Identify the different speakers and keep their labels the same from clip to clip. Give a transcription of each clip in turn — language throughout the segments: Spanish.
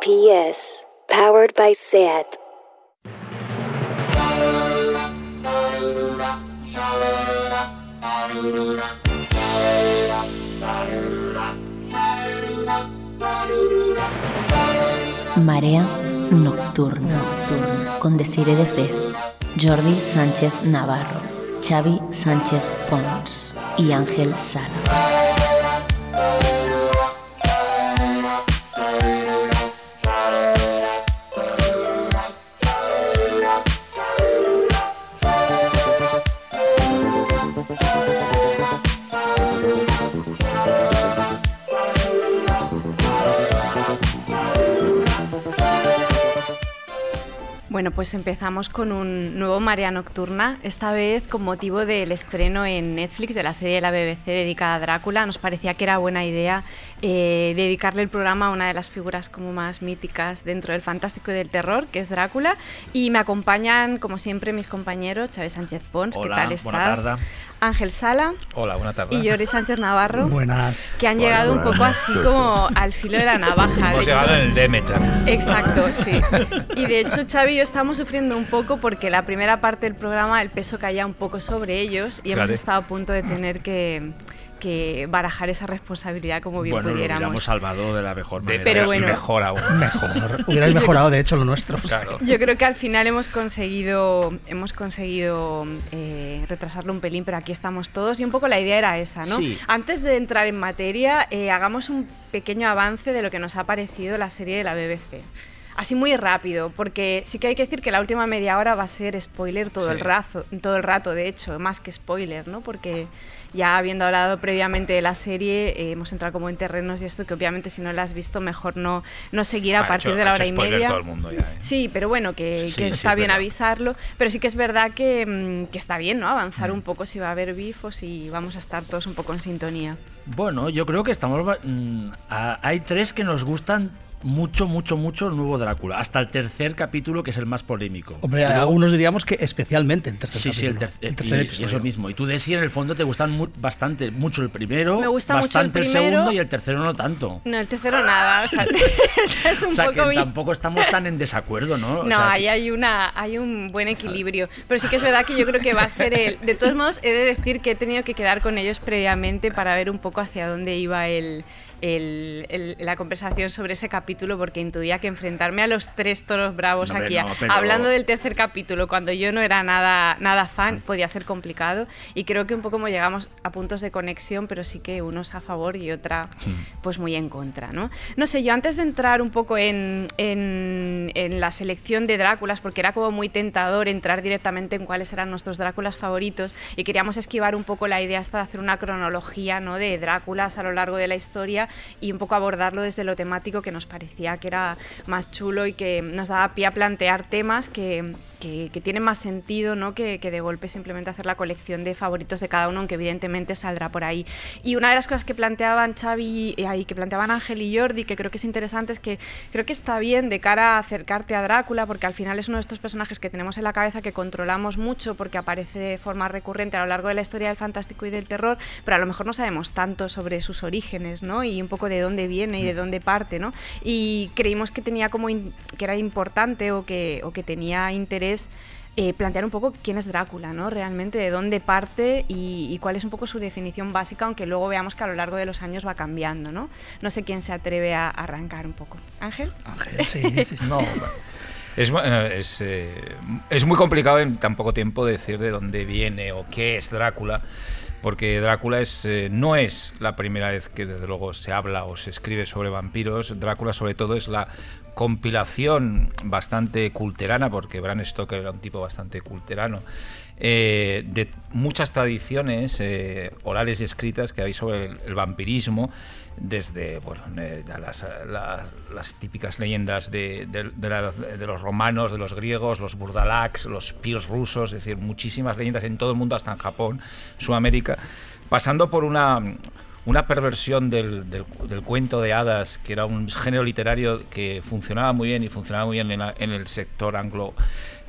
Speaker 1: PS, powered by SAT.
Speaker 2: Marea Nocturna con Desire de Fez, Jordi Sánchez Navarro, Xavi Sánchez Pons y Ángel Sala.
Speaker 3: Pues empezamos con un nuevo Marea Nocturna, esta vez con motivo del estreno en Netflix de la serie de la BBC dedicada a Drácula. Nos parecía que era buena idea eh, dedicarle el programa a una de las figuras como más míticas dentro del fantástico y del terror, que es Drácula. Y me acompañan, como siempre, mis compañeros, Chávez Sánchez Pons, ¿qué tal estás? Ángel Sala.
Speaker 4: Hola, buena tarde.
Speaker 3: Y Jordi Sánchez Navarro.
Speaker 5: Buenas.
Speaker 3: Que han llegado un poco así como al filo de la navaja.
Speaker 4: Hemos llegado en el Demeter.
Speaker 3: Exacto, sí. Y de hecho, Xavi y yo estamos sufriendo un poco porque la primera parte del programa el peso caía un poco sobre ellos y hemos estado a punto de tener que que barajar esa responsabilidad como bien
Speaker 4: bueno,
Speaker 3: pudiéramos.
Speaker 4: Lo hubiéramos salvado de la mejor manera.
Speaker 3: Pero bueno,
Speaker 4: mejor aún.
Speaker 5: Mejor. Hubierais mejorado, de hecho, lo nuestro.
Speaker 4: Claro.
Speaker 3: Yo creo que al final hemos conseguido, hemos conseguido eh, retrasarlo un pelín, pero aquí estamos todos y un poco la idea era esa, ¿no?
Speaker 4: Sí.
Speaker 3: Antes de entrar en materia, eh, hagamos un pequeño avance de lo que nos ha parecido la serie de la BBC así muy rápido, porque sí que hay que decir que la última media hora va a ser spoiler todo,
Speaker 4: Sí.
Speaker 3: el, rato, todo el rato, de hecho, más que spoiler, ¿no? Porque ya habiendo hablado previamente de la serie, eh, hemos entrado como en terrenos y esto que obviamente si no la has visto mejor no, no seguir a
Speaker 4: Ha
Speaker 3: partir
Speaker 4: hecho-
Speaker 3: de la
Speaker 4: ha
Speaker 3: hora
Speaker 4: hecho
Speaker 3: y media.
Speaker 4: todo el mundo ya, ¿eh?
Speaker 3: Sí, pero bueno, que,
Speaker 4: Sí,
Speaker 3: que
Speaker 4: sí,
Speaker 3: está
Speaker 4: es
Speaker 3: bien
Speaker 4: verdad.
Speaker 3: avisarlo, pero sí que es verdad que, mm, que está bien, ¿no? Avanzar un poco si va a haber bifos y vamos a estar todos un poco en sintonía.
Speaker 4: Bueno, yo creo que estamos. mm, a- hay tres que nos gustan mucho, mucho, mucho el nuevo Drácula. Hasta el tercer capítulo, que es el más polémico.
Speaker 5: Hombre,
Speaker 4: Y
Speaker 5: algunos diríamos que especialmente el tercer
Speaker 4: Sí, sí, el,
Speaker 5: capítulo,
Speaker 4: ter-
Speaker 5: el
Speaker 4: y-
Speaker 5: tercer
Speaker 4: y,
Speaker 5: episodio.
Speaker 4: eso mismo. Y tú de sí, en el fondo, te gustan mu- bastante, mucho el primero,
Speaker 3: Me gusta mucho el
Speaker 4: bastante el, segundo y el tercero no tanto.
Speaker 3: No, el tercero nada, o sea, es un
Speaker 4: o sea,
Speaker 3: poco
Speaker 4: que tampoco estamos tan en desacuerdo, ¿no? O
Speaker 3: No,
Speaker 4: sea,
Speaker 3: ahí
Speaker 4: sí-
Speaker 3: hay, una, hay un buen equilibrio. Pero sí que es verdad que yo creo que va a ser el... De todos modos, he de decir que he tenido que quedar con ellos previamente para ver un poco hacia dónde iba el, el- el- la conversación sobre ese capítulo, porque intuía que enfrentarme a los tres toros bravos
Speaker 4: No,
Speaker 3: aquí,
Speaker 4: no, pero-
Speaker 3: hablando del tercer capítulo, cuando yo no era nada, nada fan, podía ser complicado. Y creo que un poco como llegamos a puntos de conexión, pero sí que unos a favor y otra pues muy en contra, ¿no? No sé, yo antes de entrar un poco en, en- en la selección de Dráculas, porque era como muy tentador entrar directamente en cuáles eran nuestros Dráculas favoritos y queríamos esquivar un poco la idea hasta de hacer una cronología ¿no? de Dráculas a lo largo de la historia y un poco abordarlo desde lo temático que nos parecía que era más chulo y que nos daba pie a plantear temas que, que- que tienen más sentido ¿no? que, que de golpe simplemente hacer la colección de favoritos de cada uno, aunque evidentemente saldrá por ahí. Y una de las cosas que planteaban Xavi y que planteaban Ángel y Jordi, que creo que es interesante, es que creo que está bien de cara a acercarte a Drácula, porque al final es uno de estos personajes que tenemos en la cabeza que controlamos mucho porque aparece de forma recurrente a lo largo de la historia del fantástico y del terror, pero a lo mejor no sabemos tanto sobre sus orígenes, ¿no? Y un poco de dónde viene y de dónde parte, ¿no? Y creímos que tenía como in- que era importante o que, o que tenía interés eh, plantear un poco quién es Drácula, ¿no? Realmente de dónde parte y, y cuál es un poco su definición básica, aunque luego veamos que a lo largo de los años va cambiando, ¿no? No sé quién se atreve a arrancar un poco. Ángel.
Speaker 5: Ángel, sí, sí, sí.
Speaker 4: No, es, eh, es, eh, es muy complicado en tan poco tiempo decir de dónde viene o qué es Drácula, porque Drácula es, eh, no es la primera vez que desde luego se habla o se escribe sobre vampiros. Drácula sobre todo es la compilación bastante culterana, porque Bram Stoker era un tipo bastante culterano, eh, de muchas tradiciones eh, orales y escritas que hay sobre el, el vampirismo, desde bueno, eh, las, la- las típicas leyendas de, de- los romanos, de los griegos, los burdalaks, los pirs rusos, es decir, muchísimas leyendas en todo el mundo, hasta en Japón, Sudamérica, pasando por una una perversión del, del- cuento de hadas, que era un género literario que funcionaba muy bien y funcionaba muy bien en, en el sector anglo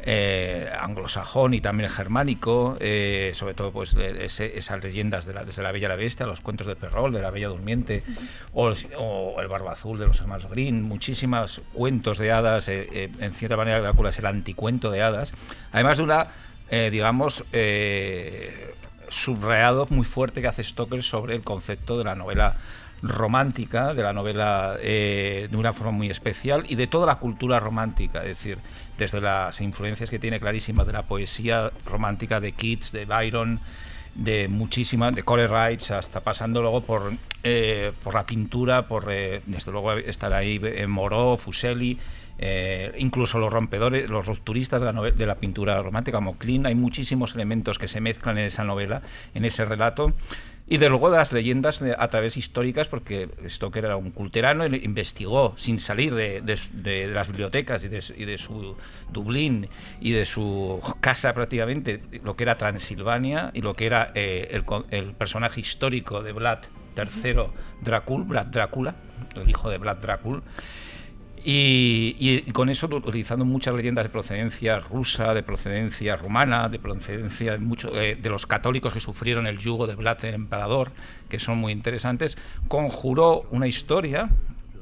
Speaker 4: eh, anglosajón y también germánico, eh, sobre todo pues esas leyendas de la, desde la Bella y la Bestia, los cuentos de Perrol, de la Bella Durmiente, o, o, el Barba Azul de los hermanos Green, muchísimos cuentos de hadas, eh, en cierta manera Drácula es el anticuento de hadas, además de una, digamos, subrayado muy fuerte que hace Stoker sobre el concepto de la novela romántica, de la novela de una forma muy especial y de toda la cultura romántica, es decir, desde las influencias que tiene clarísimas de la poesía romántica de Keats, de Byron, de muchísimas, de Coleridge, hasta pasando luego por, eh, por la pintura, por eh, desde luego estar ahí eh, Moreau, Fuseli, incluso los rompedores, los rupturistas de la, de la pintura romántica como Klein, hay muchísimos elementos que se mezclan en esa novela, en ese relato. Y de luego de las leyendas a través históricas, porque Stoker era un culterano, y investigó sin salir de, las bibliotecas y de, su Dublín y de su casa prácticamente, lo que era Transilvania y lo que era eh, el, personaje histórico de Vlad III Dracul, Vlad Drácula, el hijo de Vlad Drácula. Y, con eso, utilizando muchas leyendas de procedencia rusa, de procedencia rumana, de procedencia de, mucho, eh, de los católicos que sufrieron el yugo de Vlad el Emperador, que son muy interesantes, conjuró una historia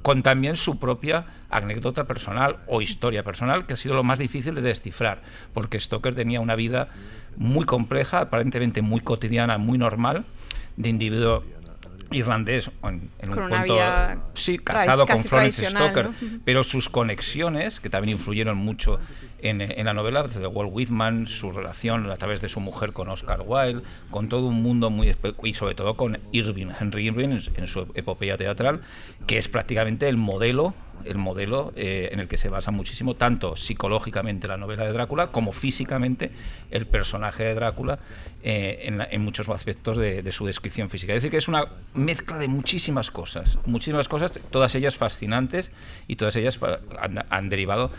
Speaker 4: con también su propia anécdota personal o historia personal, que ha sido lo más difícil de descifrar, porque Stoker tenía una vida muy compleja, aparentemente muy cotidiana, muy normal, de individuo irlandés en, un
Speaker 3: una
Speaker 4: sí casado con Florence Stoker pero sus conexiones que también influyeron mucho en, la novela desde Walt Whitman su relación a través de su mujer con Oscar Wilde con todo un mundo muy y sobre todo con Irving Henry Irving en, en su epopeya teatral que es prácticamente el modelo el modelo eh, en el que se basa muchísimo, tanto psicológicamente la novela de Drácula como físicamente el personaje de Drácula eh, en, muchos aspectos de, su descripción física. Es decir, que es una mezcla de muchísimas cosas, muchísimas cosas, todas ellas fascinantes y todas ellas han derivado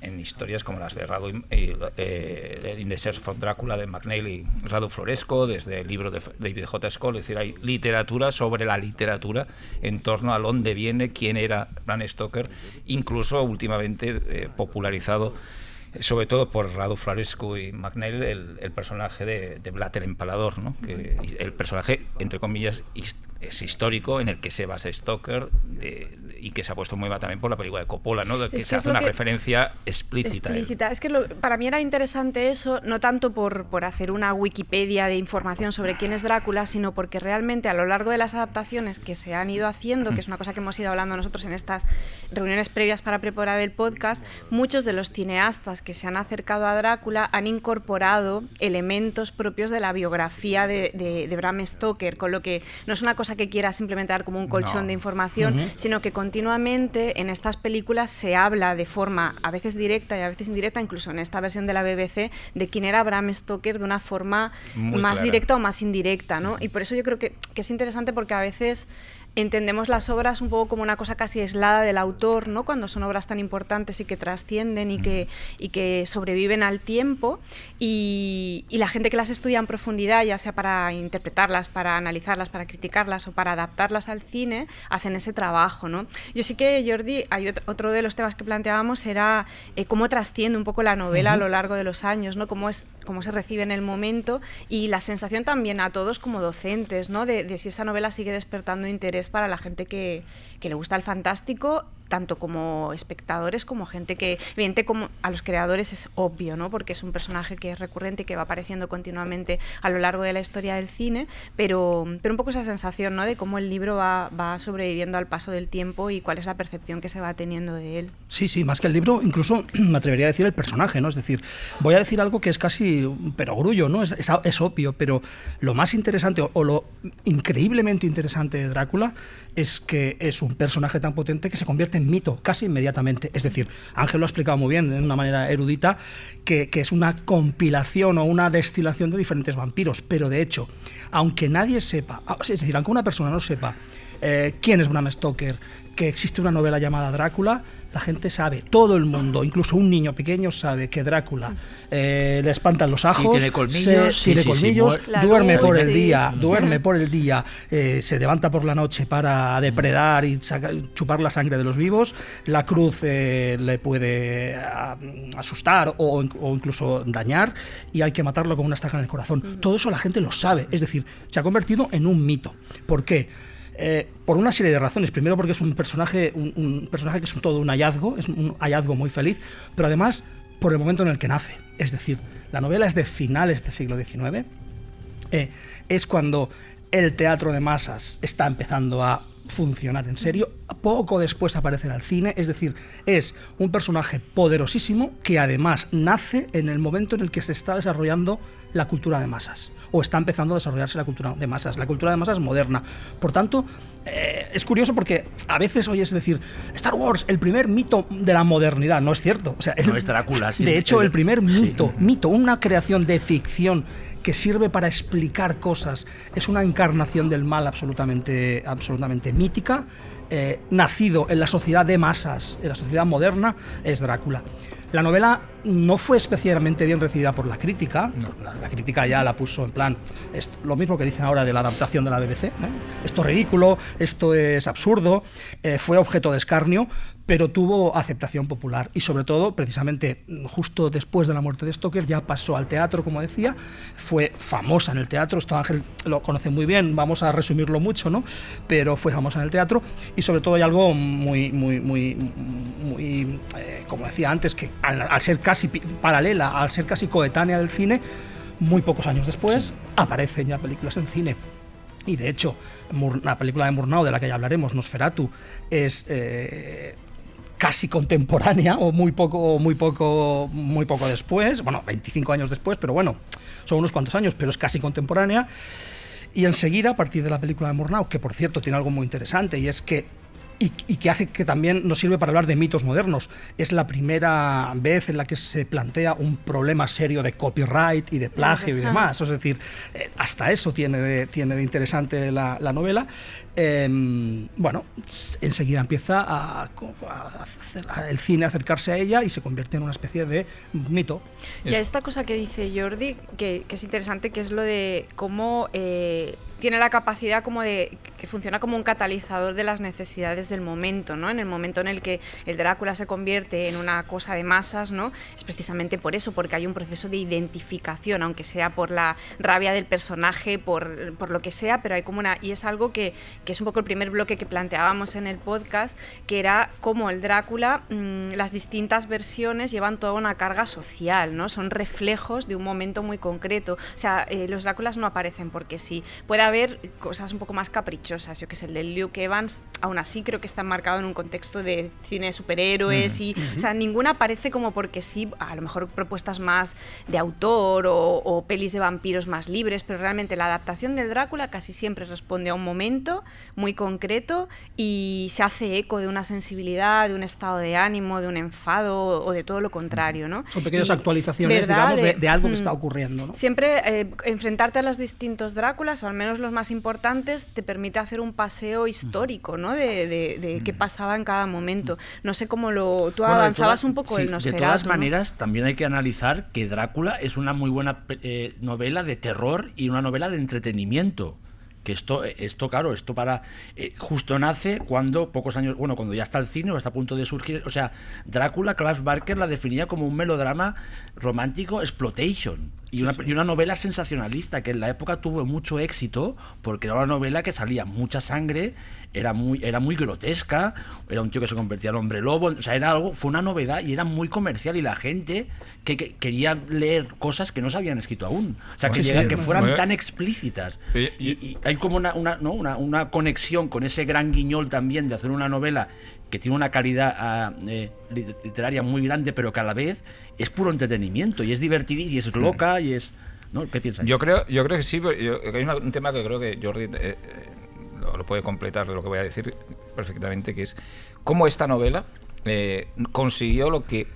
Speaker 4: en historias como las de Radu eh, In the Search for Drácula de McNeil y Radu Floresco, desde el libro de David J. Skoll, es decir, hay literatura sobre la literatura en torno a dónde viene, quién era Bram Stoker, incluso últimamente eh, popularizado sobre todo por Radu Floresco y McNeil, el, personaje de, de el Empalador, ¿no? que, el personaje, entre comillas, es histórico en el que se basa Stoker y que se ha puesto muy mal también por la película de Coppola, ¿no? De que se hace una referencia explícita.
Speaker 3: Es que para mí era interesante eso, no tanto por, por hacer una Wikipedia de información sobre quién es Drácula, sino porque realmente a lo largo de las adaptaciones que se han ido haciendo, que es una cosa que hemos ido hablando nosotros en estas reuniones previas para preparar el podcast, muchos de los cineastas que se han acercado a Drácula han incorporado elementos propios de la biografía de, de Bram Stoker, con lo que no es una cosa que quiera simplemente dar como un colchón de información, sino que continuamente en estas películas se habla de forma a veces directa y a veces indirecta, incluso en esta versión de la BBC, de quién era Bram Stoker de una forma más directa o más indirecta, ¿no? Y por eso yo creo que, que es interesante porque a veces entendemos las obras un poco como una cosa casi aislada del autor, ¿no? Cuando son obras tan importantes y que trascienden y que, y que sobreviven al tiempo y, la gente que las estudia en profundidad, ya sea para interpretarlas, para analizarlas, para criticarlas o para adaptarlas al cine, hacen ese trabajo, ¿no? Yo sí que, Jordi, hay otro, de los temas que planteábamos era eh, cómo trasciende un poco la novela a lo largo de los años, ¿no? Cómo, es, cómo se recibe en el momento y la sensación también a todos como docentes, ¿no? de si esa novela sigue despertando interés para la gente que, que le gusta el fantástico tanto como espectadores como gente que, evidente, como a los creadores es obvio, ¿no? Porque es un personaje que es recurrente y que va apareciendo continuamente a lo largo de la historia del cine, pero, pero un poco esa sensación, ¿no? De cómo el libro va, va sobreviviendo al paso del tiempo y cuál es la percepción que se va teniendo de él.
Speaker 5: Sí, sí, más que el libro, incluso me atrevería a decir el personaje, ¿no? Es decir, voy a decir algo que es casi un perogrullo, ¿no? Es, es, obvio, pero lo más interesante o lo increíblemente interesante de Drácula es que es un personaje tan potente que se convierte mito casi inmediatamente. Es decir, Ángel lo ha explicado muy bien de una manera erudita, que, es una compilación o una destilación de diferentes vampiros, pero de hecho, aunque nadie sepa, es decir, aunque una persona no sepa eh, quién es Bram Stoker, que existe una novela llamada Drácula, la gente sabe, todo el mundo, incluso un niño pequeño sabe que Drácula eh, le espantan los ajos,
Speaker 6: tiene colmillos,
Speaker 5: se-
Speaker 6: sí,
Speaker 5: tiene
Speaker 6: sí,
Speaker 5: colmillos, duerme
Speaker 3: luz,
Speaker 5: por el
Speaker 3: sí.
Speaker 5: día, duerme por el día, eh, se levanta por la noche para depredar y saca- chupar la sangre de los vivos, la cruz eh, le puede ah, asustar o, o incluso dañar y hay que matarlo con una estaca en el corazón. Todo eso la gente lo sabe, es decir, se ha convertido en un mito. ¿Por qué? Eh, por una serie de razones. Primero porque es un personaje, un, personaje que es un- todo un hallazgo, es un hallazgo muy feliz, pero además por el momento en el que nace. Es decir, la novela es de finales del siglo XIX, eh, es cuando el teatro de masas está empezando a funcionar en serio. Poco después aparece en el cine, es decir, es un personaje poderosísimo que además nace en el momento en el que se está desarrollando la cultura de masas o está empezando a desarrollarse la cultura de masas, la cultura de masas moderna. Por tanto, eh, es curioso porque a veces oyes decir Star Wars, el primer mito de la modernidad, no es cierto. O sea,
Speaker 6: No
Speaker 5: el-
Speaker 6: es Drácula, sí.
Speaker 5: De hecho,
Speaker 6: El-
Speaker 5: primer
Speaker 6: sí.
Speaker 5: mito, mito, una creación de ficción que sirve para explicar cosas, es una encarnación del mal absolutamente, absolutamente mítica, eh, nacido en la sociedad de masas, en la sociedad moderna, es Drácula. La novela no fue especialmente bien recibida por la crítica, la, la crítica ya la puso en plan, es lo mismo que dicen ahora de la adaptación de la BBC, ¿eh? esto es ridículo, esto es absurdo, eh, fue objeto de escarnio, pero tuvo aceptación popular y sobre todo, precisamente justo después de la muerte de Stoker, ya pasó al teatro, como decía, fue famosa en el teatro, esto Ángel lo conoce muy bien, vamos a resumirlo mucho, ¿no? Pero fue famosa en el teatro y sobre todo hay algo muy, muy, muy, muy eh, como decía antes, que al, al ser casi paralela, al ser casi coetánea del cine, muy pocos años después aparecen ya películas en cine. Y de hecho, La película de Murnau, de la que ya hablaremos, Nosferatu, es eh, casi contemporánea o muy poco, muy poco, muy poco después, bueno, 25 años después, pero bueno, son unos cuantos años, pero es casi contemporánea. Y enseguida, a partir de la película de Murnau, que por cierto tiene algo muy interesante, y es que y, y que hace que también nos sirve para hablar de mitos modernos. Es la primera vez en la que se plantea un problema serio de copyright y de plagio y demás. Es decir, eh, hasta eso tiene de, tiene de interesante la, la novela. Eh, bueno, enseguida empieza a, el cine a acercarse a ella y se convierte en una especie de mito.
Speaker 3: Y a esta cosa que dice Jordi, que, es interesante, que es lo de cómo eh, tiene la capacidad como de que funciona como un catalizador de las necesidades del momento, ¿no? En el momento en el que el Drácula se convierte en una cosa de masas, ¿no? Es precisamente por eso, porque hay un proceso de identificación, aunque sea por la rabia del personaje, por, por lo que sea, pero hay como una y es algo que es un poco el primer bloque que planteábamos en el podcast, que era cómo el Drácula, mm, las distintas versiones llevan toda una carga social, ¿no? Son reflejos de un momento muy concreto. O sea, eh, los Dráculas no aparecen porque sí. Puede haber cosas un poco más caprichosas. Yo que sé, el de Luke Evans, aún así creo que está marcado en un contexto de cine de superhéroes y, o sea, ninguna aparece como porque sí, a lo mejor propuestas más de autor o, o pelis de vampiros más libres, pero realmente la adaptación del Drácula casi siempre responde a un momento muy concreto y se hace eco de una sensibilidad, de un estado de ánimo, de un enfado o de todo lo contrario, ¿no?
Speaker 5: Son pequeñas
Speaker 3: Y-
Speaker 5: actualizaciones,
Speaker 3: ¿verdad?
Speaker 5: digamos, de, de algo que
Speaker 3: Mm.
Speaker 5: está ocurriendo. ¿no?
Speaker 3: Siempre eh, enfrentarte a los distintos Dráculas, o al menos los más importantes, te permite hacer un paseo histórico, ¿no? De, de- de qué pasaba en cada momento. No sé cómo lo... Tú
Speaker 6: Bueno,
Speaker 3: avanzabas
Speaker 6: todas-
Speaker 3: un poco
Speaker 6: sí,
Speaker 3: el Nosferatu,
Speaker 6: De todas
Speaker 3: ¿no?
Speaker 6: maneras, también hay que analizar que Drácula es una muy buena eh, novela de terror y una novela de entretenimiento. Que esto, esto claro, esto para. eh, justo nace cuando, pocos años. Bueno, cuando ya está el cine o está a punto de surgir. O sea, Drácula, Clive Barker la definía como un melodrama romántico exploitation. Y una, y una novela sensacionalista que en la época tuvo mucho éxito porque era una novela que salía mucha sangre, era muy, era muy grotesca, era un tío que se convertía en hombre lobo, o sea, era algo, fue una novedad y era muy comercial y la gente que, que quería leer cosas que no se habían escrito aún. O sea, que,
Speaker 4: sí,
Speaker 6: fueran
Speaker 4: bueno.
Speaker 6: tan explícitas.
Speaker 4: Y-
Speaker 6: y hay como una, una, ¿no? una, una conexión con ese gran guiñol también de hacer una novela que tiene una calidad ah, eh, lit- literaria muy grande, pero que a la vez es puro entretenimiento y es divertida y es loca y es... ¿no? ¿Qué piensas?
Speaker 4: Yo creo, yo creo que sí, pero yo- hay una- un tema que creo que Jordi eh, eh, lo, lo puede completar de lo que voy a decir perfectamente, que es cómo esta novela eh, consiguió lo que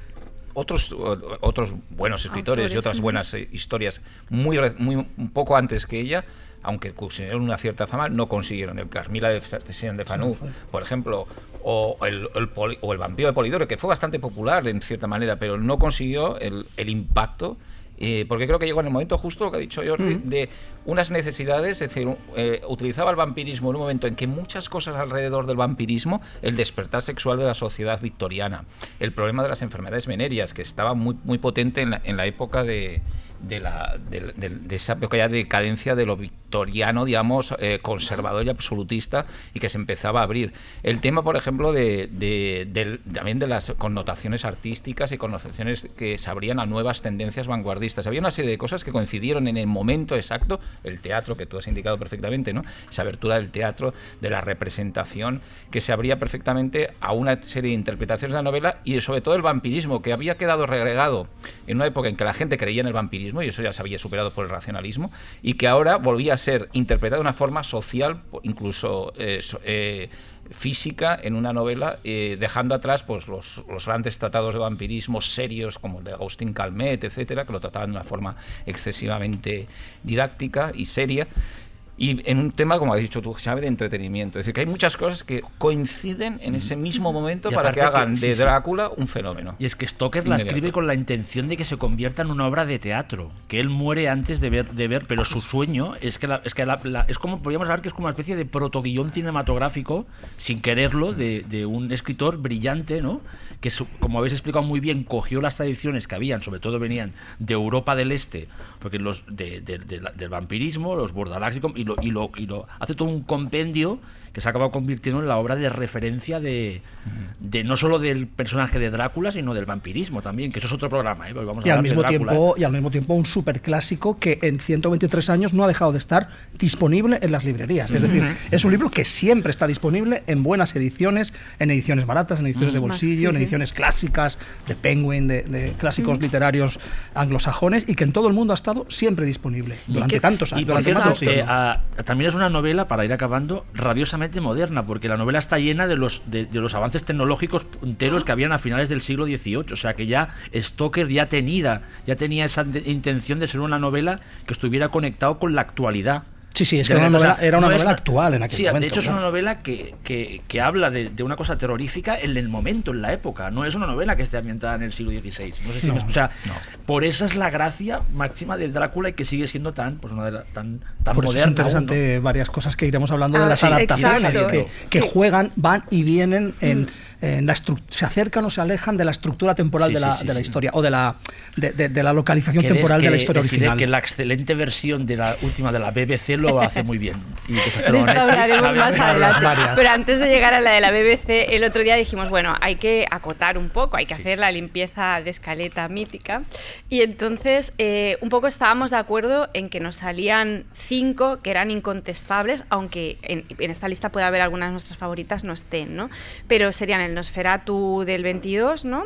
Speaker 4: otros otros buenos escritores y otras buenas eh, historias muy, muy un poco antes que ella aunque consiguieron una cierta fama, no consiguieron. El Carmila de de Fanú, por ejemplo, o el, el poli- o el vampiro de Polidoro, que fue bastante popular en cierta manera, pero no consiguió el, el impacto. eh, porque creo que llegó en el momento justo lo que ha dicho Jordi, de unas necesidades, es decir, eh, utilizaba el vampirismo en un momento en que muchas cosas alrededor del vampirismo, el despertar sexual de la sociedad victoriana, el problema de las enfermedades venéreas, que estaba muy, muy potente en la, en la época de, de, la, de, de- de esa pequeña decadencia de lo victoriano, digamos, eh, conservador y absolutista, y que se empezaba a abrir. El tema, por ejemplo, de, también de las connotaciones artísticas y connotaciones que se abrían a nuevas tendencias vanguardistas. Había una serie de cosas que coincidieron en el momento exacto, el teatro, que tú has indicado perfectamente, ¿no? Esa abertura del teatro, de la representación, que se abría perfectamente a una serie de interpretaciones de la novela y sobre todo el vampirismo, que había quedado relegado en una época en que la gente creía en el vampirismo y eso ya se había superado por el racionalismo y que ahora volvía a ser interpretado de una forma social, incluso eh, eh, física en una novela, eh, dejando atrás pues, los, los grandes tratados de vampirismo serios como el de Agustín Calmet, etcétera, que lo trataban de una forma excesivamente didáctica y seria. Y en un tema, como has dicho tú, Xavi, de entretenimiento. Es decir, que hay muchas cosas que coinciden en ese mismo momento para que hagan
Speaker 6: sí,
Speaker 4: de
Speaker 6: sí.
Speaker 4: Drácula un fenómeno.
Speaker 6: Y es que Stoker la escribe con la intención de que se convierta en una obra de teatro, que él muere antes de ver, de ver pero su sueño es que, la- es, que la- la- es como, podríamos hablar que es como una especie de protoguión cinematográfico, sin quererlo, de, de un escritor brillante, ¿no? Que, su- como habéis explicado muy bien, cogió las tradiciones que habían, sobre todo venían de Europa del Este, porque los de- del vampirismo, los bordalax, y, lo, y, lo, y lo hace todo un compendio que se ha acabado convirtiendo en la obra de referencia de, de no solo del personaje de Drácula, sino del vampirismo también, que eso es otro programa, ¿eh? Porque vamos a
Speaker 5: Y al,
Speaker 6: de
Speaker 5: mismo tiempo,
Speaker 6: ¿eh?
Speaker 5: y al mismo tiempo un superclásico que en 123 años no ha dejado de estar disponible en las librerías. Es decir, es un libro que siempre está disponible en buenas ediciones, en ediciones baratas, en ediciones de bolsillo,
Speaker 3: sí,
Speaker 5: en
Speaker 3: sí.
Speaker 5: ediciones clásicas, de Penguin, de, de clásicos literarios anglosajones, y que en todo el mundo ha estado siempre disponible durante
Speaker 6: que-
Speaker 5: tantos
Speaker 6: y
Speaker 5: años.
Speaker 6: por
Speaker 5: durante
Speaker 6: cierto, eh, a- también es una novela, para ir acabando, rabiosamente moderna, porque la novela está llena de los, de, los avances tecnológicos punteros que habían a finales del siglo XVIII. O sea que ya Stoker ya tenía, ya tenía esa intención de ser una novela que estuviera conectado con la actualidad.
Speaker 5: Sí, sí, es
Speaker 6: De
Speaker 5: que era una novela, era una
Speaker 6: no es
Speaker 5: novela actual en aquel
Speaker 6: sí,
Speaker 5: momento.
Speaker 6: de hecho es
Speaker 5: claro.
Speaker 6: una novela que, que- que habla de, de una cosa terrorífica en el momento, en la época. No es una novela que esté ambientada en el siglo XVI. No sé si me- o sea, por esa es la gracia máxima de Drácula y que sigue siendo tan, pues una de la- tan, tan
Speaker 5: Por eso es
Speaker 6: moderna.
Speaker 5: interesante varias cosas que iremos hablando de
Speaker 3: Ah,
Speaker 5: las
Speaker 3: sí,
Speaker 5: adaptaciones
Speaker 3: exacto.
Speaker 5: que, que juegan, van y vienen en, en la se acercan o se alejan de la estructura temporal
Speaker 6: Sí,
Speaker 5: de la,
Speaker 6: sí, sí,
Speaker 5: de la
Speaker 6: sí.
Speaker 5: historia o de la de, de- de la localización temporal de la historia original.
Speaker 6: que la excelente versión de la última de la BBC lo hace muy bien. Y Netflix,
Speaker 3: más adelante. Pero antes de llegar a la de la BBC, el otro día dijimos, bueno, hay que acotar un poco, hay que
Speaker 6: Sí,
Speaker 3: hacer
Speaker 6: sí,
Speaker 3: la limpieza de escaleta mítica. Y entonces, eh, un poco estábamos de acuerdo en que nos salían cinco que eran incontestables, aunque en, en esta lista puede haber algunas de nuestras favoritas no estén, ¿no? Pero serían el Nosferatu del 22, ¿no?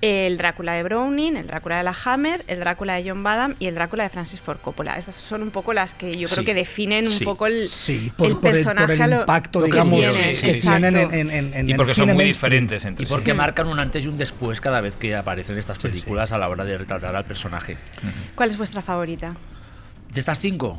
Speaker 3: El Drácula de Browning, el Drácula de la Hammer, el Drácula de John Badham y el Drácula de Francis Ford Coppola. Estas son un poco las que yo creo
Speaker 6: Sí,
Speaker 3: que definen un
Speaker 6: sí,
Speaker 3: poco el,
Speaker 5: sí, por,
Speaker 3: el
Speaker 5: por el,
Speaker 3: personaje
Speaker 5: por el
Speaker 3: a lo-
Speaker 5: impacto,
Speaker 3: lo que
Speaker 5: digamos,
Speaker 3: tienen,
Speaker 4: sí,
Speaker 5: que
Speaker 4: sí.
Speaker 5: tienen en,
Speaker 3: exacto.
Speaker 5: en, en- en
Speaker 4: y
Speaker 5: el
Speaker 4: porque son
Speaker 5: cine
Speaker 4: muy
Speaker 5: mainstream.
Speaker 4: diferentes entre
Speaker 6: Y
Speaker 4: sí.
Speaker 6: porque marcan un antes y un después cada vez que aparecen estas películas a la hora de retratar al personaje.
Speaker 3: ¿Cuál es vuestra favorita?
Speaker 6: De estas cinco,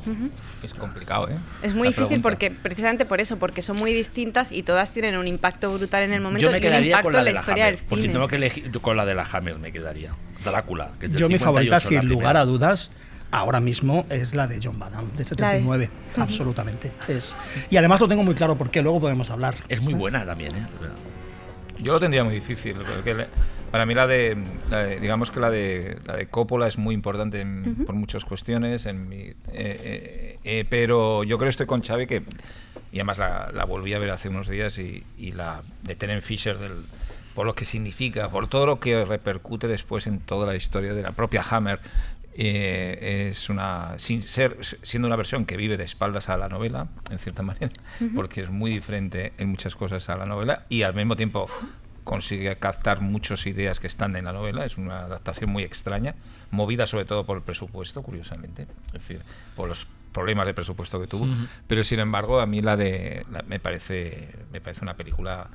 Speaker 4: Es complicado, ¿eh?
Speaker 3: Es muy
Speaker 4: La
Speaker 3: difícil
Speaker 4: pregunta.
Speaker 3: porque precisamente por eso, porque son muy distintas y todas tienen un impacto brutal en el momento
Speaker 6: yo me
Speaker 3: y un
Speaker 6: quedaría
Speaker 3: impacto
Speaker 6: con la
Speaker 3: en la
Speaker 6: de la
Speaker 3: historia
Speaker 6: Hammer.
Speaker 3: del
Speaker 6: Por si
Speaker 3: cine.
Speaker 6: tengo que elegir, yo con la de la Hammer me quedaría. Drácula. Que es del
Speaker 5: Yo mi
Speaker 6: 58,
Speaker 5: favorita,
Speaker 6: la
Speaker 5: sin lugar a dudas, ahora mismo es la de John Badham, de
Speaker 3: La de-
Speaker 5: 79, absolutamente. Es, y además lo tengo muy claro porque luego podemos hablar.
Speaker 6: Es muy buena también, ¿eh?
Speaker 4: Yo lo tendría muy difícil, porque para mí la de, la de- digamos que la de, la de Coppola es muy importante en- por muchas cuestiones, en mi, eh, eh, eh, pero yo creo que estoy con Xavi que, y además la, la volví a ver hace unos días y, y la de Tenen Fisher del, por lo que significa, por todo lo que repercute después en toda la historia de la propia Hammer. Eh, es una sin ser siendo una versión que vive de espaldas a la novela en cierta manera porque es muy diferente en muchas cosas a la novela y al mismo tiempo consigue captar muchas ideas que están en la novela es una adaptación muy extraña movida sobre todo por el presupuesto curiosamente es decir por los problemas de presupuesto que tuvo pero sin embargo a mí la de la- me parece me parece una película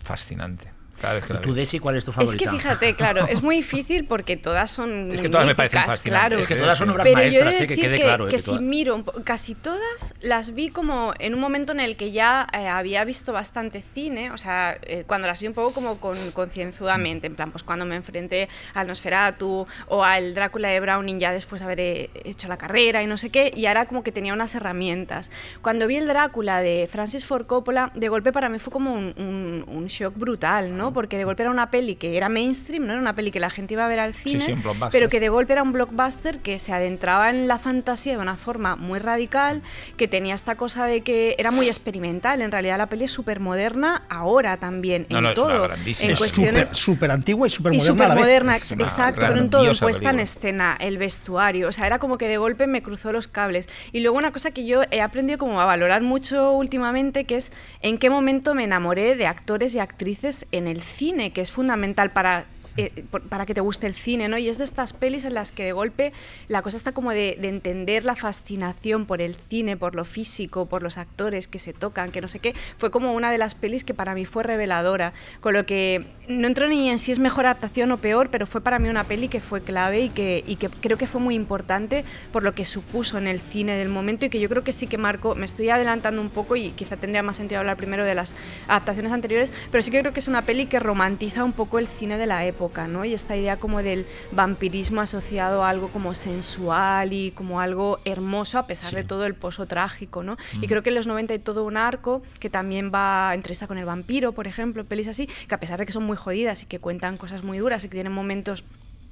Speaker 4: fascinante que la
Speaker 6: ¿Tú. Desi, cuál es tu
Speaker 3: Es
Speaker 6: favorita?
Speaker 3: que fíjate, claro, es muy difícil porque todas son.
Speaker 4: Es que todas me parecen
Speaker 3: míticas,
Speaker 4: fascinantes.
Speaker 3: claro.
Speaker 6: Es que todas son obras
Speaker 3: Pero yo he
Speaker 6: maestras,
Speaker 3: de
Speaker 6: sí, que
Speaker 3: decir
Speaker 6: quede
Speaker 3: que,
Speaker 6: claro. eh,
Speaker 3: que
Speaker 6: que
Speaker 3: si miro, casi todas las vi como en un momento en el que ya eh, había visto bastante cine, o sea, eh, cuando las vi un poco como con, concienzudamente, en plan, pues cuando me enfrenté al Nosferatu o al Drácula de Browning ya después de haber eh, hecho la carrera y no sé qué, y ahora como que tenía unas herramientas. Cuando vi el Drácula de Francis Ford Coppola, de golpe para mí fue como un, un- un shock brutal, ¿no? Porque de golpe era una peli que era mainstream, no era una peli que la gente iba a ver al
Speaker 4: Sí,
Speaker 3: cine,
Speaker 4: sí, un blockbuster.
Speaker 3: pero que de golpe era un blockbuster que se adentraba en la fantasía de una forma muy radical, que tenía esta cosa de que era muy experimental. En realidad la peli es súper moderna ahora también,
Speaker 4: No,
Speaker 3: en
Speaker 4: no, es una
Speaker 3: todo. en
Speaker 5: Es
Speaker 4: peli.
Speaker 3: cuestiones
Speaker 5: súper antigua y súper
Speaker 3: y
Speaker 5: moderna a
Speaker 3: súper moderna, exacto, pero en todo, en puesta en escena, el vestuario, o sea, era como que de golpe me cruzó los cables. Y luego una cosa que yo he aprendido como a valorar mucho últimamente, que es en qué momento me enamoré de actores y actrices en el cine, que es fundamental para eh, para que te guste el cine, ¿no? Y es de estas pelis en las que de golpe la cosa está como de, de entender la fascinación por el cine, por lo físico, por los actores que se tocan, que no sé qué. Fue como una de las pelis que para mí fue reveladora, con lo que no entro ni en si es mejor adaptación o peor, pero fue para mí una peli que fue clave y que, y que creo que fue muy importante por lo que supuso en el cine del momento y que yo creo que sí que marcó, me estoy adelantando un poco y quizá tendría más sentido hablar primero de las adaptaciones anteriores, pero sí que creo que es una peli que romantiza un poco el cine de la época, ¿no? Y esta idea como del vampirismo asociado a algo como sensual y como algo hermoso a pesar de todo el pozo trágico, ¿no? Y creo que en los 90 hay todo un arco que también va entrevista con el vampiro, por ejemplo, pelis así, que a pesar de que son muy jodidas y que cuentan cosas muy duras y que tienen momentos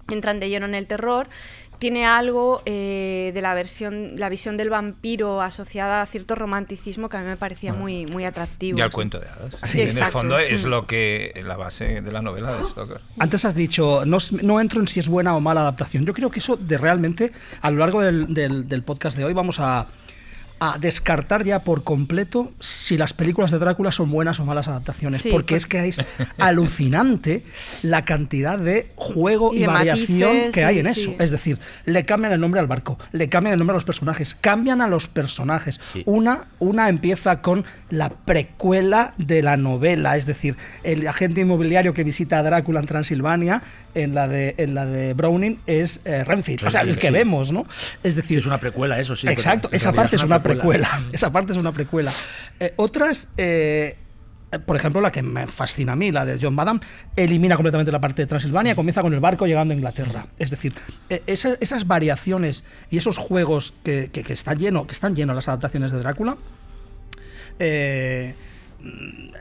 Speaker 3: entran de lleno en el terror, tiene algo eh, de la versión, la visión del vampiro asociada a cierto romanticismo que a mí me parecía muy, muy atractivo.
Speaker 4: Y al cuento de hadas.
Speaker 3: Sí,
Speaker 4: en el fondo es
Speaker 3: Mm.
Speaker 4: lo que la base de la novela de Stoker.
Speaker 5: Antes has dicho, no, s- no entro en si es buena o mala adaptación. Yo creo que eso de realmente, a lo largo del, del- del podcast de hoy, vamos a, a descartar ya por completo si las películas de Drácula son buenas o malas adaptaciones.
Speaker 3: Sí,
Speaker 5: porque
Speaker 3: pues-
Speaker 5: es que es alucinante la cantidad de juego
Speaker 3: Y
Speaker 5: y,
Speaker 3: de
Speaker 5: variación
Speaker 3: matices,
Speaker 5: que hay
Speaker 3: sí,
Speaker 5: en eso.
Speaker 3: sí.
Speaker 5: Es decir, le cambian el nombre al barco, le cambian el nombre a los personajes, cambian a los personajes.
Speaker 6: Sí.
Speaker 5: Una, una empieza con la precuela de la novela, es decir, el agente inmobiliario que visita a Drácula en Transilvania, en la de, en la de Browning, es eh, Renfield, o sea, el que
Speaker 6: sí.
Speaker 5: vemos, ¿no? Es
Speaker 6: Sí,
Speaker 5: decir,
Speaker 6: es una precuela, eso sí.
Speaker 5: Exacto, esa parte es una precuela. Esa parte es una precuela. Eh, otras, eh, por ejemplo, la que me fascina a mí, la de John Badham, elimina completamente la parte de Transilvania, comienza con el barco llegando a Inglaterra. Es decir, eh, esa- esas variaciones y esos juegos que, que, que están llenos, que están llenos las adaptaciones de Drácula. eh,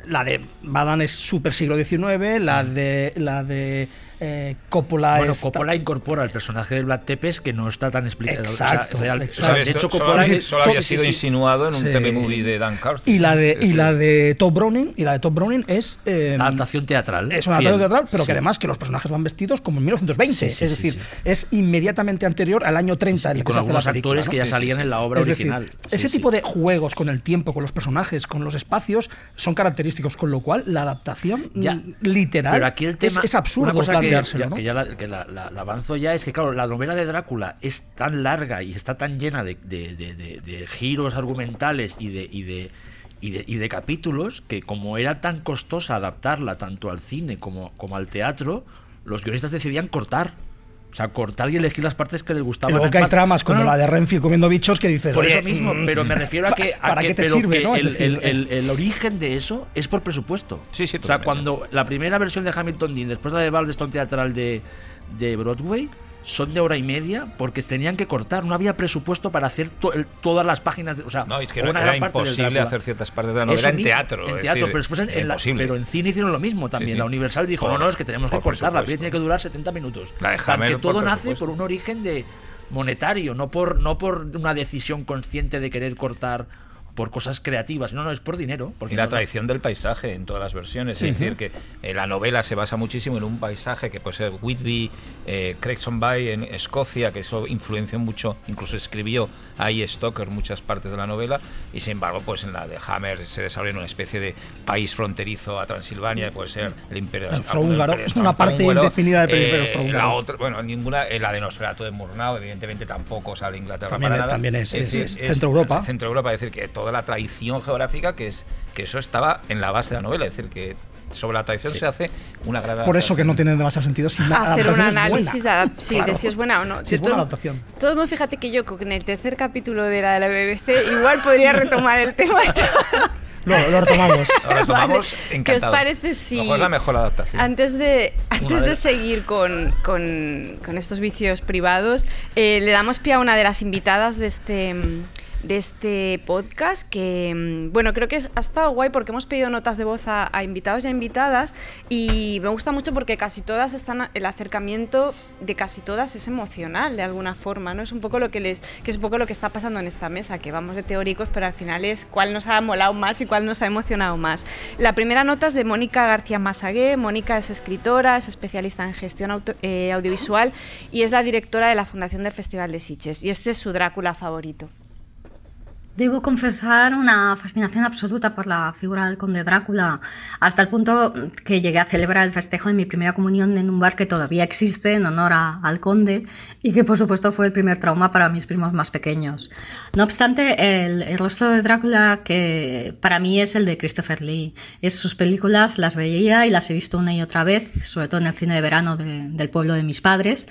Speaker 5: la de Badham es súper siglo XIX, la de la de eh, Coppola
Speaker 6: Bueno, Coppola incorpora el personaje de Vlad Tepes que no está tan explicado.
Speaker 5: Exacto,
Speaker 6: o sea, real-
Speaker 5: exacto.
Speaker 6: o sea, de hecho, Coppola
Speaker 4: solo había
Speaker 6: sí, sí,
Speaker 4: sido
Speaker 6: sí.
Speaker 4: insinuado en un
Speaker 5: Sí.
Speaker 4: TV-movie de Dan Carter.
Speaker 5: y la de
Speaker 4: Es
Speaker 5: y la
Speaker 4: decir,
Speaker 5: de Top Browning y la de Top Browning es eh,
Speaker 6: Adaptación teatral.
Speaker 5: Es una adaptación teatral, pero
Speaker 6: Sí.
Speaker 5: que además que los personajes van vestidos como en 1920.
Speaker 6: Sí, sí,
Speaker 5: es
Speaker 6: sí,
Speaker 5: decir,
Speaker 6: sí.
Speaker 5: es inmediatamente anterior al año 30 en
Speaker 6: Y
Speaker 5: el que
Speaker 6: con
Speaker 5: se hace la
Speaker 6: algunos
Speaker 5: película,
Speaker 6: actores
Speaker 5: ¿no?
Speaker 6: que ya salían
Speaker 4: sí.
Speaker 6: en la obra
Speaker 5: Es decir,
Speaker 6: original.
Speaker 5: ese
Speaker 6: Sí,
Speaker 5: tipo de juegos con el tiempo, con los personajes, con los espacios, son característicos, con lo cual la adaptación
Speaker 6: Ya.
Speaker 5: literal
Speaker 6: Pero aquí el tema,
Speaker 5: es, es absurdo
Speaker 6: una cosa que,
Speaker 5: planteárselo.
Speaker 6: ya,
Speaker 5: ¿no?
Speaker 6: que ya la, que la- la- la avanzo ya es que, claro, la novela de Drácula es tan larga y está tan llena de, de- de- de- de giros argumentales y de, y, de, y, de, y de capítulos que como era tan costosa adaptarla tanto al cine como, como al teatro, los guionistas decidían cortar. O sea, cortar y elegir las partes que les
Speaker 5: Y
Speaker 6: gustaban.
Speaker 5: luego que hay tramas como
Speaker 6: No, no,
Speaker 5: la de Renfield comiendo bichos que dices.
Speaker 6: por
Speaker 5: "Oye,
Speaker 6: eso mismo,
Speaker 5: mm,
Speaker 6: pero me refiero a que, a
Speaker 5: ¿Para
Speaker 6: que-
Speaker 5: qué te sirve,
Speaker 6: que
Speaker 5: no?
Speaker 6: El, el- el- el origen de eso es por presupuesto.
Speaker 4: Sí, sí,
Speaker 6: O sea,
Speaker 4: totalmente.
Speaker 6: cuando la primera versión de Hamilton Dean, después la de Baldeston Teatral de, de Broadway, son de hora y media porque tenían que cortar. No había presupuesto para hacer to- el- todas las páginas. De, o sea,
Speaker 4: No, es que
Speaker 6: una
Speaker 4: era, imposible hacer ciertas partes de la
Speaker 6: Eso
Speaker 4: novela en
Speaker 6: mismo,
Speaker 4: teatro.
Speaker 6: En teatro,
Speaker 4: decir,
Speaker 6: pero, después en, en la- pero en cine hicieron lo mismo también.
Speaker 4: sí.
Speaker 6: La Universal dijo:
Speaker 4: Por-
Speaker 6: no, no, es que tenemos que cortar. La peli tiene que durar 70 minutos.
Speaker 4: La de
Speaker 6: O sea,
Speaker 4: Hammer
Speaker 6: que
Speaker 4: por
Speaker 6: todo nace por un origen de monetario, no por, no por una decisión consciente de querer cortar por cosas creativas. No, no, es por dinero. Porque
Speaker 4: Y la
Speaker 6: no- no-
Speaker 4: tradición del paisaje en todas las versiones. Es decir, que eh, la novela se basa muchísimo en un paisaje que puede ser Whitby, eh, Bay en Escocia, que eso influenció mucho, incluso escribió ahí Stoker muchas partes de la novela, y sin embargo, pues en la de Hammer se desarrolla en una especie de país fronterizo a Transilvania, puede ser el Imperio
Speaker 5: austrohúngaro, una parte indefinida del Imperio
Speaker 4: eh. La otra, bueno, ninguna, eh, la de Nosferatu de Murnau, evidentemente tampoco sale Inglaterra
Speaker 5: También
Speaker 4: para
Speaker 5: es-
Speaker 4: nada.
Speaker 5: también es- es- es Centro Europa.
Speaker 4: Centro Europa, es decir, que toda la tradición geográfica que es que eso estaba en la base de la novela, es decir, que sobre la adaptación se hace una gran
Speaker 5: Por eso que no tiene demasiado sentido si
Speaker 3: hacer un análisis de, sí,
Speaker 5: Claro.
Speaker 3: de si es buena o no.
Speaker 5: Si es
Speaker 3: todo-
Speaker 5: buena adaptación.
Speaker 3: Todo fíjate que yo con el tercer capítulo de la de la BBC igual podría retomar el tema.
Speaker 5: Lo, lo retomamos.
Speaker 4: Lo retomamos
Speaker 3: Vale. ¿Qué os
Speaker 4: encantado.
Speaker 3: parece si
Speaker 4: Mejor la mejor adaptación.
Speaker 3: antes de antes
Speaker 6: de
Speaker 3: seguir con, con- con estos vicios privados eh, le damos pie a una de las invitadas de este de este podcast que mm, bueno creo que ha estado guay porque hemos pedido notas de voz a, invitados y a invitadas y me gusta mucho porque casi todas están el acercamiento de casi todas es emocional de alguna forma no es un poco lo que les que es un poco lo que está pasando en esta mesa que vamos de teóricos pero al final es cuál nos ha molado más y cuál nos ha emocionado más. La primera nota es de Mónica García Masagué. Mónica es escritora es especialista en gestión eh, audiovisual y es la directora de la fundación del Festival de Sitges y este es su Drácula favorito
Speaker 7: Debo confesar una fascinación absoluta por la figura del conde Drácula, hasta el punto que llegué a celebrar el festejo de mi primera comunión en un bar que todavía existe en honor a- al conde y que por supuesto fue el primer trauma para mis primos más pequeños. No obstante, el, el rostro de Drácula que para mí es el de Christopher Lee. Es sus películas, las veía y las he visto una y otra vez, sobre todo en el cine de verano de- del pueblo de mis padres.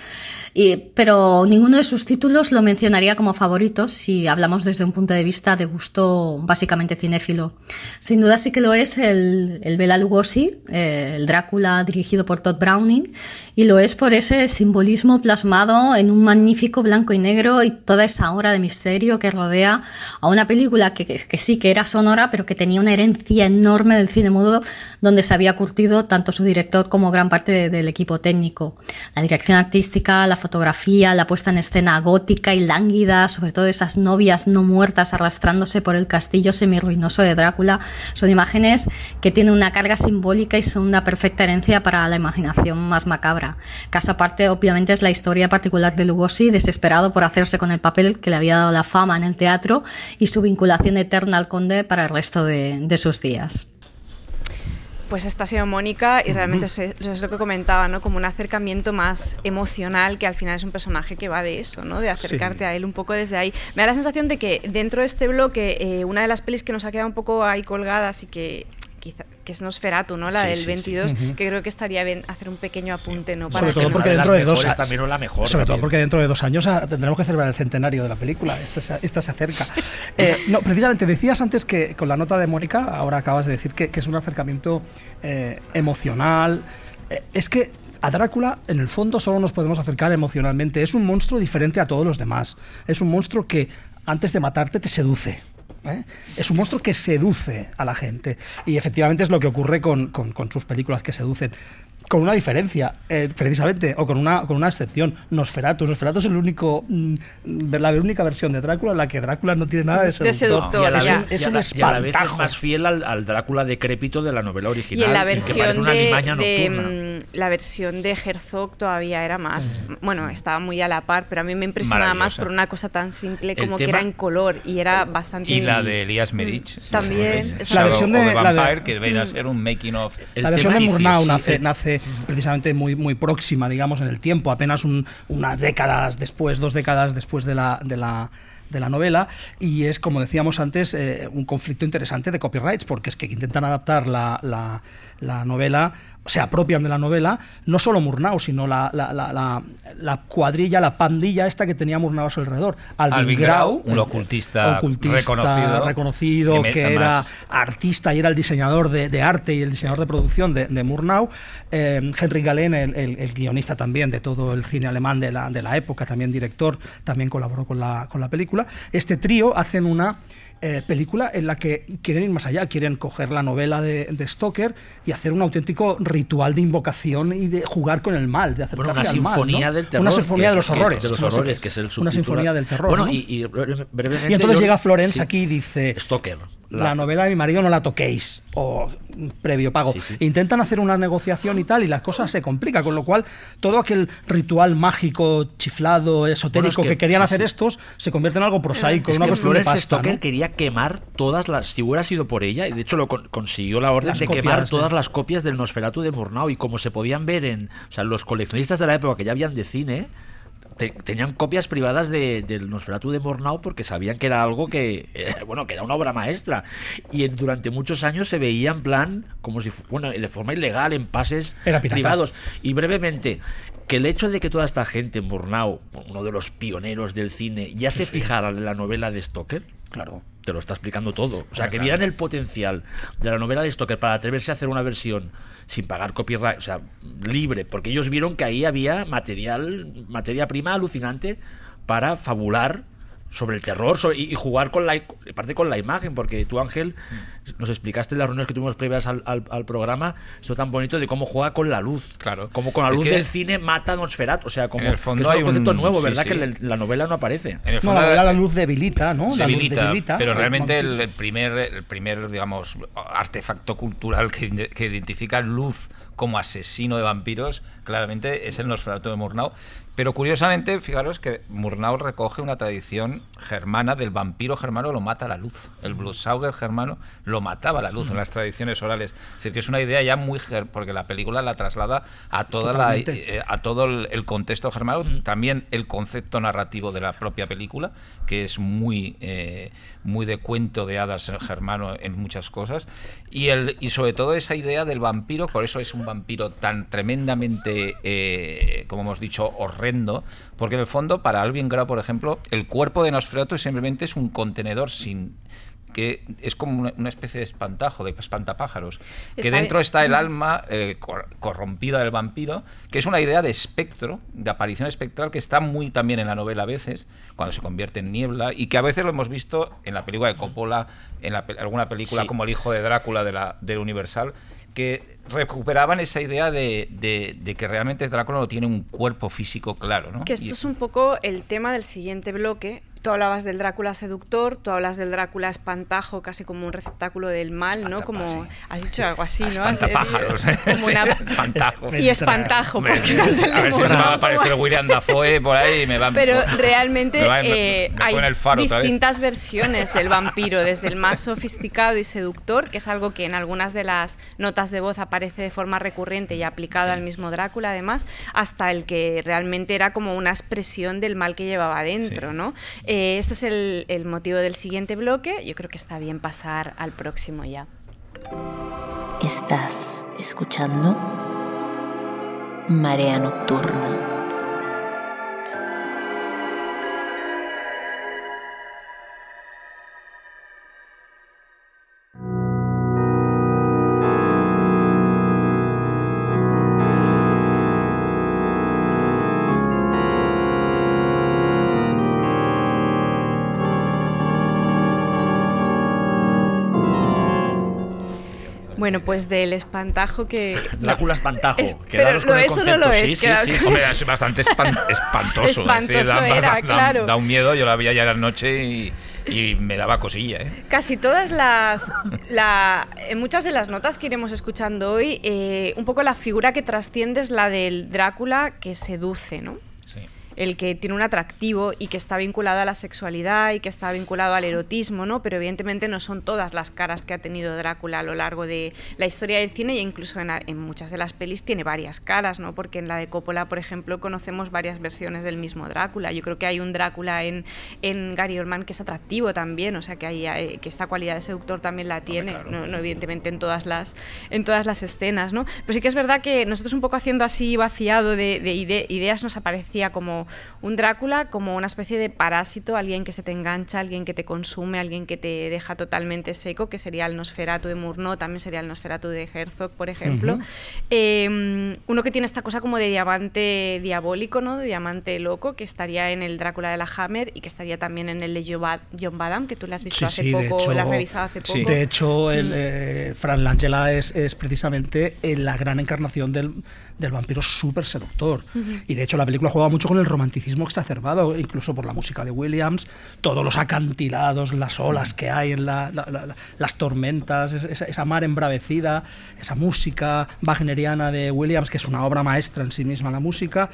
Speaker 7: Y, pero ninguno de sus títulos lo mencionaría como favoritos si hablamos desde un punto de vista de gusto básicamente cinéfilo. Sin duda sí que lo es el, el Bela Lugosi, eh, el Drácula dirigido por Todd Browning, y lo es por ese simbolismo plasmado en un magnífico blanco y negro y toda esa hora de misterio que rodea a una película que, que- que sí que era sonora, pero que tenía una herencia enorme del cine mudo, donde se había curtido tanto su director como gran parte de- del equipo técnico. La dirección artística, la fotografía, la puesta en escena gótica y lánguida, sobre todo esas novias no muertas arrastrándose por el castillo semirruinoso de Drácula, son imágenes que tienen una carga simbólica y son una perfecta herencia para la imaginación más macabra. Caso aparte, obviamente, es la historia particular de Lugosi, desesperado por hacerse con el papel que le había dado la fama en el teatro y su vinculación eterna al conde para el resto de, de sus días.
Speaker 3: Pues esta ha sido Mónica y realmente es, es lo que comentaba, ¿no? Como un acercamiento más emocional, que al final es un personaje que va de eso, ¿no? De acercarte
Speaker 5: Sí.
Speaker 3: a él un poco desde ahí. Me da la sensación de que dentro de este bloque, eh, una de las pelis que nos ha quedado un poco ahí colgadas y que quizá que es Nosferatu, ¿no? La
Speaker 6: Sí,
Speaker 3: del
Speaker 6: sí, sí.
Speaker 3: 22,
Speaker 5: Ujú.
Speaker 3: que creo que estaría bien hacer un pequeño apunte, ¿no?
Speaker 5: Sobre
Speaker 6: Es
Speaker 5: todo porque dentro de dos años-
Speaker 6: también o la mejor.
Speaker 5: Sobre todo porque dentro de dos años ah, tendremos que celebrar el centenario de la película. Esta se, esta se acerca. Eh, no, precisamente decías antes que con la nota de Mónica, ahora acabas de decir que, que es un acercamiento eh, emocional. Eh, es que a Drácula, en el fondo, solo nos podemos acercar emocionalmente. Es un monstruo diferente a todos los demás. Es un monstruo que antes de matarte te seduce. ¿Eh? Es un monstruo que seduce a la gente. Y efectivamente es lo que ocurre con, con- con sus películas que seducen. Con una diferencia, eh, precisamente, o con una, con una excepción. Nosferatu. Nosferatu es el único, mm, la única versión de Drácula en la que Drácula no tiene nada de
Speaker 3: De
Speaker 5: seductor.
Speaker 3: seductor,
Speaker 6: y a la
Speaker 3: ya.
Speaker 6: vez,
Speaker 5: Es
Speaker 6: y a
Speaker 5: un
Speaker 6: la- y a la vez es
Speaker 5: espantajo.
Speaker 6: más fiel al, al Drácula decrépito de la novela
Speaker 3: Y
Speaker 6: original.
Speaker 3: en la
Speaker 6: que
Speaker 3: versión
Speaker 6: parece una
Speaker 3: de,
Speaker 6: limaña
Speaker 3: de,
Speaker 6: nocturna.
Speaker 3: mm, la versión de Herzog todavía era más bueno estaba muy a la par pero a mí me impresionaba más por una cosa tan simple como que era en color y era bastante
Speaker 4: Y la de Elías Merich.
Speaker 3: También,
Speaker 4: Shadow
Speaker 5: La versión de-
Speaker 4: of the
Speaker 5: la de-
Speaker 4: que viene a ser un making of.
Speaker 6: El
Speaker 5: la versión de Murnau
Speaker 6: sí,
Speaker 5: nace,
Speaker 6: el-
Speaker 5: nace precisamente muy, muy próxima, digamos, en el tiempo, apenas un- unas décadas después, dos décadas después de la, de la, de la novela, y es, como decíamos antes, eh, un conflicto interesante de copyrights, porque es que intentan adaptar la, la- la novela, se apropian de la novela, no solo Murnau, sino la, la- la- la- la cuadrilla, la pandilla esta que tenía Murnau a su alrededor. Alvin,
Speaker 4: Alvin
Speaker 5: Grau,
Speaker 4: un ocultista
Speaker 5: ocultista
Speaker 4: reconocido,
Speaker 5: reconocido,
Speaker 4: que
Speaker 5: era artista y era el diseñador de, de arte y el diseñador de producción de, de Murnau. Eh, Henry Galen, el, el- el guionista también de todo el cine alemán de la, de la época, también director, también colaboró con la, con la película. Este trío hacen una eh, película en la que quieren ir más allá, quieren coger la novela de, de Stoker y hacer un auténtico ritual de invocación y de jugar con el mal, de
Speaker 6: Bueno,
Speaker 5: acercarse
Speaker 6: una
Speaker 5: al mal, ¿no?
Speaker 6: sinfonía del terror.
Speaker 5: Una sinfonía de los
Speaker 6: que-
Speaker 5: horrores.
Speaker 6: De los
Speaker 5: Una
Speaker 6: horrores,
Speaker 5: sinf-
Speaker 6: que es el
Speaker 5: Una
Speaker 6: subtítulo.
Speaker 5: sinfonía del terror.
Speaker 6: Bueno,
Speaker 5: ¿no?
Speaker 6: y, y brevemente.
Speaker 5: Y entonces
Speaker 6: yo-
Speaker 5: llega Florence
Speaker 6: sí,
Speaker 5: aquí y dice...
Speaker 6: Stoker.
Speaker 5: La, novela de mi marido no la toquéis o mm, previo pago.
Speaker 6: Sí, sí.
Speaker 5: Intentan hacer una negociación y tal y las cosas se complican, con lo cual todo aquel ritual mágico, chiflado, esotérico
Speaker 6: Bueno, es
Speaker 5: que,
Speaker 6: que-
Speaker 5: querían
Speaker 6: sí,
Speaker 5: hacer estos se convierte en algo prosaico,
Speaker 6: Es
Speaker 5: una
Speaker 6: que
Speaker 5: cuestión de pasta,
Speaker 6: Stoker
Speaker 5: ¿no?
Speaker 6: quería quemar todas las. Si hubiera sido por ella, y de hecho lo con- consiguió la orden
Speaker 5: Las
Speaker 6: de
Speaker 5: copias
Speaker 6: quemar todas las copias del Nosferatu de Murnau. Y como se podían ver en. O sea, los coleccionistas de la época que ya habían de cine. Tenían copias privadas de, del Nosferatu de Mornau porque sabían que era algo que, eh, bueno, que era una obra maestra. Y durante muchos años se veía en plan, como si, bueno, de forma ilegal, en pases privados. Y brevemente, que el hecho de que toda esta gente, Murnau, uno de los pioneros del cine, ya se fijara en la novela de Stoker, claro, te lo está explicando todo. O sea, que vieran el potencial de la novela de Stoker para atreverse a hacer una versión sin pagar copyright, o sea, libre, porque ellos vieron que ahí había material, materia prima alucinante para fabular sobre el terror y, jugar con la parte con la imagen porque tú Ángel nos explicaste en las reuniones que tuvimos previas al, al, programa esto tan bonito de cómo juega con la luz.
Speaker 4: Claro.
Speaker 6: Como con la luz del cine mata a Nosferatu o sea como en el fondo hay un concepto nuevo verdad que la novela no aparece.
Speaker 5: En el fondo la, luz debilita no
Speaker 4: debilita, pero realmente el, primer el primer digamos artefacto cultural que, que identifica luz como asesino de vampiros, claramente es el Nosferatu de Murnau. Pero curiosamente, fijaros que Murnau recoge una tradición germana del vampiro germano lo mata a la luz. El Blutsauger germano lo mataba a la luz en las tradiciones orales. Es decir, que es una idea ya muy porque la película la traslada a toda la, eh, a todo el, contexto germano, también el concepto narrativo de la propia película, que es muy eh, muy de cuento de hadas germano en muchas cosas y el y sobre todo esa idea del vampiro, por eso es un vampiro tan tremendamente eh, como hemos dicho horrendo, porque en el fondo para Alvin Grau, por ejemplo, el cuerpo de Nosferatu simplemente es un contenedor sin que es como una, especie de espantajo, de espantapájaros, que dentro está el alma eh, corrompida del vampiro, que es una idea de espectro, de aparición espectral, que está muy también en la novela a veces, cuando se convierte en niebla, y que a veces lo hemos visto en la película de Coppola, en alguna película como El hijo de Drácula de la, del Universal, que recuperaban esa idea de, de, que realmente Drácula no tiene un cuerpo físico claro. ¿no?
Speaker 3: Que esto es un poco el tema del siguiente bloque, Tú hablabas del Drácula seductor, tú hablas del Drácula espantajo, casi como un receptáculo del mal, ¿no? Como has dicho algo así, ¿no?
Speaker 4: Espantapájaros. ¿eh? Como una... Espantajo.
Speaker 3: Y espantajo.
Speaker 4: a ver si se me va a aparecer William Dafoe por ahí y me va
Speaker 3: Pero realmente eh, hay distintas versiones del vampiro, desde el más sofisticado y seductor, que es algo que en algunas de las notas de voz aparece de forma recurrente y aplicado al mismo Drácula, además, hasta el que realmente era como una expresión del mal que llevaba dentro, ¿no? Eh, este es el, el motivo del siguiente bloque. Yo creo que está bien pasar al próximo ya.
Speaker 2: ¿Estás escuchando? Marea Nocturna.
Speaker 3: Bueno, pues del espantajo que.
Speaker 6: Drácula espantajo.
Speaker 3: pero no, eso no lo es.
Speaker 4: Sí, sí, sí, Hombre, es bastante espantoso.
Speaker 3: espantoso era, claro.
Speaker 4: Da un miedo, yo la veía ya la noche y, y me daba cosilla. ¿eh?
Speaker 3: Casi todas las. La, en muchas de las notas que iremos escuchando hoy, eh, un poco la figura que trasciende es la del Drácula que seduce, ¿no? El que tiene un atractivo y que está vinculado a la sexualidad y que está vinculado al erotismo, ¿no? Pero evidentemente no son todas las caras que ha tenido Drácula a lo largo de la historia del cine e incluso en, muchas de las pelis tiene varias caras, ¿no? Porque en la de Coppola, por ejemplo, conocemos varias versiones del mismo Drácula. Yo creo que hay un Drácula en, en Gary Oldman que es atractivo también, o sea, que, hay, eh, que esta cualidad de seductor también la tiene, no, evidentemente en todas, las, en todas las escenas, ¿no? Pero sí que es verdad que nosotros un poco haciendo así vaciado de, de ideas nos aparecía como un Drácula como una especie de parásito, alguien que se te engancha, alguien que te consume, alguien que te deja totalmente seco, que sería el Nosferatu de Murnau, también sería el Nosferatu de Herzog, por ejemplo. Em, uno que tiene esta cosa como de diamante diabólico, ¿no? de diamante loco, que estaría en el Drácula de la Hammer y que estaría también en el de John Badham, que tú lo has visto hace poco, lo has revisado hace poco.
Speaker 5: De hecho, el, mm. eh, Fran Langella es, es precisamente la gran encarnación del, del vampiro súper seductor. Y de hecho la película juega mucho con el romanticismo exacerbado, incluso por la música de Williams, todos los acantilados, las olas que hay en las tormentas, esa, mar embravecida, esa música wagneriana de Williams, que es una obra maestra en sí misma la música,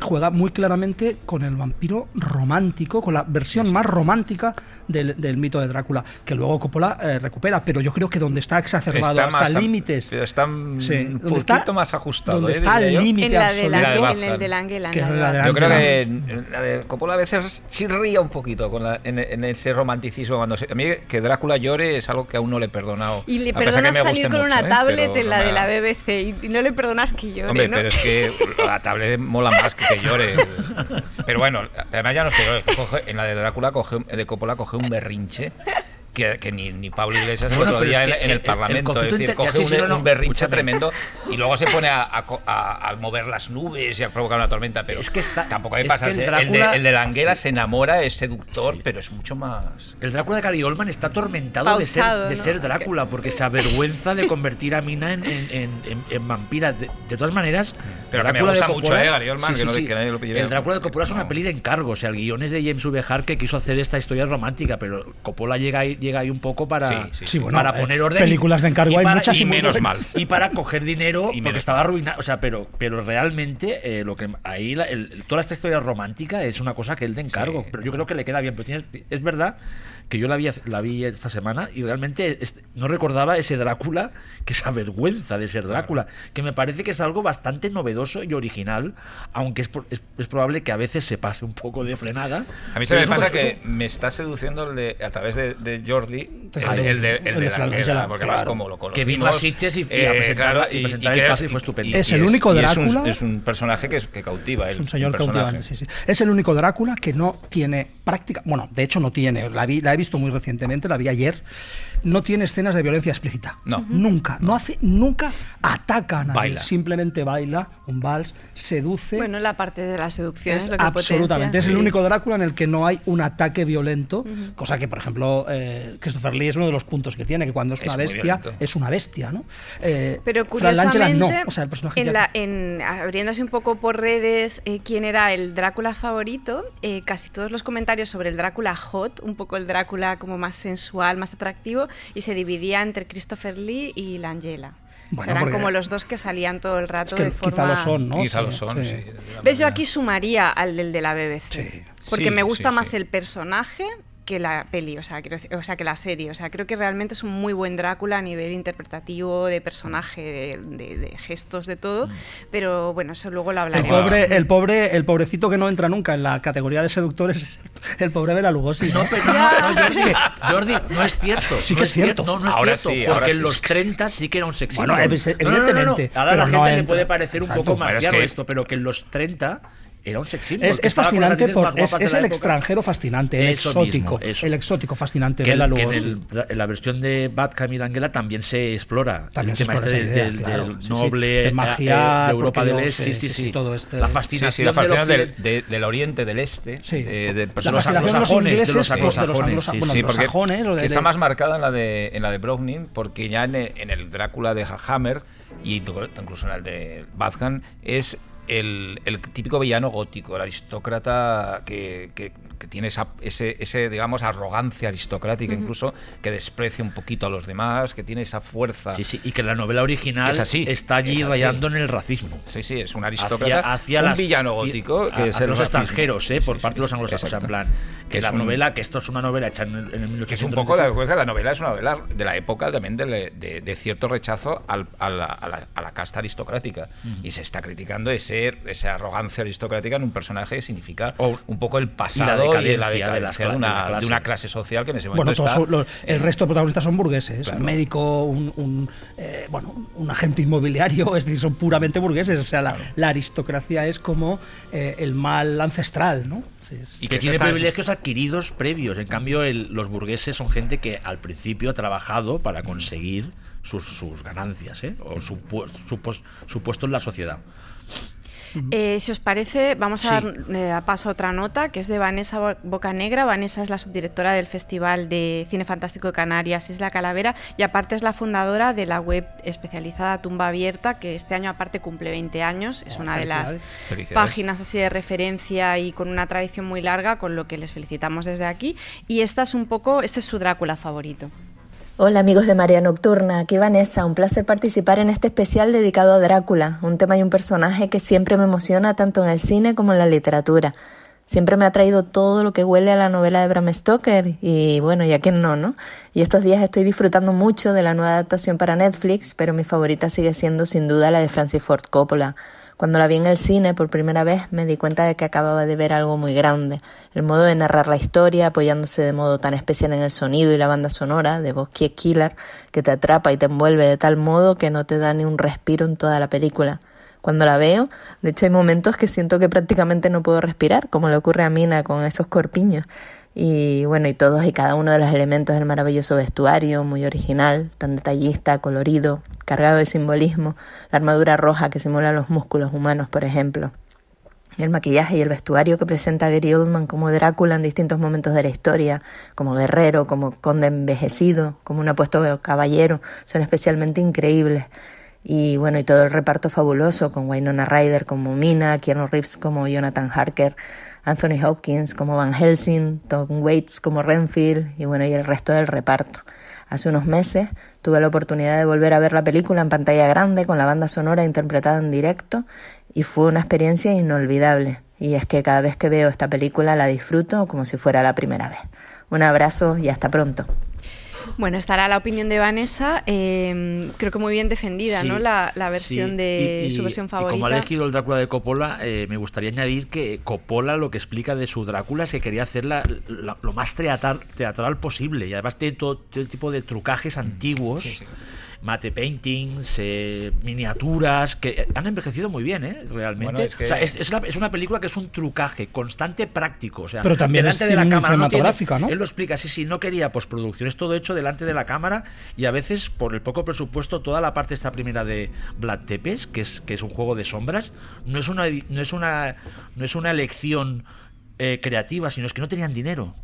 Speaker 5: juega muy claramente con el vampiro romántico, con la versión más romántica del, mito de Drácula, que luego Coppola eh, recupera, pero yo creo que donde está exacerbado hasta límites...
Speaker 4: Está un poquito más ajustado.
Speaker 5: Está al
Speaker 4: diría yo.
Speaker 5: límite absoluto.
Speaker 4: La de
Speaker 3: en el
Speaker 5: la de.
Speaker 4: Yo creo que la de Coppola a veces chirría un poquito con la- en, en ese romanticismo. Cuando se- a mí que Drácula llore es algo que aún no le he perdonado.
Speaker 3: Y le perdonas salir con
Speaker 4: mucho,
Speaker 3: una
Speaker 4: ¿eh?
Speaker 3: tablet en la
Speaker 4: no
Speaker 3: de la BBC y, y no le perdonas que llore,
Speaker 4: Hombre,
Speaker 3: ¿no?
Speaker 4: pero es que la tablet mola más que que llore. Pero bueno, además ya no es que llore, es que coge- en la de Drácula coge, de Coppola coge un berrinche. Que, que ni, ni Pablo Iglesias el
Speaker 6: Bueno,
Speaker 4: otro día en,
Speaker 6: que
Speaker 4: en el, Parlamento. es decir, coge
Speaker 6: sí,
Speaker 4: un,
Speaker 6: sí, no, no,
Speaker 4: un berrinche
Speaker 6: escúchame.
Speaker 4: tremendo y luego se pone a, a co- a- mover las nubes y a provocar una tormenta. Pero
Speaker 6: Es que está-
Speaker 4: tampoco hay
Speaker 6: es
Speaker 4: pasa.
Speaker 6: que el
Speaker 4: el,
Speaker 6: Drácula-
Speaker 4: de, el de la Anguera se enamora, es seductor, pero es mucho más.
Speaker 6: El Drácula de Gary Oldman está atormentado de ser, de
Speaker 3: ¿no?
Speaker 6: ser Drácula porque se avergüenza de convertir a Mina en, en, en- en- en vampira. De, de todas maneras,
Speaker 4: Pero que me
Speaker 6: de
Speaker 4: gusta mucho, ¿eh? Gary Oldman, que no- que nadie lo pille
Speaker 6: El Drácula de Coppola es una
Speaker 4: no.
Speaker 6: peli de encargo. O sea, el guion es de James V. Hart que quiso hacer esta historia romántica, pero Coppola llega ahí, llega ahí un poco para,
Speaker 4: Sí, sí,
Speaker 5: Sí, bueno,
Speaker 6: para
Speaker 5: eh,
Speaker 6: poner orden.
Speaker 5: películas de encargo hay muchas y
Speaker 4: menos mal.
Speaker 6: Y para coger dinero,
Speaker 4: Y
Speaker 6: porque estaba arruinado. O sea, pero, pero realmente eh, lo que ahí la- el- toda esta historia romántica es una cosa que él de encargo.
Speaker 4: Sí.
Speaker 6: Pero yo creo que le queda bien. Pero tienes- es verdad que yo la vi, la vi esta semana y realmente no recordaba ese Drácula que esa vergüenza de ser Drácula. Que me parece que es algo bastante novedoso y original, aunque es, es, es probable que a veces se pase un poco de frenada.
Speaker 4: A mí se me
Speaker 6: eso-
Speaker 4: pasa
Speaker 6: eso-
Speaker 4: que me está seduciendo el de, a través de, de Jordi, el, de- el de, el
Speaker 5: el
Speaker 4: de
Speaker 5: de
Speaker 4: la
Speaker 5: Angela,
Speaker 4: porque
Speaker 5: claro.
Speaker 4: más como lo conocimos.
Speaker 6: Que vino a Sitges y- y a
Speaker 4: eh,
Speaker 6: presentar-
Speaker 4: claro,
Speaker 6: y presentar el
Speaker 4: que
Speaker 6: caso y fue estupendo.
Speaker 5: Es el único
Speaker 4: y es
Speaker 5: Drácula.
Speaker 4: un, es un personaje que, es- que cautiva.
Speaker 5: Es
Speaker 4: el-
Speaker 5: un señor
Speaker 4: el
Speaker 5: cautivante, sí, sí. Es el único Drácula que no tiene práctica. Bueno, de hecho no tiene. La, vi, la he visto muy recientemente, la vi ayer. No tiene escenas de violencia explícita.
Speaker 4: No.
Speaker 5: Nunca. No hace, nunca ataca a nadie.
Speaker 4: Baila.
Speaker 5: Simplemente baila un vals, seduce.
Speaker 3: Bueno, la parte de la seducción es,
Speaker 5: Es
Speaker 3: lo que
Speaker 5: absolutamente.
Speaker 3: potencia.
Speaker 5: Es el único Drácula en el que no hay un ataque violento, cosa que, por ejemplo, eh, Christopher Lee es uno de los puntos que tiene, que cuando es, una bestia, es una bestia, ¿no? Eh,
Speaker 3: Pero curiosamente,
Speaker 5: no. O sea, el personaje
Speaker 3: en
Speaker 5: ya-
Speaker 3: la- en- abriéndose un poco por redes eh, quién era el Drácula favorito, eh, casi todos los comentarios sobre el Drácula hot, un poco el Drácula como más sensual, más atractivo, y se dividía entre Christopher Lee y
Speaker 5: Bueno,
Speaker 3: sea, eran como los dos que salían todo el rato
Speaker 5: es que
Speaker 3: de forma...
Speaker 5: quizá lo son, ¿no?
Speaker 4: Quizá
Speaker 5: Sí,
Speaker 4: lo son,
Speaker 5: sí.
Speaker 3: ¿Ves? Yo aquí sumaría al del de la BBC.
Speaker 5: Sí.
Speaker 3: Porque
Speaker 4: Sí,
Speaker 3: me gusta
Speaker 4: sí,
Speaker 3: más
Speaker 4: sí.
Speaker 3: el personaje que la peli, o sea, o sea, que la serie. O sea, creo que realmente es un muy buen Drácula a nivel interpretativo, de personaje, de, de- de gestos, de todo. Pero bueno, eso luego lo
Speaker 5: El
Speaker 3: hablaremos.
Speaker 5: pobre, el pobre, el pobrecito que no entra nunca en la categoría de seductores es el pobre Bela Lugosi.
Speaker 6: No, pero no, no, Jordi, Jordi, no es cierto.
Speaker 5: Sí que
Speaker 6: no
Speaker 5: es cierto.
Speaker 6: No, no es
Speaker 4: Ahora
Speaker 6: cierto.
Speaker 4: sí,
Speaker 6: porque en
Speaker 4: sí.
Speaker 6: los 30 sí que era un sex
Speaker 5: Bueno,
Speaker 6: symbol.
Speaker 5: evi-
Speaker 6: No, no, no, no, no.
Speaker 5: evidentemente,
Speaker 6: Ahora a
Speaker 5: pero
Speaker 6: la
Speaker 5: no
Speaker 6: gente le puede parecer un
Speaker 5: Exacto.
Speaker 6: poco
Speaker 4: Bueno, es
Speaker 6: marciano
Speaker 4: que-
Speaker 6: esto, pero que en los 30 era un sex symbol.
Speaker 5: Es,
Speaker 6: que
Speaker 5: es fascinante, por, es,
Speaker 6: de
Speaker 5: es
Speaker 6: la
Speaker 5: el
Speaker 6: época.
Speaker 5: extranjero fascinante, el
Speaker 6: Eso
Speaker 5: exótico,
Speaker 6: mismo,
Speaker 5: el exótico fascinante Bela
Speaker 6: el- que en, la versión de Bad Camille Angela también se explora
Speaker 5: También
Speaker 6: el
Speaker 5: se
Speaker 6: tema
Speaker 5: explora
Speaker 6: este
Speaker 5: idea,
Speaker 6: del,
Speaker 5: claro.
Speaker 6: del
Speaker 5: Sí,
Speaker 6: noble
Speaker 5: De
Speaker 6: eh,
Speaker 5: magiar,
Speaker 6: eh, de Europa del Este.
Speaker 5: sí,
Speaker 6: Sí, sí,
Speaker 5: todo este-
Speaker 6: La fascinación,
Speaker 4: la fascinación
Speaker 6: del
Speaker 4: del, de- oriente, del este.
Speaker 5: Sí.
Speaker 4: eh, de- pues,
Speaker 5: La
Speaker 4: de los
Speaker 5: de
Speaker 6: anglosajones, de los
Speaker 5: de los
Speaker 6: anglosajones,
Speaker 5: anglosa-
Speaker 6: sí,
Speaker 5: de
Speaker 4: porque
Speaker 5: de-
Speaker 4: está
Speaker 5: de-
Speaker 4: más marcada en la de en la de Browning, porque ya en el, Drácula de Hammer y incluso en el de Batham es el, el típico villano gótico, el aristócrata que, que- que tiene esa, ese, ese, digamos, arrogancia aristocrática incluso, que desprecia un poquito a los demás, que tiene esa fuerza.
Speaker 6: Sí, sí, y que la novela original
Speaker 4: Es así,
Speaker 6: está allí
Speaker 4: es así.
Speaker 6: rayando en el racismo.
Speaker 4: Sí, sí, es un aristócrata,
Speaker 6: hacia, hacia
Speaker 4: un
Speaker 6: las-
Speaker 4: villano gótico que
Speaker 6: a-
Speaker 4: es
Speaker 6: hacia
Speaker 4: el
Speaker 6: los
Speaker 4: racismo.
Speaker 6: extranjeros, ¿eh? Por
Speaker 4: sí,
Speaker 6: parte de los anglosajones. O sea, en plan, que
Speaker 4: Es
Speaker 6: la
Speaker 4: un-
Speaker 6: novela, que esto es una novela hecha en el, en el 1895.
Speaker 4: Que es un poco la, la novela, es una novela de la época también de, de- de cierto rechazo al- a, la, a la- a la casta aristocrática. Y se está criticando ese, esa arrogancia aristocrática en un personaje que significa
Speaker 6: O-
Speaker 4: un poco el
Speaker 6: y
Speaker 4: pasado y la
Speaker 6: decadencia de
Speaker 4: decadencia
Speaker 6: las
Speaker 4: una,
Speaker 6: clase.
Speaker 4: de una clase social que en ese momento
Speaker 5: Bueno,
Speaker 4: está.
Speaker 5: los- el resto de protagonistas son burgueses.
Speaker 4: Claro.
Speaker 5: Un médico, un, un, eh, bueno, un agente inmobiliario, es decir, son puramente burgueses. O sea, la, la aristocracia es como eh, el mal ancestral, ¿no? Sí,
Speaker 6: Y
Speaker 4: que
Speaker 6: tiene privilegios adquiridos previos. En cambio, el- los burgueses son gente que al principio ha trabajado para conseguir sus, sus ganancias, ¿eh? o su, su puesto en la sociedad.
Speaker 3: Eh, si os parece, vamos a
Speaker 6: Sí.
Speaker 3: dar eh, a paso otra nota, que es de Vanessa Bo- Bocanegra. Vanessa es la subdirectora del Festival de Cine Fantástico de Canarias, Isla Calavera, y aparte es la fundadora de la web especializada Tumba Abierta, que este año aparte cumple 20 años. Es
Speaker 5: Oh,
Speaker 3: una de las páginas así de referencia y con una tradición muy larga, con lo que les felicitamos desde aquí. Y esta es un poco, este es su Drácula favorito.
Speaker 8: Hola amigos de María Nocturna, aquí Vanessa, un placer participar en este especial dedicado a Drácula, un tema y un personaje que siempre me emociona tanto en el cine como en la literatura. Siempre me ha traído todo lo que huele a la novela de Bram Stoker y bueno, ya quién no, ¿no? Y estos días estoy disfrutando mucho de la nueva adaptación para Netflix, pero mi favorita sigue siendo sin duda la de Francis Ford Coppola. Cuando la vi en el cine por primera vez me di cuenta de que acababa de ver algo muy grande. El modo de narrar la historia, apoyándose de modo tan especial en el sonido y la banda sonora de Bosque Killer, que te atrapa y te envuelve de tal modo que no te da ni un respiro en toda la película. Cuando la veo, de hecho hay momentos que siento que prácticamente no puedo respirar, como le ocurre a Mina con esos corpiños. Y bueno, y todos y cada uno de los elementos del maravilloso vestuario, muy original, tan detallista, colorido, cargado de simbolismo, la armadura roja que simula los músculos humanos, por ejemplo. El maquillaje y el vestuario que presenta Gary Oldman como Drácula en distintos momentos de la historia, como guerrero, como conde envejecido, como un apuesto caballero, son especialmente increíbles. Y bueno, y todo el reparto fabuloso, con Wynonna Ryder como Mina, Keanu Reeves como Jonathan Harker, Anthony Hopkins como Van Helsing, Tom Waits como Renfield y bueno, y el resto del reparto. Hace unos meses tuve la oportunidad de volver a ver la película en pantalla grande con la banda sonora interpretada en directo y fue una experiencia inolvidable. Y es que cada vez que veo esta película la disfruto como si fuera la primera vez. Un abrazo y hasta pronto.
Speaker 3: Bueno, estará la opinión de Vanessa, eh, creo que muy bien defendida,
Speaker 6: Sí,
Speaker 3: ¿no? La, la versión
Speaker 6: sí.
Speaker 3: de
Speaker 6: Y- y-
Speaker 3: su versión
Speaker 6: y
Speaker 3: favorita.
Speaker 6: como ha elegido el Drácula de Coppola, eh, me gustaría añadir que Coppola lo que explica de su Drácula es que quería hacerla la- lo más teatral, teatral posible. Y además tiene todo, todo tipo de trucajes antiguos. Mate paintings, eh, miniaturas, que han envejecido muy bien, ¿eh? Realmente.
Speaker 4: Bueno, es que-
Speaker 6: O sea, es, es es una película que es un trucaje constante, práctico. O sea,
Speaker 5: Pero también es
Speaker 6: delante de la cámara. no tiene-
Speaker 5: ¿no?
Speaker 6: Él lo explica, sí, sí, no quería postproducción, es todo hecho delante de la cámara y a veces por el poco presupuesto toda la parte esta primera de Vlad Tepes, que es que es un juego de sombras, no es una no es una no es una elección eh, creativa, sino es que no tenían dinero.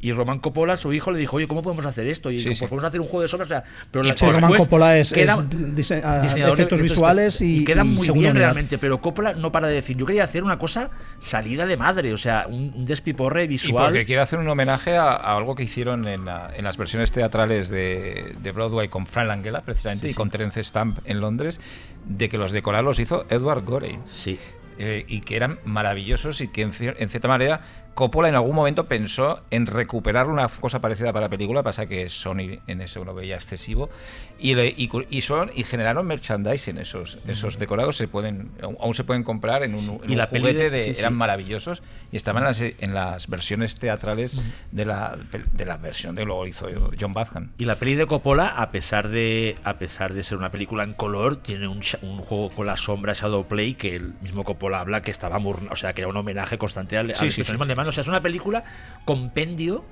Speaker 6: Y Román Coppola, su hijo, le dijo, oye, ¿cómo podemos hacer esto? Y
Speaker 4: Sí,
Speaker 6: dijo,
Speaker 4: sí.
Speaker 6: podemos hacer un juego de sombras. O sea, pero la-
Speaker 5: Roman
Speaker 6: después
Speaker 5: Coppola es,
Speaker 6: queda-
Speaker 5: es dise-
Speaker 6: diseñador de
Speaker 5: efectos visuales y,
Speaker 6: queda
Speaker 5: y
Speaker 6: muy
Speaker 5: segunda
Speaker 6: bien
Speaker 5: unidad.
Speaker 6: realmente, pero Coppola no para de decir, yo quería hacer una cosa salida de madre, o sea, un, un despiporre
Speaker 4: Y
Speaker 6: visual.
Speaker 4: porque quiere hacer un homenaje a, a algo que hicieron en, la- en las versiones teatrales de, de Broadway con Fran Langella, precisamente, y con Terence Stamp en Londres, de que los decorados los hizo Edward Gorey.
Speaker 6: Sí.
Speaker 4: eh, y que eran maravillosos y que en, en cierta manera Coppola en algún momento pensó en recuperar una cosa parecida para la película, pasa que Sony en eso lo veía excesivo y, le- y, y son y generaron merchandising esos esos decorados se pueden aún se pueden comprar en un, en
Speaker 6: Y
Speaker 4: un
Speaker 6: la
Speaker 4: juguete
Speaker 6: de-
Speaker 4: de,
Speaker 6: sí, sí.
Speaker 4: eran maravillosos y estaban en las, en las versiones teatrales de la de la versión de luego hizo John Badham.
Speaker 6: Y la peli de Coppola, a pesar de a pesar de ser una película en color, tiene un, un juego con la sombra Shadowplay que el mismo Coppola habla que estaba burn- o sea, que era un homenaje constante al, al
Speaker 4: Sí, sí, sí.
Speaker 6: alemán. O sea, es una película compendio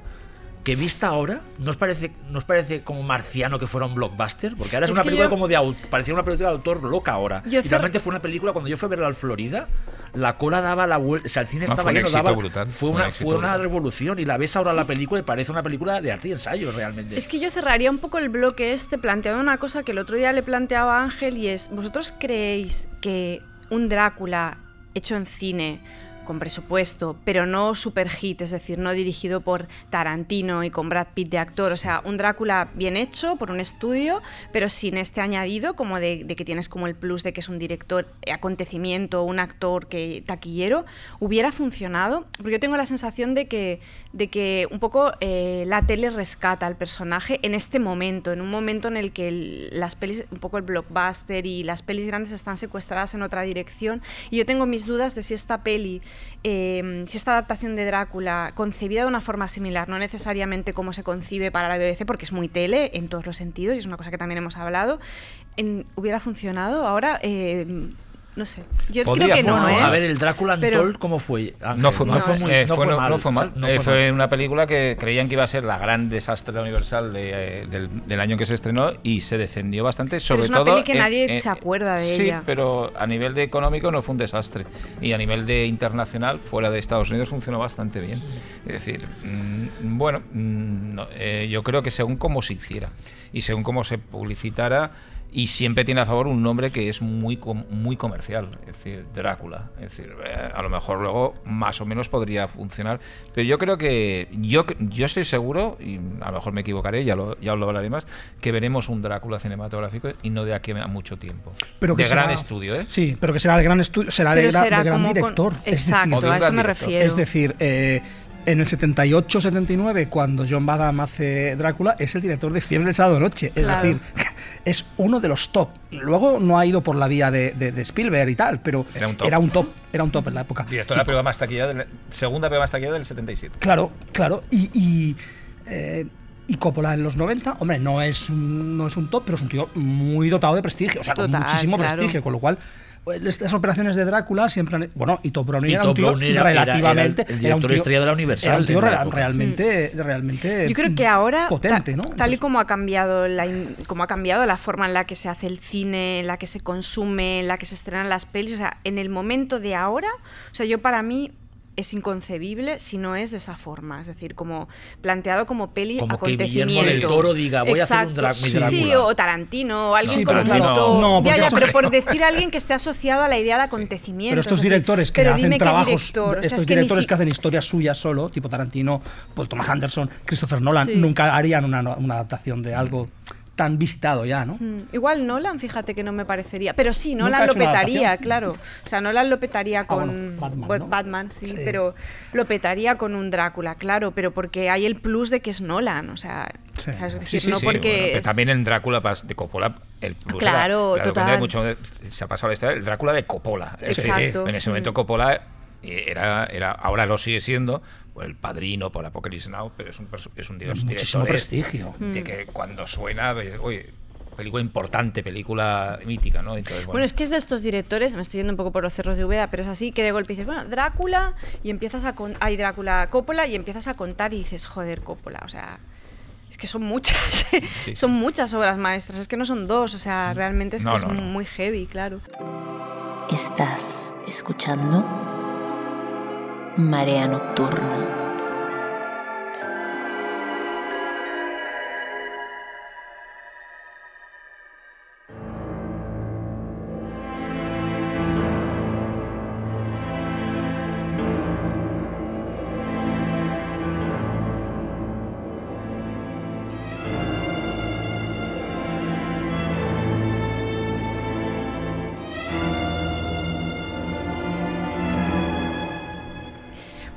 Speaker 6: que vista ahora, ¿no os parece, no os parece como marciano que fuera un blockbuster? Porque ahora es,
Speaker 3: Es
Speaker 6: una película
Speaker 3: yo-
Speaker 6: como de au- parecía una película de autor loca ahora.
Speaker 3: Yo
Speaker 6: y realmente fue una película, cuando yo fui a verla al Florida, la cola daba la vuelta, o sea, el cine
Speaker 4: No,
Speaker 6: estaba lleno, daba,
Speaker 4: brutal,
Speaker 6: fue
Speaker 4: fue un
Speaker 6: una, fue una
Speaker 4: brutal.
Speaker 6: revolución y la ves ahora la película y parece una película de arte y ensayo realmente.
Speaker 3: Es que yo cerraría un poco el bloque este planteando una cosa que el otro día le planteaba a Ángel y es, ¿vosotros creéis que un Drácula hecho en cine con presupuesto, pero no super hit, es decir, no dirigido por Tarantino y con Brad Pitt de actor, o sea, un Drácula bien hecho por un estudio, pero sin este añadido como de, de que tienes como el plus de que es un director eh, acontecimiento, un actor que taquillero, hubiera funcionado, porque yo tengo la sensación de que, de que un poco eh, la tele rescata al personaje en este momento, en un momento en el que el- las pelis, un poco el blockbuster y las pelis grandes están secuestradas en otra dirección, y yo tengo mis dudas de si esta peli eh, si esta adaptación de Drácula, concebida de una forma similar, no necesariamente como se concibe para la BBC, porque es muy tele en todos los sentidos, y es una cosa que también hemos hablado, hubiera funcionado. Ahora, eh, no sé. Yo
Speaker 4: Podría
Speaker 3: creo que no. ¿eh?
Speaker 6: A ver, el Drácula
Speaker 3: Pero-
Speaker 6: Untold, ¿cómo fue? Ángel?
Speaker 4: No fue mal.
Speaker 6: fue muy-
Speaker 4: Eh,
Speaker 6: no
Speaker 4: fue,
Speaker 6: fue mal.
Speaker 4: no fue mal.
Speaker 6: No
Speaker 4: Eh,
Speaker 6: fue
Speaker 4: fue
Speaker 6: mal.
Speaker 4: una película que creían que iba a ser la gran desastre Universal de, eh, del, del año que se estrenó y se defendió bastante, sobre
Speaker 3: es una
Speaker 4: todo.
Speaker 3: peli que
Speaker 4: en-
Speaker 3: nadie
Speaker 4: en-
Speaker 3: se acuerda de
Speaker 4: sí,
Speaker 3: ella.
Speaker 4: pero a nivel de económico no fue un desastre. Y a nivel de internacional, fuera de Estados Unidos, funcionó bastante bien. Es decir, mm, bueno, mm, no, eh, yo creo que según cómo se hiciera y según cómo se publicitara y siempre tiene a favor un nombre que es muy, muy comercial, es decir, Drácula. Es decir, eh, a lo mejor luego más o menos podría funcionar, pero yo creo que yo, yo estoy seguro, y a lo mejor me equivocaré, ya lo, ya lo hablaré más, que veremos un Drácula cinematográfico y no de aquí a mucho tiempo.
Speaker 5: Pero
Speaker 4: de
Speaker 5: que
Speaker 4: gran
Speaker 5: será-
Speaker 4: estudio, ¿eh?
Speaker 5: Sí, pero que será de gran estudio, será de,
Speaker 3: será
Speaker 5: de gran
Speaker 3: con-
Speaker 5: director.
Speaker 3: Exacto,
Speaker 5: decir,
Speaker 3: a eso me
Speaker 4: director.
Speaker 3: refiero.
Speaker 5: Es decir, eh, en el 78-79, cuando John Badham hace Drácula, es el director de Fiebre del Sábado Noche. Es
Speaker 3: Claro.
Speaker 5: decir, es uno de los top. Luego no ha ido por la vía de, de- de Spielberg y tal, pero
Speaker 4: Era un top.
Speaker 5: Era un top, era un top en la época.
Speaker 4: Director de la prueba más taquilla del- segunda prueba más taquilla del 77.
Speaker 5: Claro, claro. Y, y, eh, y Coppola en los 90, hombre, no es, un, no es un top, pero es un tío muy dotado de prestigio, o sea, con muchísimo
Speaker 3: claro.
Speaker 5: prestigio, con lo cual estas operaciones de Drácula siempre han... Bueno, y Todd Browning
Speaker 6: Y
Speaker 5: era un tío
Speaker 6: Browning era- era-
Speaker 5: relativamente...
Speaker 6: era el director
Speaker 5: tío-
Speaker 6: estrella de la Universal
Speaker 5: Era un tío
Speaker 6: la
Speaker 5: rela-
Speaker 6: época.
Speaker 5: realmente, realmente
Speaker 3: Yo creo que ahora,
Speaker 5: potente,
Speaker 3: ta-
Speaker 5: ¿no?
Speaker 3: tal y como ha cambiado la como ha cambiado la forma en la que se hace el cine, en la que se consume, en la que se estrenan las pelis, o sea, en el momento de ahora, o sea, yo para mí es inconcebible si no es de esa forma, es decir, como planteado como peli
Speaker 6: Como que
Speaker 3: acontecimiento.
Speaker 6: Guillermo del Toro diga, voy a hacer un mi
Speaker 3: sí,
Speaker 6: Drácula.
Speaker 3: o Tarantino, o alguien
Speaker 5: Sí,
Speaker 3: como to-
Speaker 5: no,
Speaker 3: ya, ya,
Speaker 5: estos-
Speaker 3: pero por decir a alguien que esté asociado a la idea de acontecimiento.
Speaker 5: pero estos directores que
Speaker 3: pero
Speaker 5: hacen
Speaker 3: dime qué
Speaker 5: trabajos,
Speaker 3: director, o sea,
Speaker 5: estos
Speaker 3: es que
Speaker 5: directores
Speaker 3: si-
Speaker 5: que hacen historias suyas solo, tipo Tarantino, Paul Thomas Anderson, Christopher Nolan,
Speaker 3: Sí.
Speaker 5: nunca harían una, una adaptación de algo tan visitado ya, ¿no?
Speaker 3: Mm, Igual Nolan, fíjate que no me parecería. Pero sí, Nolan lo petaría, claro. O sea, Nolan lo petaría con.
Speaker 5: bueno, Batman,
Speaker 3: bueno,
Speaker 5: ¿no?
Speaker 3: Batman, sí,
Speaker 5: Sí.
Speaker 3: pero lo petaría con un Drácula, claro, pero porque hay el plus de que es Nolan. O sea,
Speaker 5: Sí.
Speaker 3: ¿sabes? Es decir,
Speaker 4: sí,
Speaker 3: no
Speaker 4: sí,
Speaker 3: porque.
Speaker 4: bueno, pero
Speaker 3: es-
Speaker 4: también en Drácula de Coppola el plus
Speaker 3: Claro,
Speaker 4: era- claro,
Speaker 3: total.
Speaker 4: mucho- se ha pasado la historia el Drácula de Coppola Es decir,
Speaker 3: Exacto.
Speaker 4: en ese momento
Speaker 3: Mm.
Speaker 4: Coppola eh, era, era ahora lo sigue siendo por el padrino por Apocalypse Now pero es un es un dios
Speaker 5: Muchísimo prestigio.
Speaker 4: de que cuando suena de, oye película importante película mítica no entonces bueno,
Speaker 3: Bueno, es que es de estos directores, me estoy yendo un poco por los cerros de Úbeda, pero es así que de golpe dices, bueno, Drácula, y empiezas a contar, hay Drácula Coppola, y empiezas a contar y dices, joder, Coppola, o sea, es que son muchas,
Speaker 4: Sí.
Speaker 3: son muchas obras maestras, es que no son dos, o sea, realmente es
Speaker 4: No,
Speaker 3: que es
Speaker 4: no.
Speaker 3: muy heavy, claro.
Speaker 2: Estás escuchando Marea Nocturna.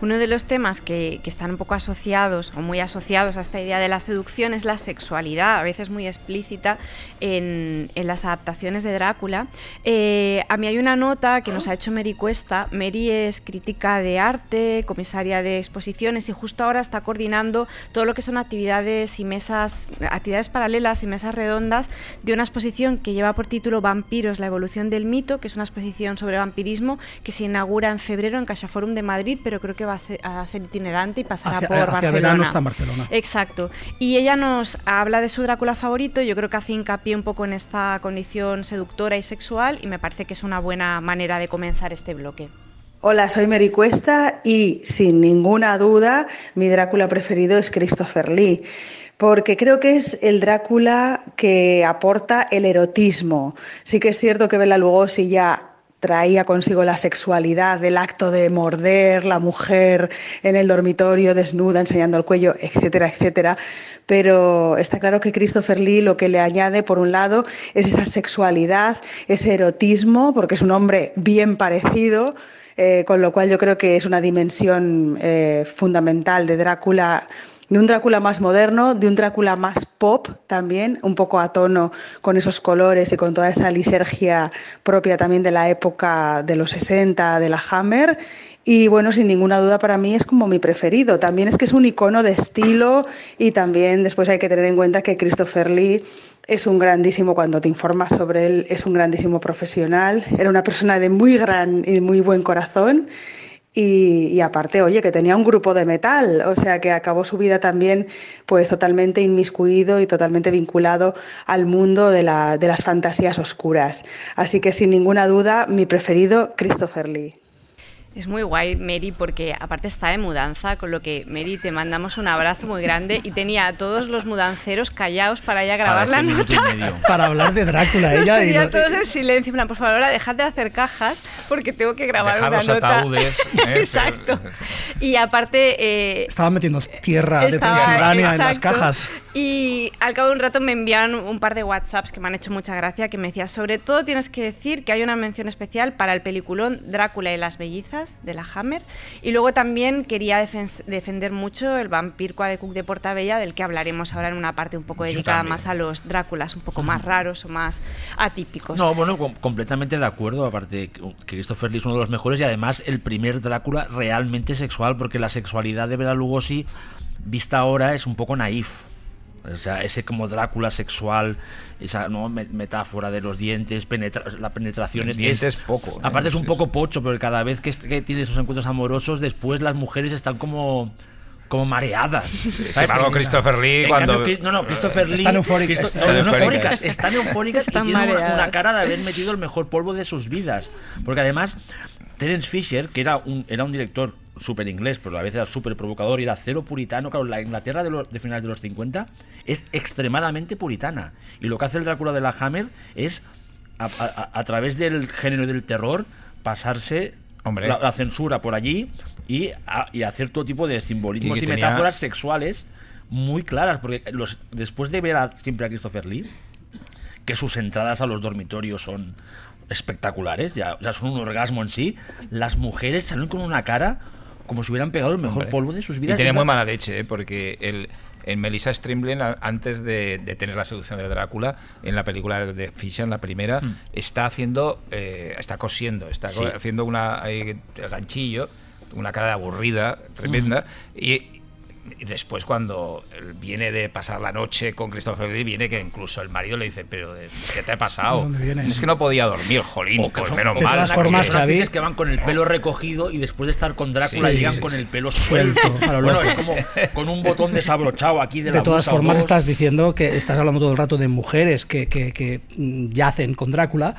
Speaker 3: Uno de los temas que, que están un poco asociados o muy asociados a esta idea de la seducción es la sexualidad, a veces muy explícita en, en las adaptaciones de Drácula. Eh, a mí hay una nota que nos ha hecho Mary Cuesta. Mary es crítica de arte, comisaria de exposiciones y justo ahora está coordinando todo lo que son actividades y mesas, actividades paralelas y mesas redondas de una exposición que lleva por título Vampiros, la evolución del mito, que es una exposición sobre vampirismo que se inaugura en febrero en Caixa Forum de Madrid, pero creo que va ser, a ser itinerante y pasará
Speaker 5: Hacia-
Speaker 3: por
Speaker 5: hacia
Speaker 3: Barcelona.
Speaker 5: verano está en Barcelona.
Speaker 3: Exacto. Y ella nos habla de su Drácula favorito, yo creo que hace hincapié un poco en esta condición seductora y sexual y me parece que es una buena manera de comenzar este bloque.
Speaker 9: Hola, soy Mary Cuesta y sin ninguna duda mi Drácula preferido es Christopher Lee. Porque creo que es el Drácula que aporta el erotismo. Sí que es cierto que Bela Lugosi ya traía consigo la sexualidad del acto de morder la mujer en el dormitorio desnuda enseñando el cuello, etcétera, etcétera. Pero está claro que Christopher Lee lo que le añade, por un lado, es esa sexualidad, ese erotismo, porque es un hombre bien parecido, eh, con lo cual yo creo que es una dimensión eh, fundamental de Drácula de un Drácula más moderno, de un Drácula más pop también, un poco a tono con esos colores y con toda esa lisergia propia también de la época de los 60, de la Hammer. Y bueno, sin ninguna duda para mí es como mi preferido. También es que es un icono de estilo y también después hay que tener en cuenta que Christopher Lee es un grandísimo, cuando te informas sobre él, es un grandísimo profesional, era una persona de muy gran y muy buen corazón. Y, aparte, oye, que tenía un grupo de metal, o sea que acabó su vida también pues totalmente inmiscuido y totalmente vinculado al mundo de, la, de las fantasías oscuras. Así que sin ninguna duda, mi preferido, Christopher Lee.
Speaker 3: Es muy guay, Mary, porque aparte está de mudanza, con lo que, Mary, te mandamos un abrazo muy grande y tenía a todos los mudanceros callados para ya grabar
Speaker 6: Para
Speaker 3: la
Speaker 6: este
Speaker 3: nota.
Speaker 5: Para hablar de Drácula, ella. y
Speaker 3: tenía todos en silencio, en plan, por favor, ahora dejad de hacer cajas porque tengo que grabar
Speaker 4: Dejar
Speaker 3: una
Speaker 4: los
Speaker 3: nota.
Speaker 4: ataúdes, ¿eh?
Speaker 3: Exacto. Y aparte... eh,
Speaker 5: Estaban metiendo tierra de Transilvania en las cajas.
Speaker 3: Y al cabo de un rato me envían un par de WhatsApps que me han hecho mucha gracia, que me decía, sobre todo tienes que decir que hay una mención especial para el peliculón Drácula y las bellizas de la Hammer. Y luego también quería defen- defender mucho el vampirco de Cook de Portabella, del que hablaremos ahora en una parte un poco dedicada más a los Dráculas, un poco más raros o más atípicos.
Speaker 6: No, bueno, com- completamente de acuerdo. Aparte, que Christopher Lee es uno de los mejores y además el primer Drácula realmente sexual, porque la sexualidad de Bela Lugosi, vista ahora, es un poco naif. O sea, ese como Drácula sexual, esa ¿no? me- metáfora de los dientes, penetra- la penetración es,
Speaker 4: Dientes
Speaker 6: es
Speaker 4: poco, ¿eh?
Speaker 6: Aparte es un poco pocho, porque cada vez que, que tiene esos encuentros amorosos, después las mujeres están como como mareadas. ¿sabes?
Speaker 4: embargo, Christopher Lee,
Speaker 6: En
Speaker 4: cuando-
Speaker 6: cambio, no, no, Christopher Lee
Speaker 5: Están eufóricas.
Speaker 6: Christo-
Speaker 5: Están
Speaker 6: no,
Speaker 4: eufóricas.
Speaker 6: eufóricas, están eufóricas y tienen una,
Speaker 3: mareadas.
Speaker 6: una cara de haber metido el mejor polvo de sus vidas. Porque además, Terence Fisher, que era un, era un director súper inglés, pero a vez era súper provocador y era cero puritano, claro, la Inglaterra de, los, de finales de los 50 es extremadamente puritana. Y lo que hace el Drácula de la Hammer es, a, a- a través del género del terror, pasarse
Speaker 4: Hombre.
Speaker 6: La, la censura por allí y, a- y hacer todo tipo de simbolismos
Speaker 4: Y
Speaker 6: y,
Speaker 4: tenía-
Speaker 6: metáforas sexuales muy claras. Porque los, después de ver a- siempre a Christopher Lee, que sus entradas a los dormitorios son espectaculares, ya, son un orgasmo en sí, las mujeres salen con una cara como si hubieran pegado el mejor
Speaker 4: Hombre.
Speaker 6: polvo de sus
Speaker 4: Y
Speaker 6: vidas.
Speaker 4: tiene
Speaker 6: Es
Speaker 4: muy mala leche, ¿eh? porque el, en Melissa Strimblin, a- antes de, de tener la seducción de Drácula, en la película de Fisher, en la primera, está haciendo, eh, está cosiendo, está
Speaker 6: Sí.
Speaker 4: haciendo una eh, ganchillo, una cara de aburrida, tremenda, y, y después cuando viene de pasar la noche con Christopher Lee, viene que incluso el marido le dice, pero ¿de ¿qué te ha pasado? Es que no podía dormir, jolín,
Speaker 6: O que
Speaker 4: pues
Speaker 6: son-
Speaker 4: menos
Speaker 5: de
Speaker 4: mal.
Speaker 5: todas formas, Xavi-
Speaker 6: que van con el pelo recogido y después de estar con Drácula
Speaker 5: Sí,
Speaker 6: llegan
Speaker 5: sí,
Speaker 6: con el pelo
Speaker 5: Suelto,
Speaker 6: suelto. bueno, es como con un botón desabrochado aquí de,
Speaker 5: De
Speaker 6: la
Speaker 5: todas
Speaker 6: blusa o
Speaker 5: formas, estás diciendo que estás hablando todo el rato de mujeres que, que- que, mm, yacen con Drácula.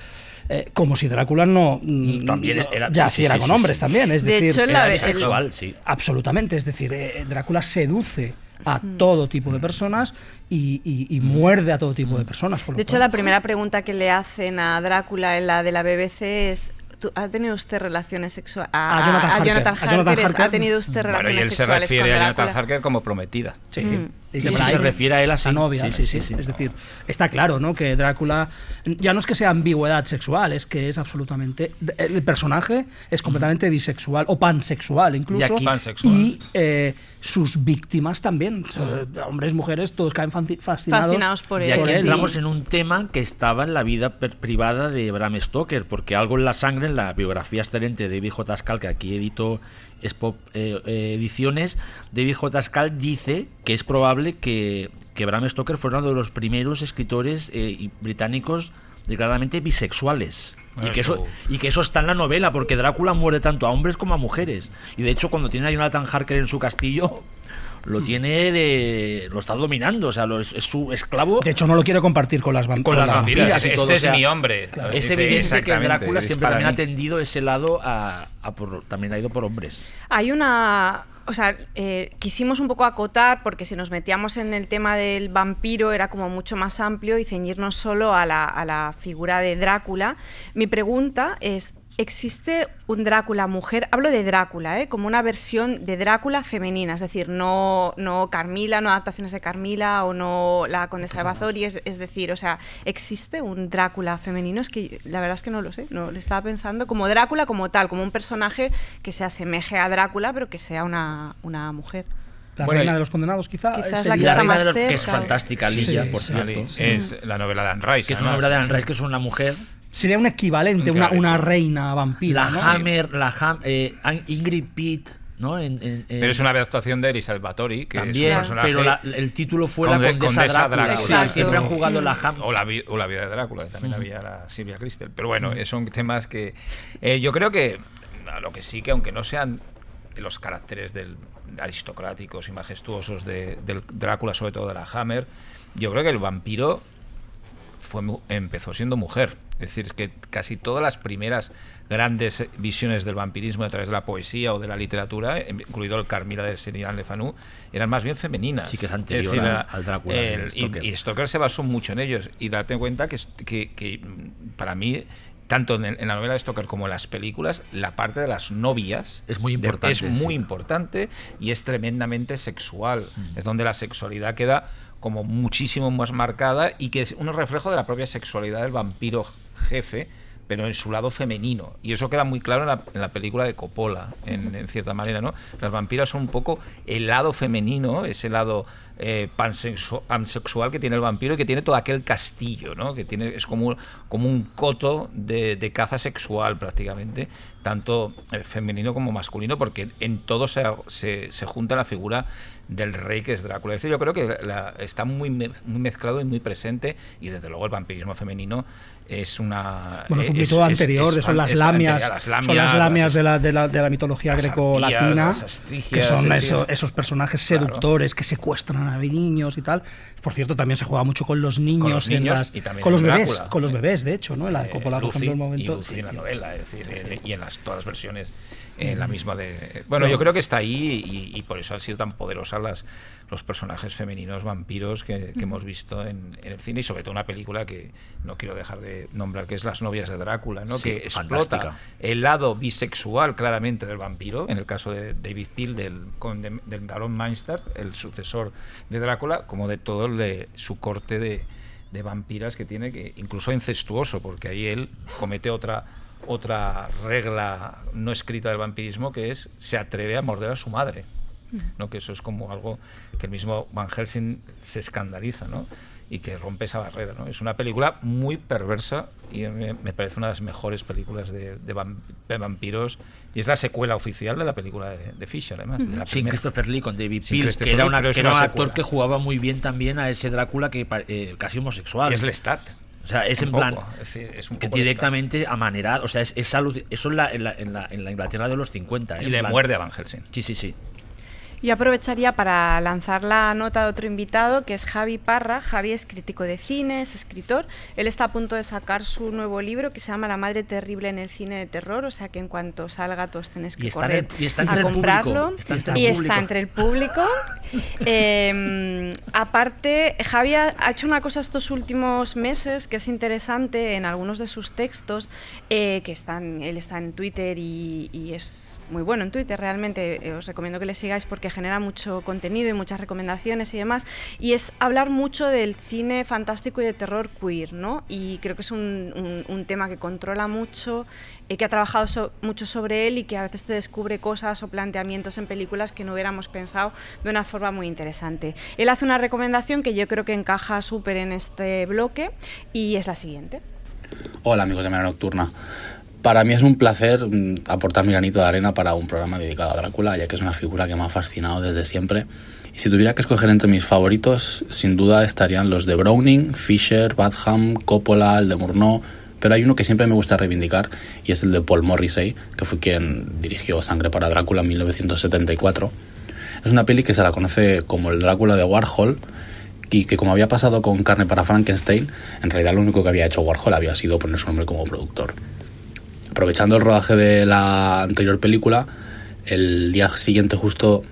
Speaker 5: Eh, como si Drácula no mm,
Speaker 6: También
Speaker 5: no
Speaker 6: era- sí,
Speaker 5: yaciera
Speaker 6: sí,
Speaker 5: con
Speaker 6: sí,
Speaker 5: hombres
Speaker 6: sí.
Speaker 5: también es
Speaker 3: De
Speaker 5: decir
Speaker 3: hecho, en
Speaker 6: Era
Speaker 3: la-
Speaker 6: bisexual, sí.
Speaker 5: absolutamente es decir eh, Drácula seduce a todo tipo de personas y, y- y muerde a todo tipo de personas con lo
Speaker 3: De hecho,
Speaker 5: cual-
Speaker 3: la primera pregunta que le hacen a Drácula en la de la BBC es... ¿tú- ¿Ha tenido usted relaciones sexuales?
Speaker 5: A Jonathan Harker. A Jonathan
Speaker 3: Harker es,
Speaker 5: Harker.
Speaker 3: ¿Ha tenido usted
Speaker 4: Bueno, y
Speaker 3: relaciones
Speaker 4: él se
Speaker 3: sexuales
Speaker 4: refiere
Speaker 3: con
Speaker 4: a Jonathan? Harker como prometida.
Speaker 5: Sí.
Speaker 3: Mm.
Speaker 5: Y
Speaker 6: sí, se refiere a él así.
Speaker 5: La novia,
Speaker 6: Sí,
Speaker 5: sí,
Speaker 6: sí,
Speaker 5: sí,
Speaker 6: sí, sí.
Speaker 5: Es decir, está claro, ¿no? Que Drácula ya no es que sea ambigüedad sexual, es que es absolutamente el personaje es completamente bisexual o pansexual incluso.
Speaker 6: Y aquí-
Speaker 4: Pansexual.
Speaker 5: Y, eh, sus víctimas también, hombres, mujeres, todos caen fascinados.
Speaker 3: Fascinados por
Speaker 6: Y
Speaker 3: él.
Speaker 6: aquí
Speaker 3: sí.
Speaker 6: entramos en un tema que estaba en la vida privada de Bram Stoker, porque algo en la sangre, en la biografía excelente de David J. Skal, que aquí editó Spop eh, eh, Ediciones, David J. Skal dice que es probable que, que Bram Stoker fuera uno de los primeros escritores eh, británicos declaradamente bisexuales. Y que, eso, y que eso está en la novela, porque Drácula muerde tanto a hombres como a mujeres. Y de hecho, cuando tiene a Jonathan Harker en su castillo, lo tiene de. lo está dominando, o sea, lo- es, su esclavo.
Speaker 5: De hecho, no lo quiere compartir con las, vam-
Speaker 6: Con las vampiras.
Speaker 4: Mira,
Speaker 6: y todo,
Speaker 4: este
Speaker 6: o
Speaker 4: es
Speaker 6: sea,
Speaker 4: mi hombre.
Speaker 6: Es evidente que Drácula siempre también ha tendido ese lado a, a por- también ha ido por hombres.
Speaker 3: Hay una. O sea, eh, quisimos un poco acotar, porque si nos metíamos en el tema del vampiro era como mucho más amplio y ceñirnos solo a la, a la figura de Drácula. Mi pregunta es: ¿existe un Drácula mujer? Hablo de Drácula, ¿eh? como una versión de Drácula femenina, es decir, no, no Carmila, no adaptaciones de Carmila o no la Condesa de Bazori, es, es decir, o sea, ¿existe un Drácula femenino? Es que la verdad es que no lo sé, no le estaba pensando como Drácula como tal, como un personaje que se asemeje a Drácula, pero que sea una, una mujer.
Speaker 5: La
Speaker 4: Bueno,
Speaker 5: reina de los condenados, quizá.
Speaker 3: Quizás la que
Speaker 6: La
Speaker 3: está
Speaker 6: reina
Speaker 3: más
Speaker 6: de los, que es fantástica, Lidia,
Speaker 5: Sí,
Speaker 6: por
Speaker 5: sí.
Speaker 6: cierto.
Speaker 4: Es la novela de Anne Rice.
Speaker 6: Que es una obra de Anne Rice, que es una mujer.
Speaker 5: Sería un equivalente, una,
Speaker 4: Claro.
Speaker 5: una reina vampira.
Speaker 6: La
Speaker 5: ¿no?
Speaker 6: Hammer, la Ham, eh, Ingrid Pitt, ¿no? En- en- en-
Speaker 4: Pero es una adaptación de Elizabeth Bathory, que
Speaker 6: también,
Speaker 4: es un personaje.
Speaker 6: pero la- el título fue
Speaker 4: Conde-
Speaker 6: la Condesa,
Speaker 4: Condesa
Speaker 6: Drácula.
Speaker 4: Drácula.
Speaker 6: Siempre han jugado la Ham.
Speaker 4: o la, vi- o la vida de Drácula, que también había la Silvia Cristel. Pero bueno, eh, son temas que. eh, yo creo que a lo que sí que, aunque no sean los caracteres del, aristocráticos y majestuosos de, del Drácula, sobre todo de la Hammer, yo creo que el vampiro fue, empezó siendo mujer. Es decir, es que casi todas las primeras grandes visiones del vampirismo a través de la poesía o de la literatura, incluido el Carmila de Serial de Fanú, eran más bien femeninas.
Speaker 6: Sí, que es anterior al Drácula.
Speaker 4: y, Stoker se basó mucho en ellos. Y darte cuenta que, que, que para mí tanto en, la novela de Stoker como en las películas, la parte de las novias
Speaker 6: es muy importante.
Speaker 4: es muy importante y es tremendamente sexual. Mm. Es donde la sexualidad queda como muchísimo más marcada y que es un reflejo de la propia sexualidad del vampiro jefe pero en su lado femenino. Y eso queda muy claro en la, película de Coppola, en, cierta manera, ¿no? Las vampiras son un poco el lado femenino, ese lado eh, pansexual que tiene el vampiro y que tiene todo aquel castillo, ¿no? Que tiene, es como, como un coto de, caza sexual prácticamente, tanto eh, femenino como masculino, porque en todo se, se, se junta la figura del rey que es Drácula. Es decir, yo creo que está muy, muy mezclado y muy presente y desde luego el vampirismo femenino es una...
Speaker 5: Bueno, es un mito anterior, son las lamias, son las lamias de, la, de, la, de la mitología greco-latina, que son esos personajes seductores que secuestran a niños y tal. Por cierto, también se juega mucho con los niños, con los, con los bebés, con los bebés, de hecho, ¿no? En la de eh, Coppola, por ejemplo, el momento...
Speaker 4: Y en la novela, es decir, y en las, todas las versiones en la misma de... Bueno, yo creo que está ahí y, por eso han sido tan poderosas las, los personajes femeninos vampiros que, hemos visto en, el cine y sobre todo una película que no quiero dejar de nombrar, que es Las novias de Drácula, ¿no? que explota el lado bisexual claramente del vampiro, en el caso de David Peel, del, del Baron Meinster, el sucesor de Drácula, como de todo el de su corte de, de vampiras que tiene, que incluso incestuoso, porque ahí él comete otra otra regla no escrita del vampirismo que es se atreve a morder a su madre. ¿no? que eso es como algo que el mismo Van Helsing se escandaliza ¿no? y que rompe esa barrera. ¿no? Es una película muy perversa y me, parece una de las mejores películas de, vampiros y es la secuela oficial de la película de, Fisher, además. De la
Speaker 6: Sin Christopher Lee con David Peel, que era, un actor que jugaba muy bien también a ese Drácula que eh, casi homosexual.
Speaker 4: es Lestat.
Speaker 6: O sea, es en plan que directamente amanerado. O sea, es, salud. Eso en la, en, la, en, la, Inglaterra de los 50.
Speaker 4: Y le muerde a Van Helsing.
Speaker 6: Sí, sí, sí.
Speaker 3: Yo aprovecharía para lanzar la nota de otro invitado, que es Javi Parra. Javi es crítico de cine, es escritor. Él está a punto de sacar su nuevo libro que se llama La madre terrible en el cine de terror, o sea que en cuanto salga todos tenéis que correr a comprarlo. y está entre el público. Em, aparte, Javi ha hecho una cosa estos últimos meses que es interesante en algunos de sus textos, eh, que están, él está en Twitter y, y, es muy bueno en Twitter, realmente eh, os recomiendo que le sigáis porque genera mucho contenido y muchas recomendaciones y demás, y es hablar mucho del cine fantástico y de terror queer, ¿no? Y creo que es un, tema que controla mucho, y que ha trabajado mucho sobre él y que a veces te descubre cosas o planteamientos en películas que no hubiéramos pensado de una forma muy interesante. Él hace una recomendación que yo creo que encaja súper en este bloque y es la siguiente.
Speaker 10: Hola amigos de Manera Nocturna. Para mí es un placer mm, aportar mi granito de arena para un programa dedicado a Drácula, ya que es una figura que me ha fascinado desde siempre. Y si tuviera que escoger entre mis favoritos, sin duda estarían los de Browning, Fisher, Badham, Coppola, el de Murnau, pero hay uno que siempre me gusta reivindicar y es el de Paul Morrissey, que fue quien dirigió Sangre para Drácula en 1974. Es una peli que se la conoce como el Drácula de Warhol y que como había pasado con Carne para Frankenstein, en realidad lo único que había hecho Warhol había sido poner su nombre como productor aprovechando el rodaje de la anterior película, el día siguiente justo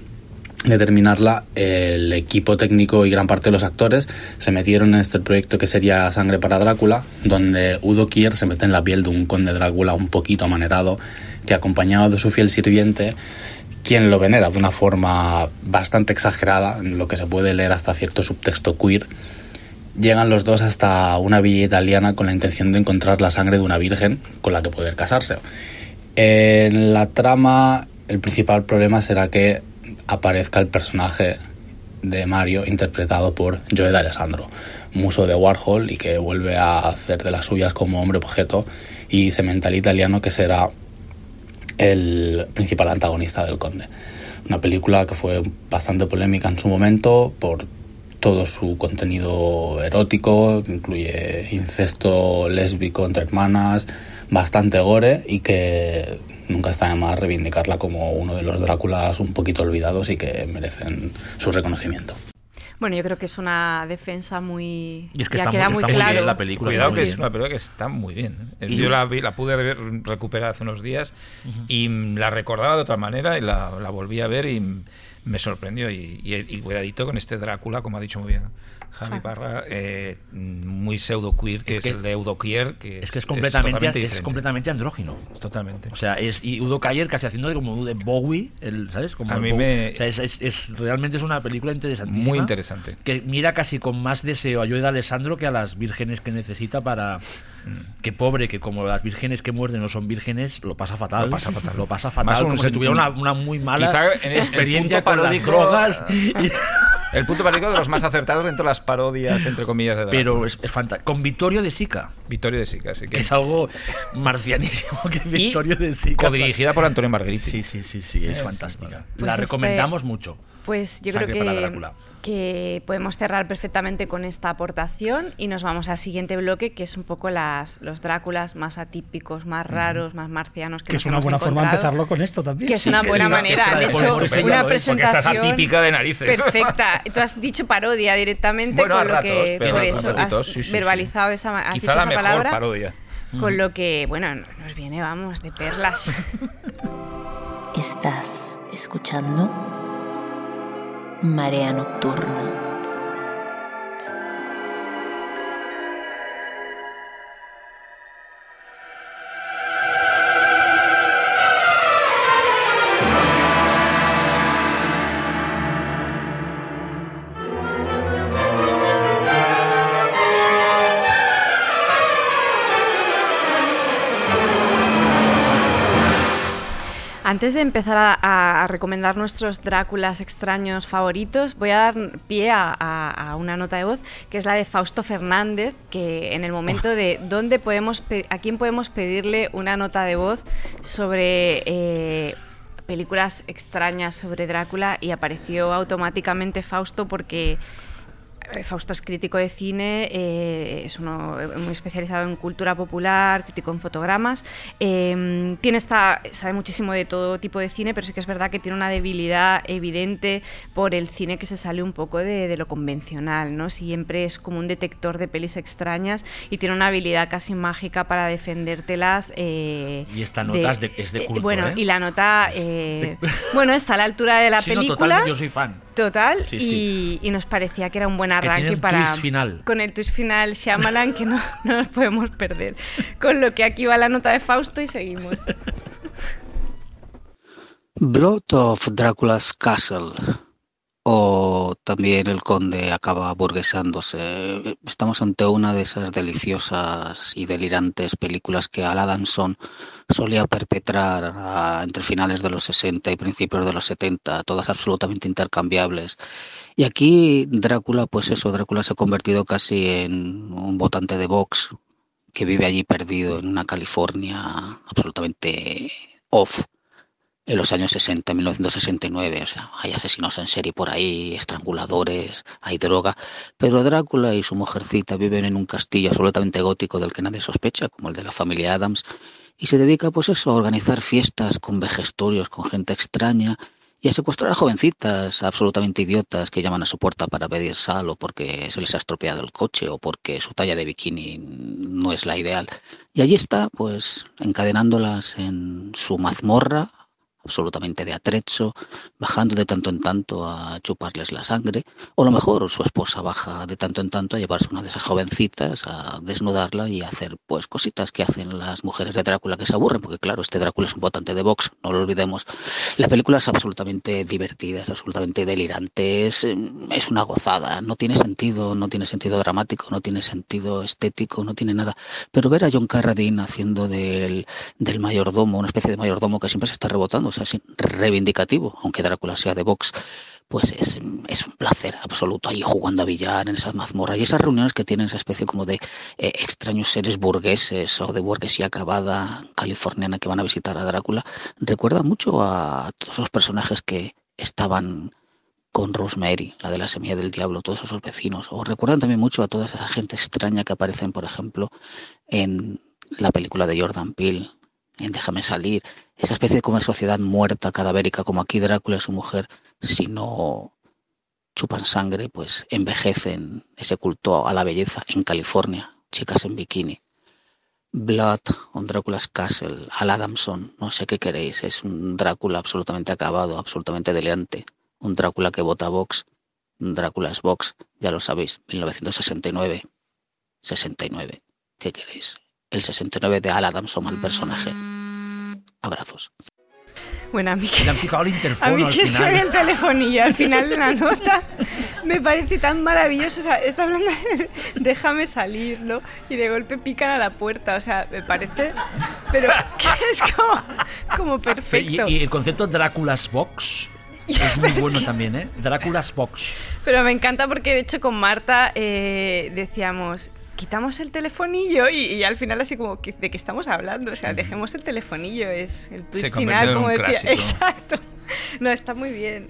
Speaker 10: de terminarla, el equipo técnico y gran parte de los actores se metieron en este proyecto que sería Sangre para Drácula, donde Udo Kier se mete en la piel de un conde Drácula un poquito amanerado, que acompañado de su fiel sirviente, quien lo venera de una forma bastante exagerada, en lo que se puede leer hasta cierto subtexto queer, llegan los dos hasta una villa italiana con la intención de encontrar la sangre de una virgen con la que poder casarse. En la trama, el principal problema será que aparezca el personaje de Mario interpretado por Joe D'Alessandro, muso de Warhol y que vuelve a hacer de las suyas como hombre objeto y semental italiano que será el principal antagonista del conde. Una película que fue bastante polémica en su momento por todo su contenido erótico, incluye incesto lésbico entre hermanas, bastante gore y que nunca está de más reivindicarla como uno de los Dráculas un poquito olvidados y que merecen su reconocimiento.
Speaker 3: Bueno, yo creo que es una defensa muy.
Speaker 6: Y es que
Speaker 3: ya
Speaker 6: está
Speaker 3: queda
Speaker 6: muy-
Speaker 3: muy,
Speaker 6: está muy
Speaker 3: claro.
Speaker 6: bien la película.
Speaker 4: Cuidado que es una película que está muy bien. ¿eh?
Speaker 6: Y-
Speaker 4: Yo la, vi- la pude ver- recuperar hace unos días y mm, la recordaba de otra manera y la, la volví a ver y mm, me sorprendió. Y, y- y cuidadito con este Drácula, como ha dicho muy bien Javi
Speaker 3: Ja.
Speaker 4: Parra, eh, muy pseudo queer, que
Speaker 6: Es
Speaker 4: es,
Speaker 6: que-
Speaker 4: el de Eudoquier, que
Speaker 6: Es que es completamente,
Speaker 4: totalmente
Speaker 6: es completamente andrógino.
Speaker 4: Totalmente.
Speaker 6: O sea, es y Udo Cayer casi haciendo como de Bowie, el, ¿sabes? Como
Speaker 4: A mí
Speaker 6: Bowie.
Speaker 4: me-
Speaker 6: O sea, es, es- es- realmente es una película interesantísima.
Speaker 4: Muy interesante.
Speaker 6: Que mira casi con más deseo a Joe de Alessandro que a las vírgenes que necesita para... Que pobre, que como las vírgenes que muerden no son vírgenes, lo pasa fatal.
Speaker 4: Lo pasa fatal.
Speaker 6: Lo pasa
Speaker 4: Más
Speaker 6: fatal,
Speaker 4: un
Speaker 6: como si tuviera una, una muy mala
Speaker 4: Quizá en el
Speaker 6: experiencia
Speaker 4: punto
Speaker 6: con las drogas. y-
Speaker 4: El punto paródico de los más acertados dentro de las parodias, entre comillas, de.
Speaker 6: Pero es, es fantástico. Con Vittorio de Sica,
Speaker 4: Vittorio de Sica, así
Speaker 6: que
Speaker 4: que...
Speaker 6: es algo marcianísimo que
Speaker 4: Y
Speaker 6: Vittorio de Sica.
Speaker 4: codirigida por Antonio Margheriti.
Speaker 6: Sí, sí, sí, sí, es
Speaker 4: Eh,
Speaker 6: fantástica.
Speaker 3: Pues
Speaker 6: la
Speaker 3: este-
Speaker 6: recomendamos mucho.
Speaker 3: Pues yo
Speaker 6: Sangre
Speaker 3: creo que, que podemos cerrar perfectamente con esta aportación y nos vamos al siguiente bloque, que es un poco las, los Dráculas más atípicos, más raros, más marcianos. Que,
Speaker 5: Que
Speaker 3: nos
Speaker 5: es una
Speaker 3: hemos
Speaker 5: buena forma de empezarlo con esto también.
Speaker 3: Que es
Speaker 5: Sí,
Speaker 3: una
Speaker 5: que
Speaker 3: buena
Speaker 5: diga-
Speaker 3: manera.
Speaker 4: está-
Speaker 3: hecho
Speaker 4: estupendo,
Speaker 3: una presentación
Speaker 4: atípica de narices.
Speaker 3: perfecta. Tú has dicho parodia directamente
Speaker 4: Bueno,
Speaker 3: con lo
Speaker 4: ratos,
Speaker 3: que
Speaker 4: pero
Speaker 3: por eso
Speaker 4: ratitos,
Speaker 3: has
Speaker 4: sí, sí, sí.
Speaker 3: verbalizado esa has
Speaker 4: Quizá
Speaker 3: dicho
Speaker 4: la
Speaker 3: esa
Speaker 4: mejor
Speaker 3: palabra.
Speaker 4: parodia.
Speaker 3: Con lo que, bueno, nos viene, vamos, de perlas.
Speaker 2: Estás escuchando Marea Nocturna.
Speaker 3: Antes de empezar a, recomendar nuestros Dráculas extraños favoritos, voy a dar pie a, una nota de voz que es la de Fausto Fernández, que en el momento de dónde podemos a quién podemos pedirle una nota de voz sobre eh, películas extrañas sobre Drácula y apareció automáticamente Fausto porque Fausto es crítico de cine, eh, es uno eh, muy especializado en cultura popular, crítico en fotogramas. eh, tiene esta, sabe muchísimo de todo tipo de cine, pero sí que es verdad que tiene una debilidad evidente por el cine que se sale un poco de, de lo convencional, ¿no? Siempre es como un detector de pelis extrañas y tiene una habilidad casi mágica para defendértelas. eh,
Speaker 6: Y esta nota es de- es de
Speaker 3: eh,
Speaker 6: culto,
Speaker 3: Bueno,
Speaker 6: ¿eh?
Speaker 3: y la nota, eh, bueno, está a la altura de la
Speaker 6: Sí, no,
Speaker 3: película.
Speaker 6: total, yo soy fan.
Speaker 3: Total,
Speaker 6: Sí,
Speaker 3: y,
Speaker 6: sí.
Speaker 3: y nos parecía que era un buen
Speaker 6: tiene
Speaker 3: arranque
Speaker 6: un
Speaker 3: para.
Speaker 6: twist final.
Speaker 3: Con el twist final Shyamalan que no, no nos podemos perder. Con lo que aquí va la nota de Fausto y seguimos.
Speaker 11: Blood of Dracula's Castle o también el conde acaba burguesándose. Estamos ante una de esas deliciosas y delirantes películas que Al Adamson solía perpetrar entre finales de los 60 y principios de los 70, todas absolutamente intercambiables. Y aquí Drácula, pues eso, Drácula se ha convertido casi en un votante de Vox que vive allí perdido en una California absolutamente off en los años 60, 1969. O sea, hay asesinos en serie por ahí, estranguladores, hay droga. Pero Drácula y su mujercita viven en un castillo absolutamente gótico del que nadie sospecha, como el de la familia Adams, y se dedica, pues eso, a organizar fiestas con vejestorios, con gente extraña, y a secuestrar a jovencitas absolutamente idiotas que llaman a su puerta para pedir sal o porque se les ha estropeado el coche o porque su talla de bikini no es la ideal. Y allí está, pues, encadenándolas en su mazmorra, absolutamente de atrecho, bajando de tanto en tanto a chuparles la sangre, o a lo mejor su esposa baja de tanto en tanto a llevarse una de esas jovencitas, a desnudarla y a hacer pues cositas que hacen las mujeres de Drácula que se aburren, porque claro, este Drácula es un votante de Vox, no lo olvidemos. La película es absolutamente divertida, es absolutamente delirante, es, es una gozada, no tiene sentido, no tiene sentido dramático, no tiene sentido estético, no tiene nada. Pero ver a John Carradine haciendo del, del mayordomo, una especie de mayordomo que siempre se está rebotando, es reivindicativo, aunque Drácula sea de Vox, pues es, es un placer absoluto ahí jugando a billar en esas mazmorras y esas reuniones que tienen esa especie como de eh, extraños seres burgueses o de burguesía acabada californiana que van a visitar a Drácula, recuerda mucho a todos los personajes que estaban con Rosemary, la de la semilla del diablo, todos esos vecinos, o recuerdan también mucho a toda esa gente extraña que aparecen, por ejemplo, en la película de Jordan Peele, Déjame salir, esa especie como de sociedad muerta, cadavérica, como aquí Drácula y su mujer, si no chupan sangre, pues envejecen ese culto a la belleza en California, chicas en bikini. Blood, un Drácula's Castle, Al Adamson, no sé qué queréis, es un Drácula absolutamente acabado, absolutamente delirante, un Drácula que vota Vox, Drácula's Vox, ya lo sabéis, 1969, 69, ¿qué queréis? El 69 de Al Adamson al personaje. Abrazos.
Speaker 3: Bueno, a mí que,
Speaker 6: el
Speaker 3: a
Speaker 6: interfono
Speaker 3: mí
Speaker 6: al
Speaker 3: que
Speaker 6: final.
Speaker 3: suene el telefonillo al final de la nota me parece tan maravilloso. O sea, está hablando de déjame salir, ¿no? Y de golpe pican a la puerta. O sea, me parece. Pero es como, como
Speaker 6: Y,
Speaker 3: perfecto.
Speaker 6: y el concepto Drácula's Box es muy bueno también, ¿eh? Drácula's Box.
Speaker 3: Pero me encanta porque de hecho con Marta eh, decíamos, quitamos el telefonillo y, y al final así como, ¿qué- ¿de qué estamos hablando? O sea, dejemos el telefonillo, es el twist
Speaker 4: Se
Speaker 3: final,
Speaker 4: en
Speaker 3: como
Speaker 4: un
Speaker 3: decía.
Speaker 4: clásico.
Speaker 3: Exacto. No, está muy bien.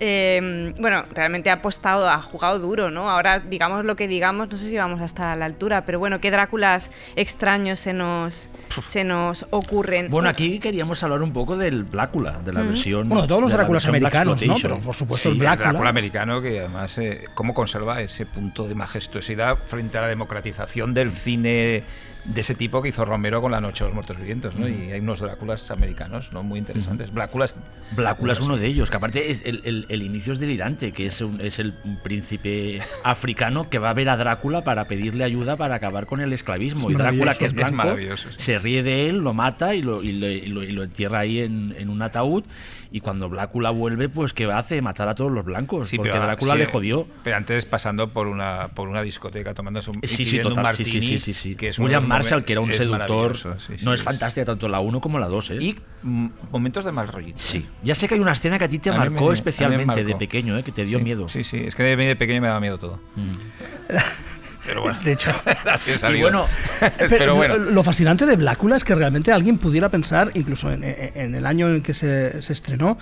Speaker 3: Eh, bueno, realmente ha apostado, ha jugado duro, ¿no? Ahora, digamos lo que digamos, no sé si vamos a estar a la altura, pero bueno, qué Dráculas extraños se nos, se nos ocurren.
Speaker 6: Bueno, aquí queríamos hablar un poco del Blácula, de la versión.
Speaker 5: Bueno, de todos los
Speaker 6: la
Speaker 5: Dráculas americanos, ¿no? Pero por supuesto
Speaker 4: Sí,
Speaker 5: el Blácula.
Speaker 4: Drácula americano que además eh, cómo conserva ese punto de majestuosidad frente a la democratización del cine de ese tipo que hizo Romero con La Noche de los Muertos Vivientes, ¿no? Y hay unos Dráculas americanos, ¿no? Muy interesantes. Bláculas.
Speaker 6: Blácula es uno de ellos, que aparte es el, el- el inicio es delirante, que es, un- es el príncipe africano que va a ver a Drácula para pedirle ayuda para acabar con el esclavismo.
Speaker 5: Es
Speaker 6: y Drácula, que es
Speaker 4: Es
Speaker 6: blanco,
Speaker 4: maravilloso, sí.
Speaker 6: se ríe de él, lo mata y lo, y le- y lo- y lo entierra ahí en, en un ataúd. Y cuando Blácula vuelve, pues ¿qué hace? Matar a todos los blancos,
Speaker 4: Sí,
Speaker 6: porque
Speaker 4: pero,
Speaker 6: Drácula
Speaker 4: sí,
Speaker 6: le jodió.
Speaker 4: Pero antes pasando por una, por una discoteca tomándose un,
Speaker 6: Sí, sí,
Speaker 4: un
Speaker 6: total. Sí,
Speaker 4: martini,
Speaker 6: sí, sí, sí, sí.
Speaker 4: que es
Speaker 6: William Marshall, que era un
Speaker 4: es
Speaker 6: seductor. no es
Speaker 4: sí.
Speaker 6: fantástica tanto la 1 como la 2, ¿eh?
Speaker 4: Y mm, momentos de mal rollito.
Speaker 6: Sí. Ya sé que hay una escena que a ti te
Speaker 4: A
Speaker 6: marcó
Speaker 4: me-
Speaker 6: especialmente de pequeño, ¿eh? que te dio
Speaker 4: Sí,
Speaker 6: miedo.
Speaker 4: Sí, sí, es que de, de pequeño me daba miedo todo. Pero bueno.
Speaker 5: De hecho.
Speaker 6: Y bueno,
Speaker 4: pero bueno.
Speaker 5: Lo, fascinante de Blácula es que realmente alguien pudiera pensar, incluso en, en- en el año en el que se, se estrenó,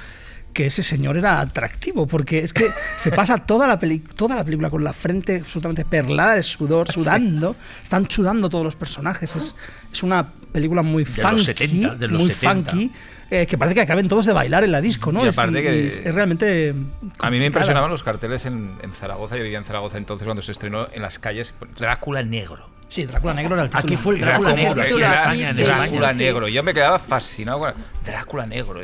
Speaker 5: que ese señor era atractivo, porque es que se pasa toda la, peli- toda la película con la frente absolutamente perlada de sudor, sudando. Están sudando todos los personajes. Es, es una película muy
Speaker 6: De
Speaker 5: funky,
Speaker 6: los 70, de los
Speaker 5: muy
Speaker 6: 70.
Speaker 5: funky, eh, que parece que acaben todos de bailar en la disco, ¿no?
Speaker 4: Y
Speaker 5: Es-
Speaker 4: aparte que-
Speaker 5: es, es realmente.
Speaker 4: A mí me
Speaker 5: complicada.
Speaker 4: impresionaban los carteles en, en Zaragoza. Yo vivía en Zaragoza entonces cuando se estrenó en las calles Drácula negro.
Speaker 5: Sí, Drácula Negro era el título.
Speaker 6: Aquí fue el Drácula
Speaker 4: como
Speaker 6: negro.
Speaker 3: sí.
Speaker 4: Drácula
Speaker 3: sí.
Speaker 4: negro. Yo me quedaba fascinado con Drácula negro.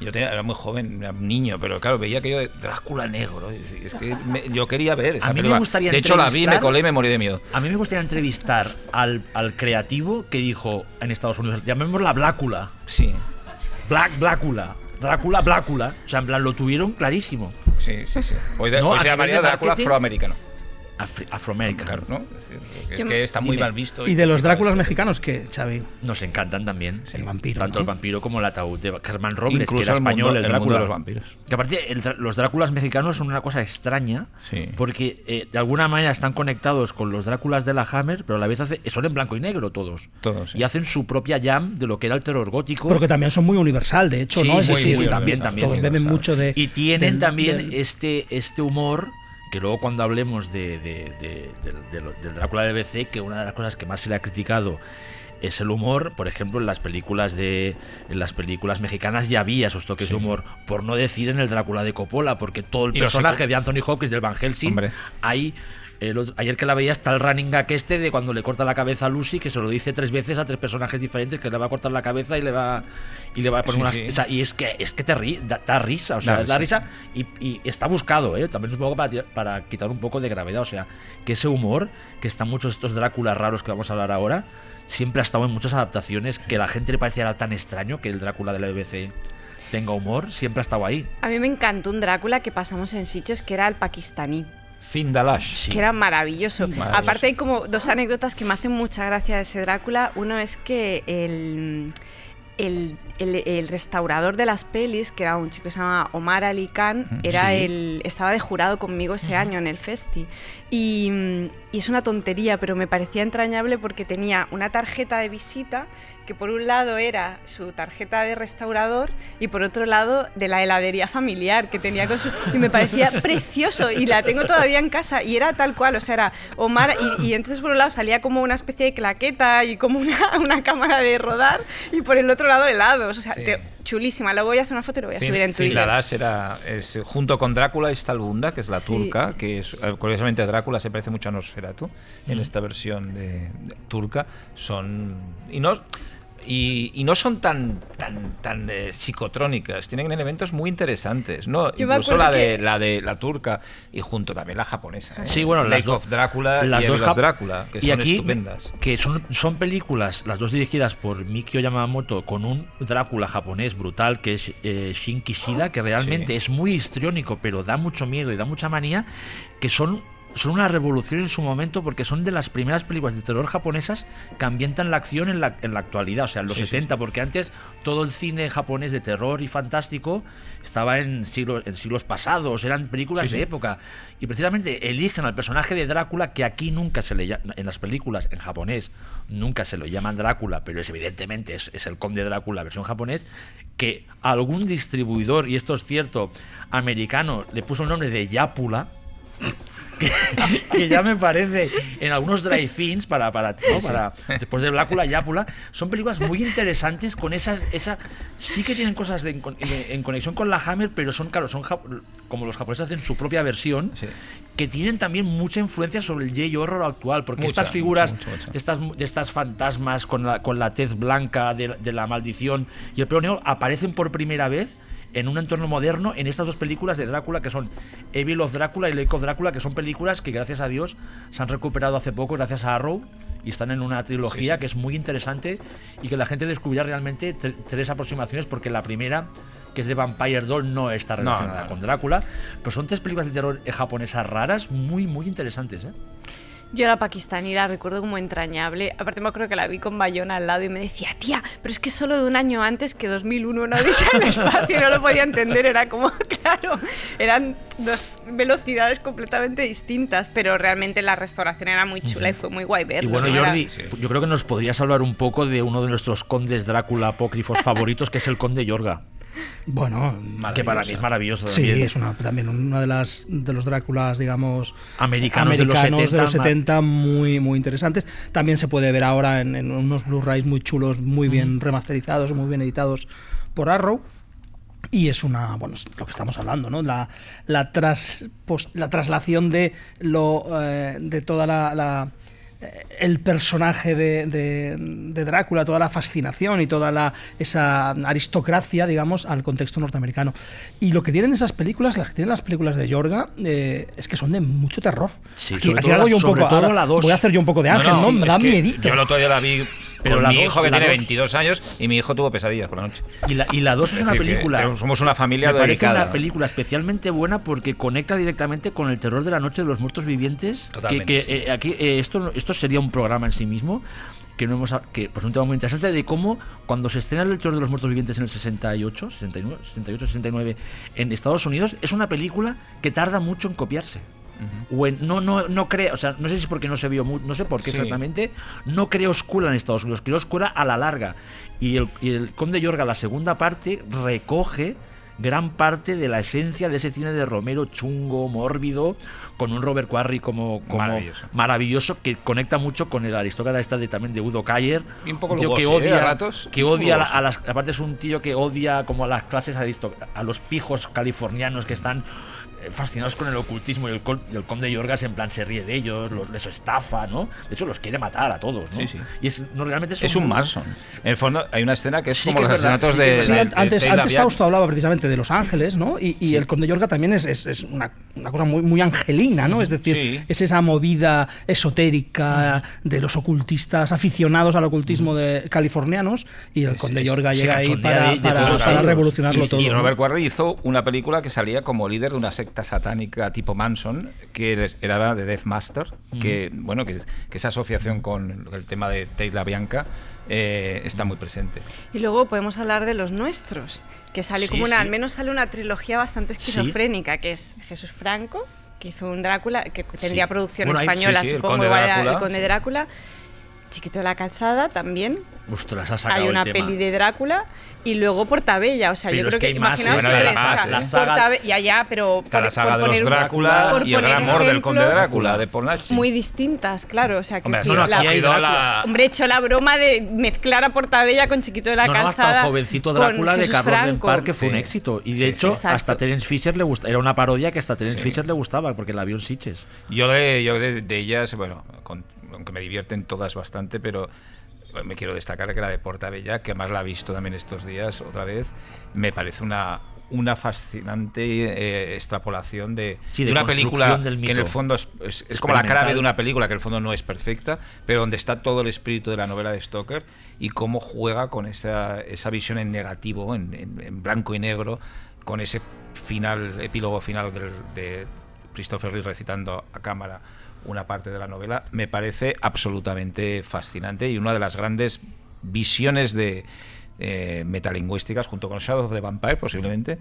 Speaker 4: Yo tenía- era muy joven, era un niño, pero claro, veía aquello de Drácula negro. Es que me- yo quería ver esa
Speaker 6: A mí me gustaría
Speaker 4: De hecho, la vi, me colé y me morí de miedo.
Speaker 6: A mí me gustaría entrevistar al, al creativo que dijo en Estados Unidos, llamémosla Blácula.
Speaker 4: Sí,
Speaker 6: Black Blácula. Drácula, Blácula. O sea, en plan, lo tuvieron clarísimo.
Speaker 4: sí, sí. sí. Hoy, de-
Speaker 6: No,
Speaker 4: hoy se llamaría Drácula afroamericano.
Speaker 6: Afri-
Speaker 4: ¿no? Es, decir, porque es
Speaker 3: Yo-
Speaker 4: que está muy
Speaker 6: Dime.
Speaker 4: mal visto.
Speaker 5: Y de los Dráculas mexicanos, que Xavi.
Speaker 6: Nos encantan también.
Speaker 5: El vampiro,
Speaker 6: Tanto
Speaker 5: ¿no?
Speaker 6: el vampiro como el ataúd de Germán Robles,
Speaker 4: Incluso
Speaker 6: que era
Speaker 4: el mundo-
Speaker 6: español, el, Drácula.
Speaker 4: de los vampiros.
Speaker 6: Que aparte, el los Dráculas mexicanos son una cosa extraña.
Speaker 4: Sí.
Speaker 6: Porque eh, de alguna manera están conectados con los Dráculas de la Hammer, pero a la vez hace- son en blanco y negro todos.
Speaker 4: Todos, sí.
Speaker 6: Y hacen su propia jam de lo que era el terror gótico.
Speaker 5: Pero que también son muy universal, de hecho,
Speaker 6: Sí,
Speaker 5: ¿no? Es
Speaker 6: sí, sí, también,
Speaker 5: todos
Speaker 6: también.
Speaker 5: beben
Speaker 4: universal.
Speaker 5: mucho de.
Speaker 6: Y tienen
Speaker 5: del-
Speaker 6: también
Speaker 5: del-
Speaker 6: este, este humor que luego cuando hablemos de, de- de- del- Drácula de BC, que una de las cosas que más se le ha criticado es el humor, por ejemplo, en las películas de en las películas mexicanas ya había esos toques de humor, por no decir en el Drácula de Coppola, porque todo el
Speaker 4: Y
Speaker 6: personaje de Anthony Hopkins del Van Helsing,
Speaker 4: Hombre.
Speaker 6: ahí el otro- ayer que la veía está el running gag este de cuando le corta la cabeza a Lucy, que se lo dice tres veces a tres personajes diferentes, que le va a cortar la cabeza y le va y le va a poner
Speaker 4: Sí,
Speaker 6: unas
Speaker 4: sí.
Speaker 6: o sea, y es que es que te ri- da, da risa, o sea,
Speaker 4: Da
Speaker 6: da
Speaker 4: risa.
Speaker 6: risa y, y está buscado, ¿eh? También es un poco para, para quitar un poco de gravedad. O sea, que ese humor, que están muchos estos Dráculas raros que vamos a hablar ahora, siempre ha estado en muchas adaptaciones que a la gente le parecía tan extraño que el Drácula de la BBC tenga humor, siempre ha estado ahí.
Speaker 3: A mí me encantó un Drácula que pasamos en Sitges, que era el pakistaní.
Speaker 4: Findalash.
Speaker 3: que era maravilloso.
Speaker 4: Maravilloso.
Speaker 3: Aparte hay como dos anécdotas que me hacen mucha gracia de ese Drácula. Uno es que el, el, el- el restaurador de las pelis, que era un chico que se llama Omar Ali Khan, era
Speaker 6: sí.
Speaker 3: el, estaba de jurado conmigo ese año en el Festi. Y, y es una tontería, pero me parecía entrañable porque tenía una tarjeta de visita que por un lado era su tarjeta de restaurador y por otro lado de la heladería familiar que tenía con su... Y me parecía precioso y la tengo todavía en casa y era tal cual, o sea, era Omar y, y entonces por un lado salía como una especie de claqueta y como una, una cámara de rodar y por el otro lado helados, o sea,
Speaker 4: Sí.
Speaker 3: te- chulísima. Lo voy a hacer una foto y lo voy a subir en Twitter.
Speaker 4: Finladas era, es, junto con Drácula está Albunda, que es la
Speaker 3: Sí.
Speaker 4: turca, que es, eh, curiosamente Drácula se parece mucho a Nosferatu en esta versión de, de turca. Son y no y, y no son tan tan tan eh, psicotrónicas, tienen elementos muy interesantes, ¿no?
Speaker 3: Yo
Speaker 4: Incluso la de
Speaker 3: que-
Speaker 4: la de la turca y junto también la japonesa. ¿eh?
Speaker 6: Sí, bueno, las
Speaker 4: Lake
Speaker 6: dos-
Speaker 4: of Drácula
Speaker 6: las
Speaker 4: y
Speaker 6: dos jap-
Speaker 4: Drácula, que
Speaker 6: y
Speaker 4: son
Speaker 6: aquí,
Speaker 4: estupendas.
Speaker 6: que son, son películas, las dos dirigidas por Mikio Yamamoto, con un Drácula japonés brutal que es eh, Shin Kishida, que realmente
Speaker 4: Sí.
Speaker 6: es muy histriónico, pero da mucho miedo y da mucha manía, que son, son una revolución en su momento porque son de las primeras películas de terror japonesas que ambientan la acción en la, en la actualidad, o sea, en los
Speaker 4: Sí, sí.
Speaker 6: 70, porque antes todo el cine japonés de terror y fantástico estaba en siglos, en siglos pasados, eran películas
Speaker 4: sí.
Speaker 6: de época. Y precisamente eligen al personaje de Drácula, que aquí nunca se le llama, en las películas, en japonés, nunca se lo llaman Drácula, pero es evidentemente es, es el conde Drácula versión japonés, que algún distribuidor, y esto es cierto, americano, le puso el nombre de Yapula. Que, que ya me parece en algunos drive-ins para, para, ¿no? para después de Drácula, Yapula, son películas muy interesantes con esas, esa sí que tienen cosas de- en, con- en- conexión con la Hammer, pero son claro, son como los japoneses hacen su propia versión, que tienen también mucha influencia sobre el J-horror actual, porque
Speaker 4: Mucha,
Speaker 6: estas figuras
Speaker 4: mucha, mucha, mucha.
Speaker 6: de estas de estas fantasmas con la con la tez blanca de, de la maldición y el pelo negro aparecen por primera vez en un entorno moderno en estas dos películas de Drácula que son Evil of Drácula y Lake of Drácula que son películas que gracias a Dios se han recuperado hace poco gracias a Arrow y están en una trilogía
Speaker 4: Sí, sí.
Speaker 6: que es muy interesante y que la gente descubrirá realmente tre- tres aproximaciones porque la primera que es de Vampire Doll no está
Speaker 4: No,
Speaker 6: relacionada
Speaker 4: no.
Speaker 6: con Drácula pero son tres películas de terror eh, japonesas raras muy muy interesantes ¿eh?
Speaker 3: Yo la pakistaní la recuerdo como entrañable. Aparte me acuerdo que la vi con Bayona al lado y me decía, tía, pero es que solo de un año antes que 2001 una odisea en el espacio. Y no lo podía entender. Era como, claro, eran dos velocidades completamente distintas. Pero realmente la restauración era muy chula y fue muy guay
Speaker 6: Y
Speaker 3: verlo.
Speaker 6: bueno,
Speaker 3: ¿no? Era-
Speaker 6: Jordi, yo creo que nos podrías hablar un poco de uno de nuestros condes Drácula apócrifos favoritos, que es el conde Yorga.
Speaker 5: Bueno,
Speaker 6: Que para mí es maravilloso.
Speaker 5: Sí,
Speaker 6: también.
Speaker 5: es una, también una de las de los Dráculas, digamos,
Speaker 6: Americanos de los 70,
Speaker 5: 70, muy, muy interesantes. También se puede ver ahora en, en unos Blu-rays muy chulos, muy bien remasterizados, muy bien editados por Arrow. Y es una, bueno, es lo que estamos hablando, ¿no? La, la, tras, la traslación de lo eh, de toda la, la, el personaje de, de- de Drácula, toda la fascinación y toda la, esa aristocracia, digamos, al contexto norteamericano. Y lo que tienen esas películas, las que tienen las películas de Yorga, eh, es que son de mucho terror.
Speaker 6: Sí,
Speaker 5: aquí
Speaker 6: sobre
Speaker 5: aquí
Speaker 6: todo
Speaker 5: hago
Speaker 6: la-
Speaker 5: yo un
Speaker 6: sobre
Speaker 5: poco,
Speaker 6: todo
Speaker 5: ahora
Speaker 6: la dos.
Speaker 5: voy a hacer yo un poco de ángel, ¿no?
Speaker 4: sí,
Speaker 5: Me da miedito.
Speaker 4: Yo el otro día la vi
Speaker 6: Pero
Speaker 4: con
Speaker 6: la
Speaker 4: mi
Speaker 6: dos-
Speaker 4: hijo que tiene
Speaker 6: dos-
Speaker 4: 22 años y mi hijo tuvo pesadillas por la noche.
Speaker 6: Y la, y la 2 es,
Speaker 4: Es
Speaker 6: una película.
Speaker 4: somos una familia
Speaker 6: Me parece
Speaker 4: dedicada.
Speaker 6: una película especialmente buena porque conecta directamente con el terror de la noche de los muertos vivientes.
Speaker 4: Totalmente,
Speaker 6: que, que,
Speaker 4: sí.
Speaker 6: eh, aquí eh, esto, esto sería un programa en sí mismo. Que no hemos que pues un tema muy interesante de cómo cuando se estrena el terror de los muertos vivientes en el 68, 69, 68, 69 en Estados Unidos es una película que tarda mucho en copiarse. O en- no, no, no crea, o sea, no sé si es porque no se vio, no sé por qué
Speaker 4: Sí.
Speaker 6: exactamente, no creó escuela en Estados Unidos, creó escuela a la larga. Y el, y el Conde Yorga, la segunda parte, recoge gran parte de la esencia de ese cine de Romero chungo, mórbido, con un Robert Quarry como, como
Speaker 4: Maravilloso.
Speaker 6: maravilloso, que conecta mucho con el aristócrata esta de, también de Udo Kayer.
Speaker 4: Y un poco
Speaker 6: tío que
Speaker 4: ¿eh?
Speaker 6: odia,
Speaker 4: a ratos.
Speaker 6: que odia a, las aparte es un tío que odia como a las clases a los pijos californianos que están fascinados con el ocultismo y el, col- y el conde Yorgas en plan se ríe de ellos, los, les estafa, ¿no? De hecho los quiere matar a todos, ¿no?
Speaker 4: Sí, sí.
Speaker 6: Y es, no, realmente es,
Speaker 4: Es un Manson. En el fondo hay una escena que es
Speaker 6: Sí
Speaker 4: como
Speaker 6: que
Speaker 4: los
Speaker 6: es
Speaker 4: asesinatos de,
Speaker 5: Sí,
Speaker 4: de-
Speaker 5: an-
Speaker 4: de
Speaker 5: antes, antes. Fausto hablaba precisamente de los ángeles, ¿no? Y, y el Conde Yorga también es, es- es una, una cosa muy, muy angelina, ¿no? Es decir,
Speaker 4: Sí.
Speaker 5: es esa movida esotérica de los ocultistas aficionados al ocultismo de californianos y el Conde Yorga llega ahí para,
Speaker 6: de- de
Speaker 5: para- para revolucionarlo
Speaker 4: y,
Speaker 5: todo.
Speaker 4: y
Speaker 5: ¿no?
Speaker 4: Robert Quarry hizo una película que salía como líder de una secta satánica tipo Manson, que era de Death Master, que bueno, que, que esa asociación con el tema de Tate La Bianca eh, está muy presente.
Speaker 3: Y luego podemos hablar de los nuestros, que sale
Speaker 6: Sí,
Speaker 3: como una,
Speaker 6: sí.
Speaker 3: al menos sale una trilogía bastante esquizofrénica, que es Jesús Franco, que hizo un Drácula, que tendría producción
Speaker 6: Bueno,
Speaker 3: española,
Speaker 4: sí, sí, el
Speaker 3: supongo,
Speaker 4: Conde
Speaker 3: igual
Speaker 4: Drácula,
Speaker 3: el Conde
Speaker 4: sí.
Speaker 3: Drácula. Chiquito de la calzada también.
Speaker 6: Ostras, ha sacado
Speaker 3: Hay una
Speaker 6: el tema.
Speaker 3: peli de Drácula y luego Portabella. O sea,
Speaker 6: Pero
Speaker 3: yo
Speaker 6: es
Speaker 3: creo
Speaker 6: que
Speaker 3: que,
Speaker 6: hay más,
Speaker 3: imaginaos que
Speaker 4: Bueno, hay
Speaker 3: tres,
Speaker 4: más,
Speaker 3: o sea.
Speaker 6: La saga-
Speaker 3: Portabe- ya, ya, pero
Speaker 4: Está la
Speaker 3: por-
Speaker 4: saga
Speaker 3: por
Speaker 4: de los Drácula y el gran amor del conde Drácula de Polnachi.
Speaker 3: Muy distintas, claro. O sea, que
Speaker 4: Hombre,
Speaker 3: sí,
Speaker 4: nos
Speaker 3: la-
Speaker 4: la-
Speaker 3: Hombre, he hecho la broma de mezclar a Portabella con Chiquito de la
Speaker 6: no, no, hasta
Speaker 3: calzada.
Speaker 6: el jovencito Drácula de Carlos. Bempar, que fue un éxito. Y de
Speaker 4: Sí,
Speaker 6: hecho,
Speaker 3: sí.
Speaker 6: hasta. Terence Fisher le gusta. Era una parodia que hasta Terence Fisher le gustaba, porque la vio en.
Speaker 4: Yo de, yo de, de ellas, bueno, con- aunque me divierten todas bastante, pero me quiero destacar que la de Portabella, que más la he visto también estos días otra vez, me parece una una fascinante eh, extrapolación de,
Speaker 6: Sí, de
Speaker 4: de una película
Speaker 6: del
Speaker 4: que en el fondo es, es- es como la clave de una película que en el fondo no es perfecta, pero donde está todo el espíritu de la novela de Stoker y cómo juega con esa, esa visión en negativo, en, en- en blanco y negro, con ese final, epílogo final del- de Christopher Lee recitando a cámara una parte de la novela, me parece absolutamente fascinante y una de las grandes visiones de eh, metalingüísticas junto con Shadow of the Vampire posiblemente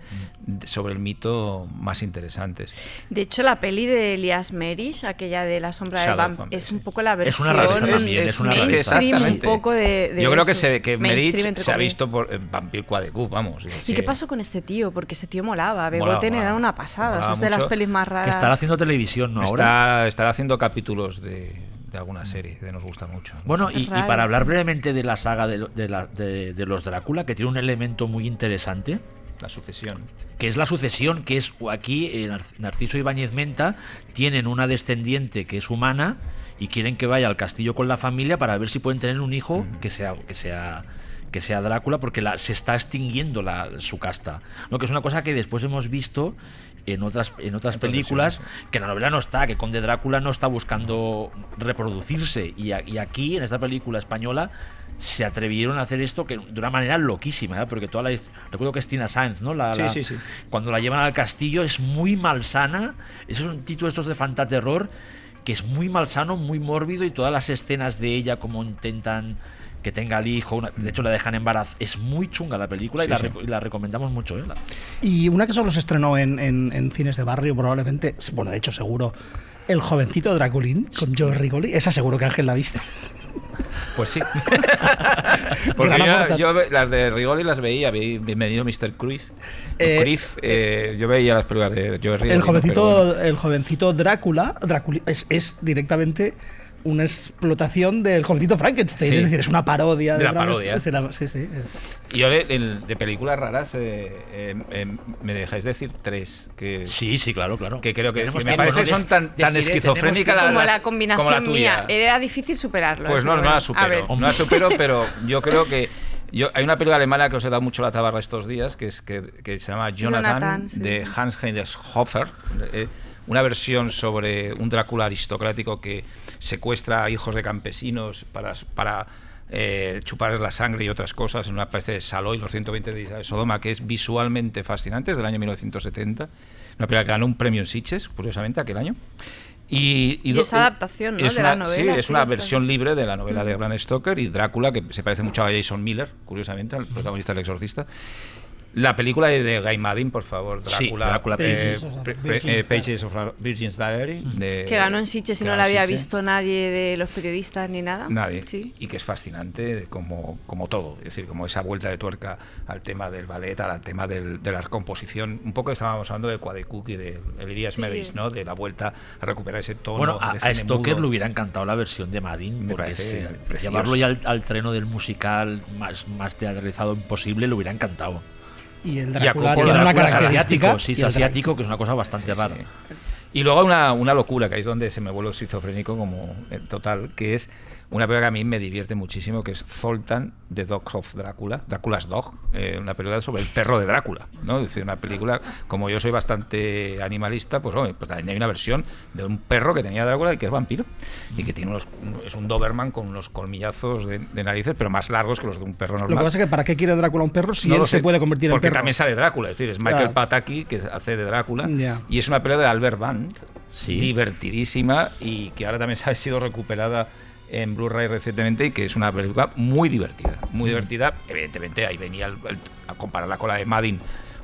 Speaker 4: sobre el mito más interesantes.
Speaker 3: De hecho, la peli de Elias Merish, aquella de La sombra del
Speaker 4: Shadow
Speaker 3: Vamp,
Speaker 4: Vampire,
Speaker 3: es un poco la
Speaker 6: Es
Speaker 3: versión
Speaker 6: una rareza también, es una rareza.
Speaker 3: un poco de, de
Speaker 4: Yo creo que, se, que Merich se ha visto por en Vampire Quadecu, vamos.
Speaker 3: ¿Y qué pasó con este tío? Porque ese tío molaba. Begoten era una pasada. o sea,
Speaker 4: Molaba
Speaker 3: es de las pelis más
Speaker 6: Que
Speaker 3: raras.
Speaker 6: estará haciendo televisión, ¿no? Ahora.
Speaker 4: Está, estará haciendo capítulos de, de alguna serie que nos gusta mucho.
Speaker 6: Bueno, y, para hablar brevemente de la saga de, lo- de la- de- de los Drácula, que tiene un elemento muy interesante,
Speaker 4: La sucesión.
Speaker 6: que es la sucesión, que es aquí eh, Nar- Narciso Ibáñez Menta tienen una descendiente que es humana y quieren que vaya al castillo con la familia para ver si pueden tener un hijo que sea que sea que sea Drácula porque la, se está extinguiendo la, su casta. Lo que es una cosa que después hemos visto en otras en otras películas que la novela no está, que Conde Drácula no está buscando reproducirse y, a- y aquí en esta película española se atrevieron a hacer esto que de una manera loquísima, ¿eh? porque toda la recuerdo que es Tina Sainz, ¿no? La,
Speaker 4: Sí,
Speaker 6: la-
Speaker 4: sí, sí.
Speaker 6: Cuando la llevan al castillo es muy malsana, eso es un título de estos de fantaterror que es muy malsano, muy mórbido y todas las escenas de ella como intentan que tenga al hijo, una- de hecho la dejan embarazada, es muy chunga la película y,
Speaker 4: Sí,
Speaker 6: la,
Speaker 4: sí.
Speaker 6: y la recomendamos mucho, ¿eh? La-
Speaker 5: Y una que solo se estrenó en, en- en cines de barrio, probablemente, bueno, de hecho, seguro, El jovencito Draculín con Joe Rigoli. Esa seguro que Ángel la viste.
Speaker 4: Pues sí. Porque yo, yo las de Rigoli las veía, vi- bienvenido Mr. Cruyff.
Speaker 5: Eh,
Speaker 4: Cruyff, eh, yo veía las películas de Joe Rigoli.
Speaker 5: El
Speaker 4: ¿no?
Speaker 5: jovencito,
Speaker 4: Pero bueno.
Speaker 5: el jovencito Drácula, Drácula es, es directamente una explotación del jovencito Frankenstein.
Speaker 4: Sí.
Speaker 5: Es decir, es una parodia
Speaker 4: De
Speaker 5: de,
Speaker 4: la
Speaker 5: Bram
Speaker 4: parodia.
Speaker 5: Es la- sí, sí, es-
Speaker 4: Y yo de, el- de películas raras, eh, eh, eh, me dejáis decir tres que,
Speaker 6: Sí, sí, claro, claro.
Speaker 4: que creo que
Speaker 6: Tenemos
Speaker 4: me parece
Speaker 6: ¿no?
Speaker 4: que son tan, tan esquizofrénicas
Speaker 3: como
Speaker 4: las-
Speaker 3: la combinación
Speaker 4: como la tuya.
Speaker 3: mía. Era difícil superarlo.
Speaker 4: Pues
Speaker 3: ¿eh?
Speaker 4: no, no la supero. No la supero, pero yo creo que. Yo, hay una película alemana que os he dado mucho la tabarra estos días, que, es, que, que se llama Jonathan,
Speaker 3: Jonathan, sí.
Speaker 4: de Hans Heinrich Hofer. eh, una versión sobre un Drácula aristocrático que secuestra a hijos de campesinos para, para eh, chuparles la sangre y otras cosas en una especie de Saló y los 120 días de Sodoma, que es visualmente fascinante, es del año 1970. Una película que ganó un premio en Sitges, curiosamente, aquel año. Y,
Speaker 3: Y
Speaker 4: do-
Speaker 3: es adaptación, ¿no?
Speaker 4: es
Speaker 3: de la
Speaker 4: una-
Speaker 3: novela.
Speaker 4: Sí, es
Speaker 3: sí,
Speaker 4: una
Speaker 3: está.
Speaker 4: versión libre de la novela de Bram Stoker y Drácula, que se parece mucho a Jason Miller, curiosamente, al protagonista del exorcista. La película de de Guy Maddin, por favor,
Speaker 6: Sí,
Speaker 4: Drácula,
Speaker 6: Drácula,
Speaker 4: eh,
Speaker 5: Pages of
Speaker 4: eh, Pages of Virgin's Diary. de-
Speaker 3: Que ganó en Sitges y no la había visto nadie de los periodistas ni nada.
Speaker 4: Nadie.
Speaker 3: Sí.
Speaker 4: Y que es fascinante de como, como todo. Es decir, como esa vuelta de tuerca al tema del ballet, al tema del- de la composición. Un poco estábamos hablando de Quadecook y de Elias
Speaker 3: Sí.
Speaker 4: Meris, ¿no? De la vuelta a recuperar ese tono.
Speaker 6: Bueno, a, a Stoker
Speaker 4: mudo.
Speaker 6: le hubiera encantado la versión de Madin,
Speaker 4: Me
Speaker 6: porque
Speaker 4: parece
Speaker 6: es, eh,
Speaker 4: precioso.
Speaker 6: llevarlo ya al, al treno del musical más, más teatralizado imposible le hubiera encantado.
Speaker 5: Y el Drácula
Speaker 4: Coppola,
Speaker 5: tiene una
Speaker 6: Drácula es
Speaker 5: característica.
Speaker 6: asiático, sí, es
Speaker 5: y el Drá-
Speaker 6: asiático, que es una cosa bastante
Speaker 4: Sí,
Speaker 6: rara.
Speaker 4: sí. Y luego hay una, una locura, que ahí es donde se me vuelve esquizofrénico como eh, total, que es una película que a mí me divierte muchísimo, que es Zoltan, The Dogs of Drácula, Drácula's Dog, eh, una película sobre el perro de Drácula, ¿no? Es decir, una película, como yo soy bastante animalista, pues, hombre, pues también hay una versión de un perro que tenía Drácula y que es vampiro, y que tiene unos, es un Doberman con unos colmillazos de, de narices, pero más largos que los de un perro normal.
Speaker 5: Lo que pasa es que ¿para qué quiere Drácula un perro si
Speaker 4: No
Speaker 5: él se puede convertir en
Speaker 4: porque
Speaker 5: perro?
Speaker 4: también sale Drácula, es decir, es Michael. Pataki que hace de Drácula
Speaker 5: Ya.
Speaker 4: y es una pelea de Albert Band,
Speaker 6: Sí.
Speaker 4: divertidísima y que ahora también se ha sido recuperada en Blu-ray recientemente y que es una película muy divertida,
Speaker 5: Mm.
Speaker 4: muy divertida. Evidentemente ahí venía el- el- a compararla con la de Madin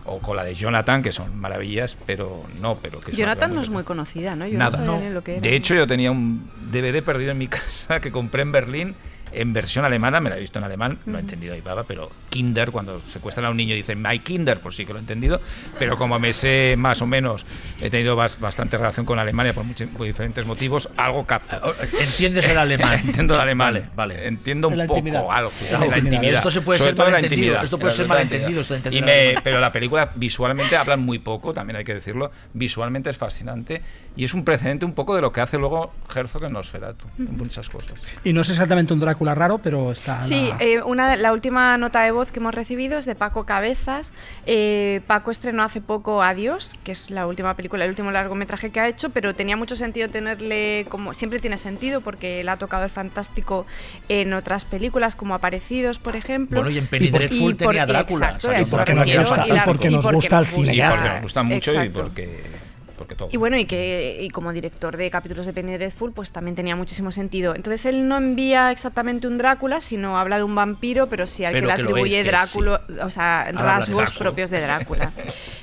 Speaker 4: o con la de Jonathan, que son maravillas, pero no, pero que
Speaker 3: Jonathan no es muy conocida, ¿no? Yo
Speaker 4: Nada.
Speaker 3: no lo que era.
Speaker 4: De hecho, yo tenía un DVD perdido en mi casa que compré en Berlín en versión alemana, me la he visto en alemán, no he entendido ahí pava, pero Kinder, cuando secuestran a un niño y dicen My Kinder, pues sí que lo he entendido, pero como me sé más o menos, he tenido bas- bastante relación con Alemania por, muchos, por diferentes motivos, algo capto.
Speaker 6: Entiendes el alemán.
Speaker 4: Entiendo el alemán,
Speaker 6: Vale, vale.
Speaker 4: entiendo un poco algo,
Speaker 5: la intimidad.
Speaker 6: Esto se puede
Speaker 4: Sobre
Speaker 6: ser malentendido, esto puede ser malentendido, esto
Speaker 4: Y me- pero la película visualmente hablan muy poco, también hay que decirlo, visualmente es fascinante y es un precedente un poco de lo que hace luego Herzog en Nosferatu, en muchas cosas.
Speaker 5: Y no es exactamente un Drácula raro, pero está.
Speaker 3: Sí,
Speaker 5: la-
Speaker 3: eh, una, la última nota de voz que hemos recibido es de Paco Cabezas. Eh, Paco estrenó hace poco Adiós, que es la última película, el último largometraje que ha hecho, pero tenía mucho sentido tenerle como. Siempre tiene sentido porque él ha tocado el fantástico en otras películas, como Aparecidos, por ejemplo.
Speaker 6: Bueno, y en Penny
Speaker 3: por-
Speaker 6: Dreadful
Speaker 3: y por-
Speaker 6: tenía Drácula,
Speaker 3: exacto,
Speaker 5: Y porque nos gusta-
Speaker 3: y la-
Speaker 5: y porque
Speaker 3: y
Speaker 5: nos gusta el cine.
Speaker 4: Y porque nos gusta mucho y
Speaker 3: Exacto.
Speaker 4: porque, porque todo.
Speaker 3: Y bueno, y que y como director de capítulos de Penny Dreadful, pues también tenía muchísimo sentido. Entonces él no envía exactamente un Drácula, sino habla de un vampiro, pero sí al
Speaker 6: Pero
Speaker 3: que le
Speaker 6: que
Speaker 3: atribuye
Speaker 6: es,
Speaker 3: Drácula, o sea, rasgos propios de Drácula.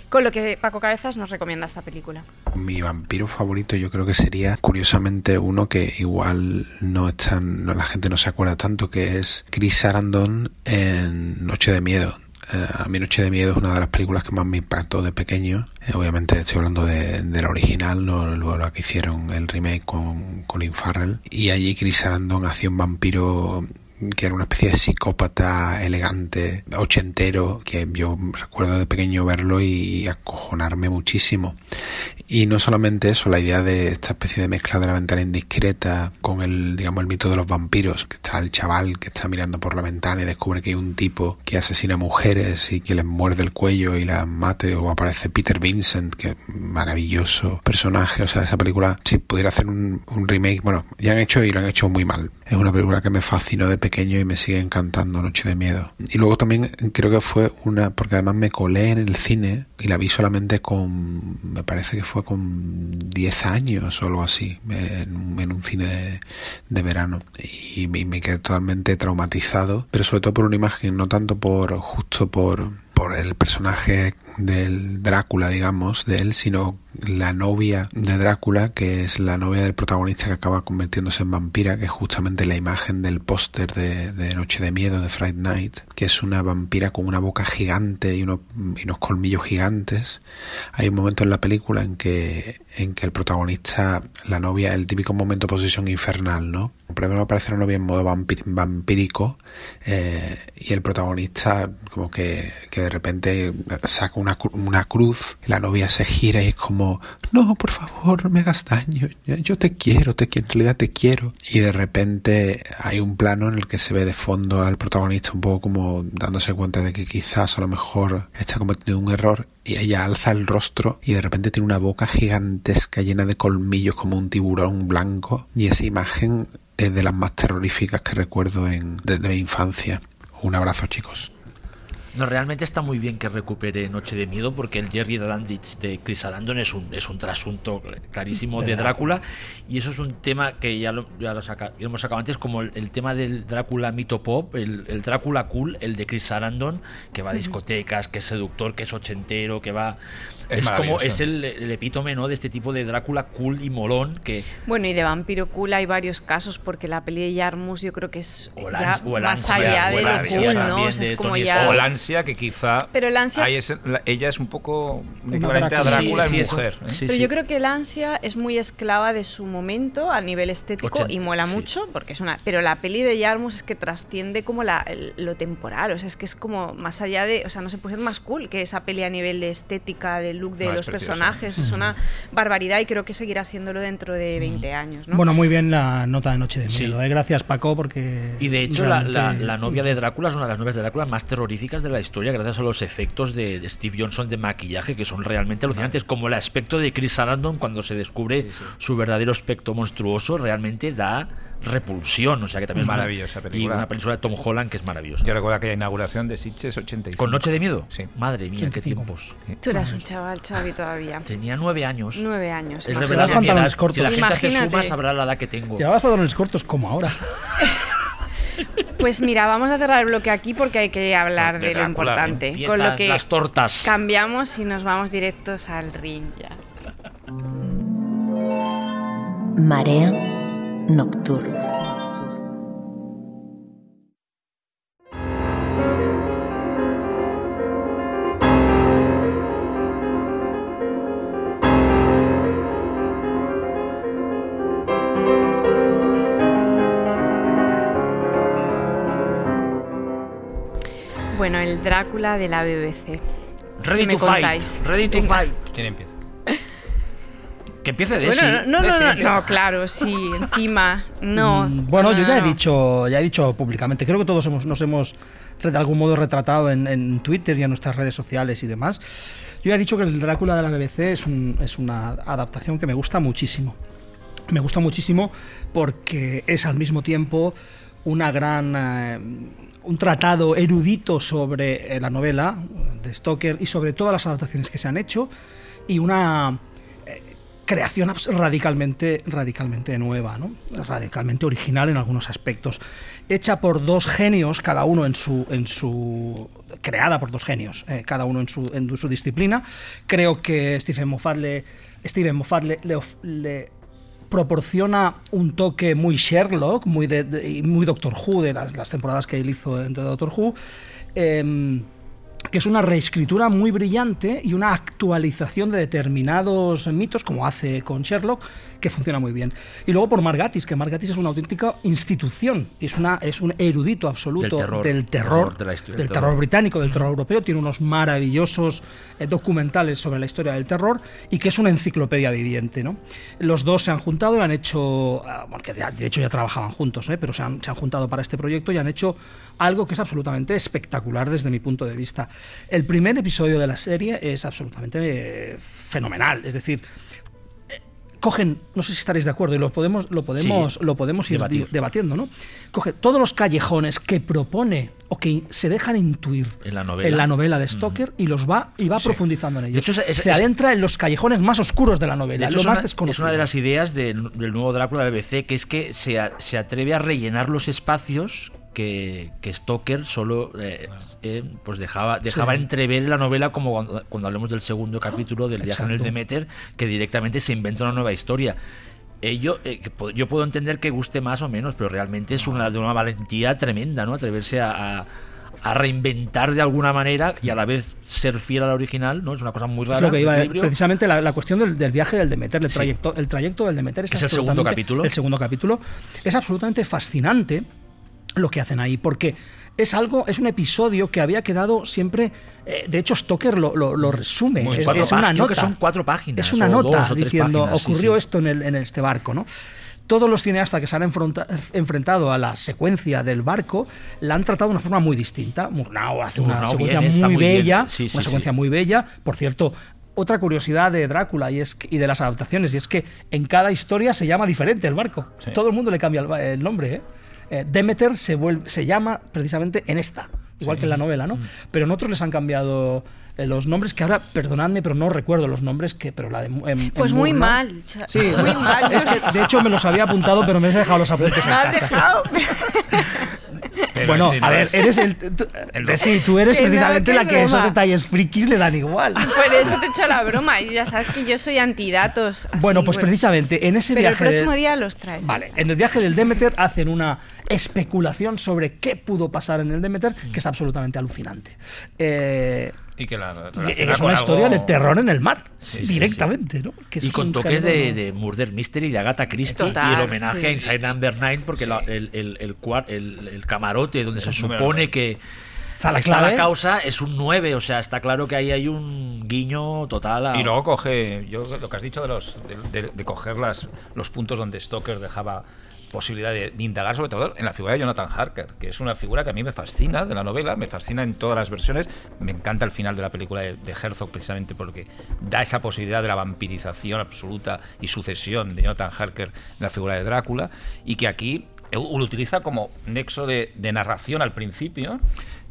Speaker 3: Con lo que Paco Cabezas nos recomienda esta película.
Speaker 12: Mi vampiro favorito yo creo que sería curiosamente uno que igual no es tan, no, la gente no se acuerda tanto que es Chris Sarandon en Noche de Miedo. Eh, a mí Noche de Miedo es una de las películas que más me impactó de pequeño. Eh, obviamente estoy hablando de, de la original, no luego la que hicieron el remake con Colin Farrell. Y allí Chris Sarandon hacía un vampiro que era una especie de psicópata elegante, ochentero, que yo recuerdo de pequeño verlo y acojonarme muchísimo. Y no solamente eso, la idea de esta especie de mezcla de la ventana indiscreta con el, digamos, el mito de los vampiros, que está el chaval que está mirando por la ventana y descubre que hay un tipo que asesina mujeres y que les muerde el cuello y las mate, o aparece Peter Vincent, que maravilloso personaje, o sea, esa película, si pudiera hacer un, un remake, bueno, ya han hecho y lo han hecho muy mal. Es una película que me fascinó de y me sigue encantando Noche de Miedo. Y luego también creo que fue una, porque además me colé en el cine y la vi solamente con, me parece que fue con 10 años o algo así, en, en un cine de, de verano. Y, me- me quedé totalmente traumatizado, pero sobre todo por una imagen, no tanto por, justo por, por el personaje del Drácula, digamos, de él, sino la novia de Drácula, que es la novia del protagonista que acaba convirtiéndose en vampira, que es justamente la imagen del póster de, de Noche de Miedo de Fright Night, que es una vampira con una boca gigante y unos, y unos colmillos gigantes. Hay un momento en la película en que, el protagonista, la novia, el típico momento de posesión infernal, ¿no? Primero aparece la novia en modo vampir- vampírico eh, y el protagonista como que, que de repente saca una, una cruz, la novia se gira y es como, no, por favor, no me hagas daño, yo- yo te quiero, te quiero, en realidad te quiero. Y de repente hay un plano en el que se ve de fondo al protagonista un poco como dándose cuenta de que quizás a lo mejor está cometiendo un error y ella alza el rostro y de repente tiene una boca gigantesca llena de colmillos como un tiburón blanco y esa imagen es de las más terroríficas que recuerdo en, desde mi infancia. Un abrazo chicos.
Speaker 6: No, realmente está muy bien que recupere Noche de Miedo porque el Jerry Dandich de Chris Sarandon es un, es un trasunto clarísimo de Drácula. Y eso es un tema que ya lo, ya lo saca- ya lo hemos sacado antes como el, el tema del Drácula mito pop, el, el Drácula cool, el de Chris Sarandon, que va a discotecas, que es seductor, que es ochentero, que va...
Speaker 4: Es
Speaker 6: Es, como es el, el epítome ¿no? de este tipo de Drácula cool y molón que
Speaker 3: Bueno, y de Vampiro Cool hay varios casos, porque la peli de Jarmus yo creo que es
Speaker 6: O
Speaker 3: ya más
Speaker 6: ansia,
Speaker 3: allá
Speaker 6: o
Speaker 3: de lo
Speaker 6: ansia
Speaker 3: cool, ¿no? O sea,
Speaker 6: de
Speaker 3: es como ya...
Speaker 4: O la ansia que quizá
Speaker 3: Pero el ansia-
Speaker 4: es- ella es un poco un equivalente a
Speaker 5: Drácula.
Speaker 6: Sí,
Speaker 4: en mujer. ¿eh?
Speaker 6: sí,
Speaker 3: Pero
Speaker 6: sí.
Speaker 3: yo creo que el ansia es muy esclava de su momento a nivel estético y mola
Speaker 6: sí.
Speaker 3: mucho porque es una. Pero la peli de Jarmus es que trasciende como la, el- lo temporal, o sea, es que es como más allá de, o sea, no se puede ser más cool que esa peli a nivel de estética, look de
Speaker 4: No,
Speaker 3: los personajes, es una barbaridad y creo que seguirá haciéndolo dentro de 20 años, ¿no?
Speaker 5: Bueno, muy bien la nota de Noche de
Speaker 6: Sí.
Speaker 5: Miedo. ¿eh? Gracias, Paco, porque.
Speaker 6: Y de hecho, la, la- novia de Drácula es una de las novias de Drácula más terroríficas de la historia, gracias a los efectos de, de Steve Johnson de maquillaje, que son realmente alucinantes. Como el aspecto de Chris Sarandon cuando se descubre su verdadero aspecto monstruoso, realmente da repulsión. O sea que también es una-
Speaker 4: Maravillosa película.
Speaker 6: Y una película de Tom Holland que es maravillosa.
Speaker 4: Yo recuerdo aquella inauguración de Sitges 85.
Speaker 6: ¿Con Noche de Miedo?
Speaker 4: Sí.
Speaker 6: Madre mía, qué
Speaker 5: 85.
Speaker 6: tiempos.
Speaker 3: Tú eras un chaval, Chavi, todavía.
Speaker 6: Tenía nueve años.
Speaker 3: Nueve años.
Speaker 6: Es revelar mi
Speaker 5: pantalones
Speaker 6: edad.
Speaker 5: cortos.
Speaker 6: Si la gente hace
Speaker 3: Imagínate.
Speaker 6: suma, sabrá la edad que tengo.
Speaker 5: Llevabas pantalones cortos como ahora.
Speaker 3: Pues mira, vamos a cerrar el bloque aquí porque hay que hablar
Speaker 6: De
Speaker 3: de, lo importante. Con lo que
Speaker 6: las tortas.
Speaker 3: cambiamos y nos vamos directos al ring ya.
Speaker 2: Marea nocturna.
Speaker 3: Bueno, el Drácula de la BBC.
Speaker 6: Ready
Speaker 3: ¿Qué me
Speaker 6: to fight. Ready to
Speaker 3: Venga.
Speaker 6: fight.
Speaker 4: ¿Quién empieza?
Speaker 6: Que empiece de
Speaker 3: Bueno, no, no, no, no, claro, sí, encima, no.
Speaker 5: Mm, Bueno, yo ya he dicho, ya he dicho públicamente, creo que todos hemos, nos hemos de algún modo retratado en, en Twitter y en nuestras redes sociales y demás. Yo ya he dicho que el Drácula de la BBC es, un- es una adaptación que me gusta muchísimo. Me gusta muchísimo porque es al mismo tiempo una gran eh, un tratado erudito sobre eh, la novela de Stoker y sobre todas las adaptaciones que se han hecho y una creación radicalmente radicalmente nueva, ¿no? radicalmente original en algunos aspectos, hecha por dos genios, cada uno en su en su creada por dos genios, eh, cada uno en su en su disciplina. Creo que Stephen Moffat le Steven Moffat le- proporciona un toque muy Sherlock, muy, de, de- muy Doctor Who, de las, las temporadas que él hizo dentro de Doctor Who, em, que es una reescritura muy brillante y una actualización de determinados mitos, como hace con Sherlock, que funciona muy bien. Y luego por Margatis, que Margatis es una auténtica institución, es, una, es un erudito absoluto
Speaker 6: Del terror.
Speaker 5: del terror,
Speaker 6: de la historia
Speaker 5: del
Speaker 6: del
Speaker 5: terror
Speaker 6: terror.
Speaker 5: británico, del terror europeo, tiene unos maravillosos eh, documentales sobre la historia del terror y que es una enciclopedia viviente. ¿no? Los dos se han juntado y han hecho, ah, bueno, que de hecho ya trabajaban juntos, ¿eh? pero se han, se han juntado para este proyecto y han hecho algo que es absolutamente espectacular desde mi punto de vista. El primer episodio de la serie es absolutamente eh, fenomenal, es decir, cogen, no sé si estaréis de acuerdo, y lo podemos, lo podemos,
Speaker 6: Sí,
Speaker 5: lo podemos ir
Speaker 6: debatir.
Speaker 5: debatiendo, ¿no? Coge todos los callejones que propone o que se dejan intuir
Speaker 6: En la novela.
Speaker 5: en la novela de Stoker y los va y va profundizando en ellos.
Speaker 6: hecho, es- es-
Speaker 5: se
Speaker 6: es-
Speaker 5: adentra en los callejones más oscuros de la
Speaker 6: De
Speaker 5: novela,
Speaker 6: hecho,
Speaker 5: lo
Speaker 6: es,
Speaker 5: más
Speaker 6: una,
Speaker 5: desconocido.
Speaker 6: es una de las ideas del, del nuevo Drácula de BBC, que es que se, a- se atreve a rellenar los espacios que, que Stoker solo eh, eh, pues dejaba, dejaba
Speaker 5: Sí.
Speaker 6: entrever en la novela, como cuando, cuando hablemos del segundo capítulo del viaje en el. Demeter, que directamente se inventa una nueva historia. Eh, yo, eh, yo puedo entender que guste más o menos, pero realmente es una, de una valentía tremenda, ¿no? Atreverse a, a- a reinventar de alguna manera y a la vez ser fiel a la original, ¿no? Es una cosa muy rara.
Speaker 5: Es lo que iba, precisamente la, la cuestión del, del viaje del Demeter, el
Speaker 6: Sí.
Speaker 5: trayecto, el trayecto del Demeter es,
Speaker 6: Es el segundo capítulo.
Speaker 5: El segundo capítulo es absolutamente fascinante lo que hacen ahí, porque es algo, es un episodio que había quedado siempre. eh, de hecho, Stoker lo, lo- lo resume. Es, es una nota.
Speaker 6: que son cuatro páginas,
Speaker 5: Es una nota
Speaker 6: dos
Speaker 5: diciendo
Speaker 6: páginas, sí,
Speaker 5: ocurrió
Speaker 6: sí.
Speaker 5: esto en, el, en este barco, ¿no? Todos los cineastas que se han enfrentado a la secuencia del barco la han tratado de una forma muy distinta. Murnau hace una
Speaker 6: Murnau
Speaker 5: secuencia
Speaker 6: bien,
Speaker 5: muy,
Speaker 6: muy
Speaker 5: bella,
Speaker 6: Sí, sí,
Speaker 5: una
Speaker 6: sí.
Speaker 5: secuencia muy bella. Por cierto, otra curiosidad de Drácula y, es que- y de las adaptaciones, y es que en cada historia se llama diferente el barco.
Speaker 4: Sí.
Speaker 5: Todo el mundo le cambia el, el nombre. ¿eh? Eh, Demeter se, vuelve, se llama precisamente en esta, igual que en la novela, ¿no? Pero en otros les han cambiado eh, los nombres, que ahora, perdonadme, pero no recuerdo los nombres, que pero la de... en- en
Speaker 3: Pues muy mal. cha-
Speaker 5: Sí,
Speaker 3: muy mal.
Speaker 5: Es que de hecho me los había apuntado, pero me he dejado los apuntes en
Speaker 3: Me has
Speaker 5: casa.
Speaker 3: dejado.
Speaker 5: Bueno,
Speaker 4: sí,
Speaker 5: a
Speaker 4: no
Speaker 5: ver,
Speaker 4: es-
Speaker 5: eres el. tú- sí, tú eres precisamente la que
Speaker 3: broma.
Speaker 5: esos detalles frikis le dan igual.
Speaker 3: Por eso te he hecho la broma. Y ya sabes que yo soy antidatos. así,
Speaker 5: bueno, pues precisamente en ese
Speaker 3: Pero el
Speaker 5: viaje.
Speaker 3: próximo
Speaker 5: de-
Speaker 3: día los traes.
Speaker 5: Vale, en el viaje del Demeter hacen una especulación sobre qué pudo pasar en el Demeter, que es absolutamente alucinante. Eh,
Speaker 4: Y que la
Speaker 5: y
Speaker 4: relaciona
Speaker 5: es una historia
Speaker 4: algo-
Speaker 5: de terror en el mar,
Speaker 6: Sí, sí,
Speaker 5: directamente, ¿no? Que
Speaker 6: y con toques de, Murder Mystery de Agatha Christie y el homenaje
Speaker 3: sí.
Speaker 6: a Inside Number 9 porque la- el, el, el, cuar- el- el camarote donde se supone que
Speaker 5: Está la
Speaker 6: está
Speaker 5: clave.
Speaker 6: la causa es un 9 o sea está claro que ahí hay un guiño total a
Speaker 4: Y luego coge, yo lo que has dicho de los de, de- de coger las, los puntos donde Stoker dejaba posibilidad de, indagar sobre todo en la figura de Jonathan Harker, que es una figura que a mí me fascina de la novela, me fascina en todas las versiones, me encanta el final de la película de, de Herzog precisamente porque da esa posibilidad de la vampirización absoluta y sucesión de Jonathan Harker en la figura de Drácula y que aquí lo utiliza como nexo de, narración al principio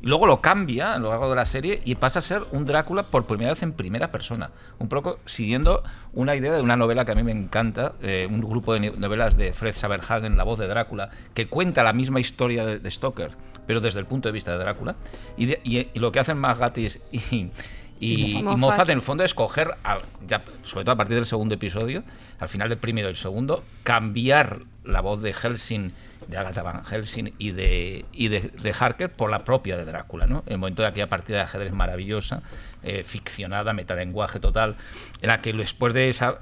Speaker 4: luego lo cambia a lo largo de la serie y pasa a ser un Drácula por primera vez en primera persona. Un poco siguiendo una idea de una novela que a mí me encanta, eh, un grupo de novelas de Fred Saberhagen, La voz de Drácula, que cuenta la misma historia de, de Stoker, pero desde el punto de vista de Drácula. Y, de- y- y lo que hacen Magatis y, y, y
Speaker 3: Moffat.
Speaker 4: Moffat, en el fondo es coger, a- ya, sobre todo a partir del segundo episodio, al final del primero y el segundo, cambiar la voz de Helsing, de Agatha Van Helsing y de, y de, de Harker por la propia de Drácula, ¿no? El momento de aquella partida de ajedrez maravillosa, eh, ficcionada, metalenguaje total, en la que después de esa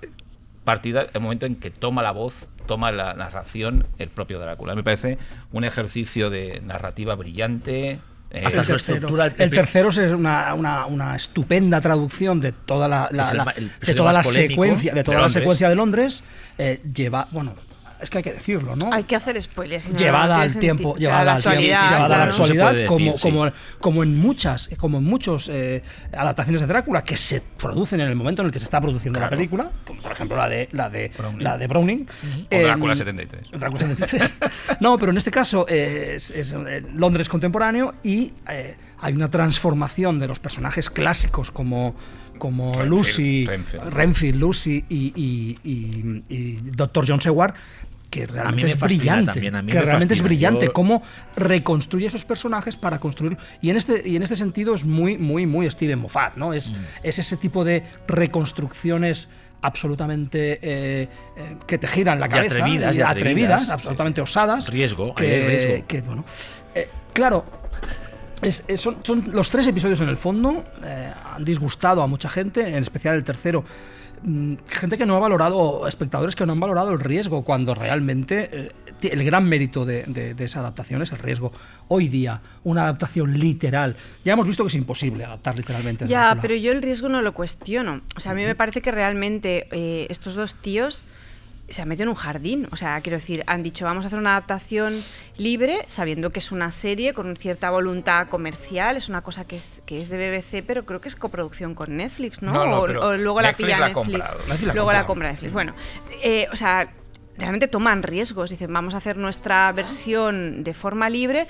Speaker 4: partida, el momento en que toma la voz, toma la narración el propio Drácula. Me parece un ejercicio de narrativa brillante. eh,
Speaker 6: Hasta
Speaker 5: el
Speaker 6: su
Speaker 5: tercero.
Speaker 6: estructura, el-
Speaker 5: El tercero es una, una- una estupenda traducción de toda la, la-
Speaker 6: Es el
Speaker 5: la-
Speaker 6: ma- el
Speaker 5: de toda la secuencia de
Speaker 6: de
Speaker 5: toda la
Speaker 6: Londres.
Speaker 5: secuencia de Londres. eh, lleva, bueno, es que hay que decirlo, ¿no?
Speaker 3: Hay que hacer spoilers.
Speaker 5: llevada
Speaker 3: no
Speaker 5: al tiempo,
Speaker 3: A
Speaker 5: llevada
Speaker 3: la
Speaker 5: al tiempo,
Speaker 3: actualidad.
Speaker 5: llevada a la actualidad,
Speaker 6: decir,
Speaker 5: como,
Speaker 6: sí.
Speaker 5: como, como en muchas, como en muchos eh, adaptaciones de Drácula que se producen en el momento en el que se está produciendo la película, como por ejemplo la de la de
Speaker 4: Browning.
Speaker 5: la de Browning,
Speaker 4: O Drácula
Speaker 5: em,
Speaker 4: 73.
Speaker 5: Drácula 73. no, pero en este caso eh, es, es, eh, Londres contemporáneo y eh, hay una transformación de los personajes clásicos como como
Speaker 4: Renfield,
Speaker 5: Lucy,
Speaker 4: Renfield.
Speaker 5: Renfield, Lucy y, y, y- y Dr. John Seward que realmente
Speaker 6: me
Speaker 5: es brillante,
Speaker 6: también, a mí
Speaker 5: que
Speaker 6: me
Speaker 5: realmente es brillante
Speaker 6: Yo-
Speaker 5: cómo reconstruye esos personajes para construir y en este y en este sentido es muy muy muy Steven Moffat, ¿no? Es
Speaker 6: Mm.
Speaker 5: es ese tipo de reconstrucciones absolutamente eh, eh, que te giran la
Speaker 6: Y
Speaker 5: cabeza
Speaker 6: atrevidas, y atrevidas.
Speaker 5: absolutamente osadas
Speaker 6: Riesgo,
Speaker 5: que,
Speaker 6: hay riesgo.
Speaker 5: que, bueno eh, claro es- es- son, son los tres episodios en el fondo eh, han disgustado a mucha gente en especial el tercero Mm, gente que no ha valorado espectadores que no han valorado el riesgo cuando realmente eh, el gran mérito de, de- de esa adaptación es el riesgo hoy día una adaptación literal ya hemos visto que es imposible adaptar literalmente
Speaker 3: Ya,
Speaker 5: Drácula.
Speaker 3: pero yo el riesgo no lo cuestiono. O sea, a mí me parece que realmente eh, estos dos tíos se han metido en un jardín. O sea, quiero decir, han dicho, vamos a hacer una adaptación libre, sabiendo que es una serie con cierta voluntad comercial, es una cosa que es, que es de BBC, pero creo que es coproducción con Netflix, ¿no?
Speaker 4: No, no,
Speaker 3: o, luego la pilla
Speaker 4: la ha
Speaker 3: Netflix.
Speaker 4: comprado.
Speaker 5: Netflix la ha
Speaker 3: luego la compra Netflix. Bueno, eh, o sea, realmente toman riesgos. Dicen, vamos a hacer nuestra versión de forma libre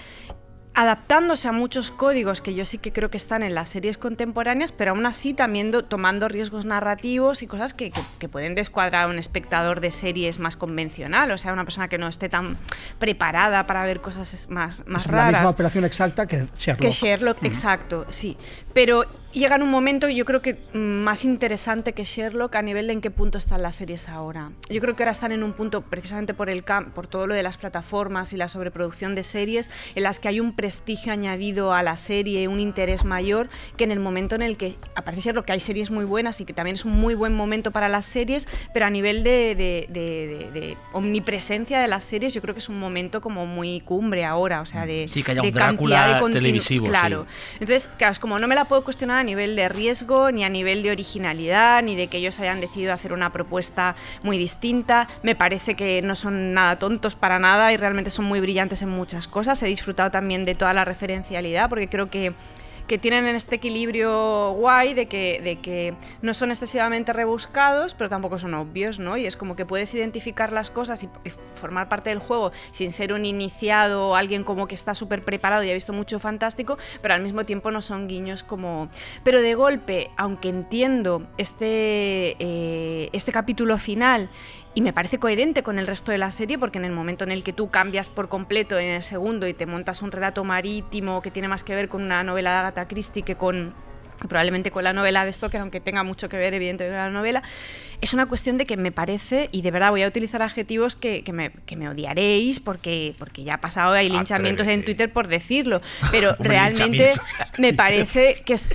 Speaker 3: adaptándose a muchos códigos que yo sí que creo que están en las series contemporáneas, pero aún así también do- tomando riesgos narrativos y cosas que, que- que pueden descuadrar a un espectador de series más convencional, o sea, una persona que no esté tan preparada para ver cosas más, más
Speaker 5: es la misma
Speaker 3: raras.
Speaker 5: operación exacta que Sherlock,
Speaker 3: Que Sherlock, exacto, sí. Pero llega en un momento, yo creo que mm, más interesante que Sherlock a nivel de en qué punto están las series ahora. Yo creo que ahora están en un punto, precisamente por, el por todo lo de las plataformas y la sobreproducción de series, en las que hay un prestigio añadido a la serie, un interés mayor, que en el momento en el que aparece Sherlock, que hay series muy buenas y que también es un muy buen momento para las series, pero a nivel de, de- de- de- omnipresencia de las series, yo creo que es un momento como muy cumbre ahora, o sea, de,
Speaker 6: Sí, que haya
Speaker 3: de
Speaker 6: un Drácula
Speaker 3: cantidad de
Speaker 6: televisivo, sí.
Speaker 3: Claro. Entonces, claro, es como no me la puedo cuestionar a nivel de riesgo, ni a nivel de originalidad, ni de que ellos hayan decidido hacer una propuesta muy distinta. Me parece que no son nada tontos para nada y realmente son muy brillantes en muchas cosas. He disfrutado también de toda la referencialidad porque creo que que tienen en este equilibrio guay de que, de que no son excesivamente rebuscados, pero tampoco son obvios, ¿no? Y es como que puedes identificar las cosas y, formar parte del juego sin ser un iniciado o alguien como que está súper preparado y ha visto mucho fantástico, pero al mismo tiempo no son guiños como... Pero de golpe, aunque entiendo este, eh, este capítulo final y me parece coherente con el resto de la serie porque en el momento en el que tú cambias por completo en el segundo y te montas un relato marítimo que tiene más que ver con una novela de Agatha Christie que con probablemente con la novela de Stoker, aunque tenga mucho que ver evidentemente con la novela, es una cuestión de que me parece, y de verdad voy a utilizar adjetivos que, que me, que me odiaréis porque, porque ya ha pasado, hay linchamientos en. Twitter por decirlo, pero realmente me parece que, es,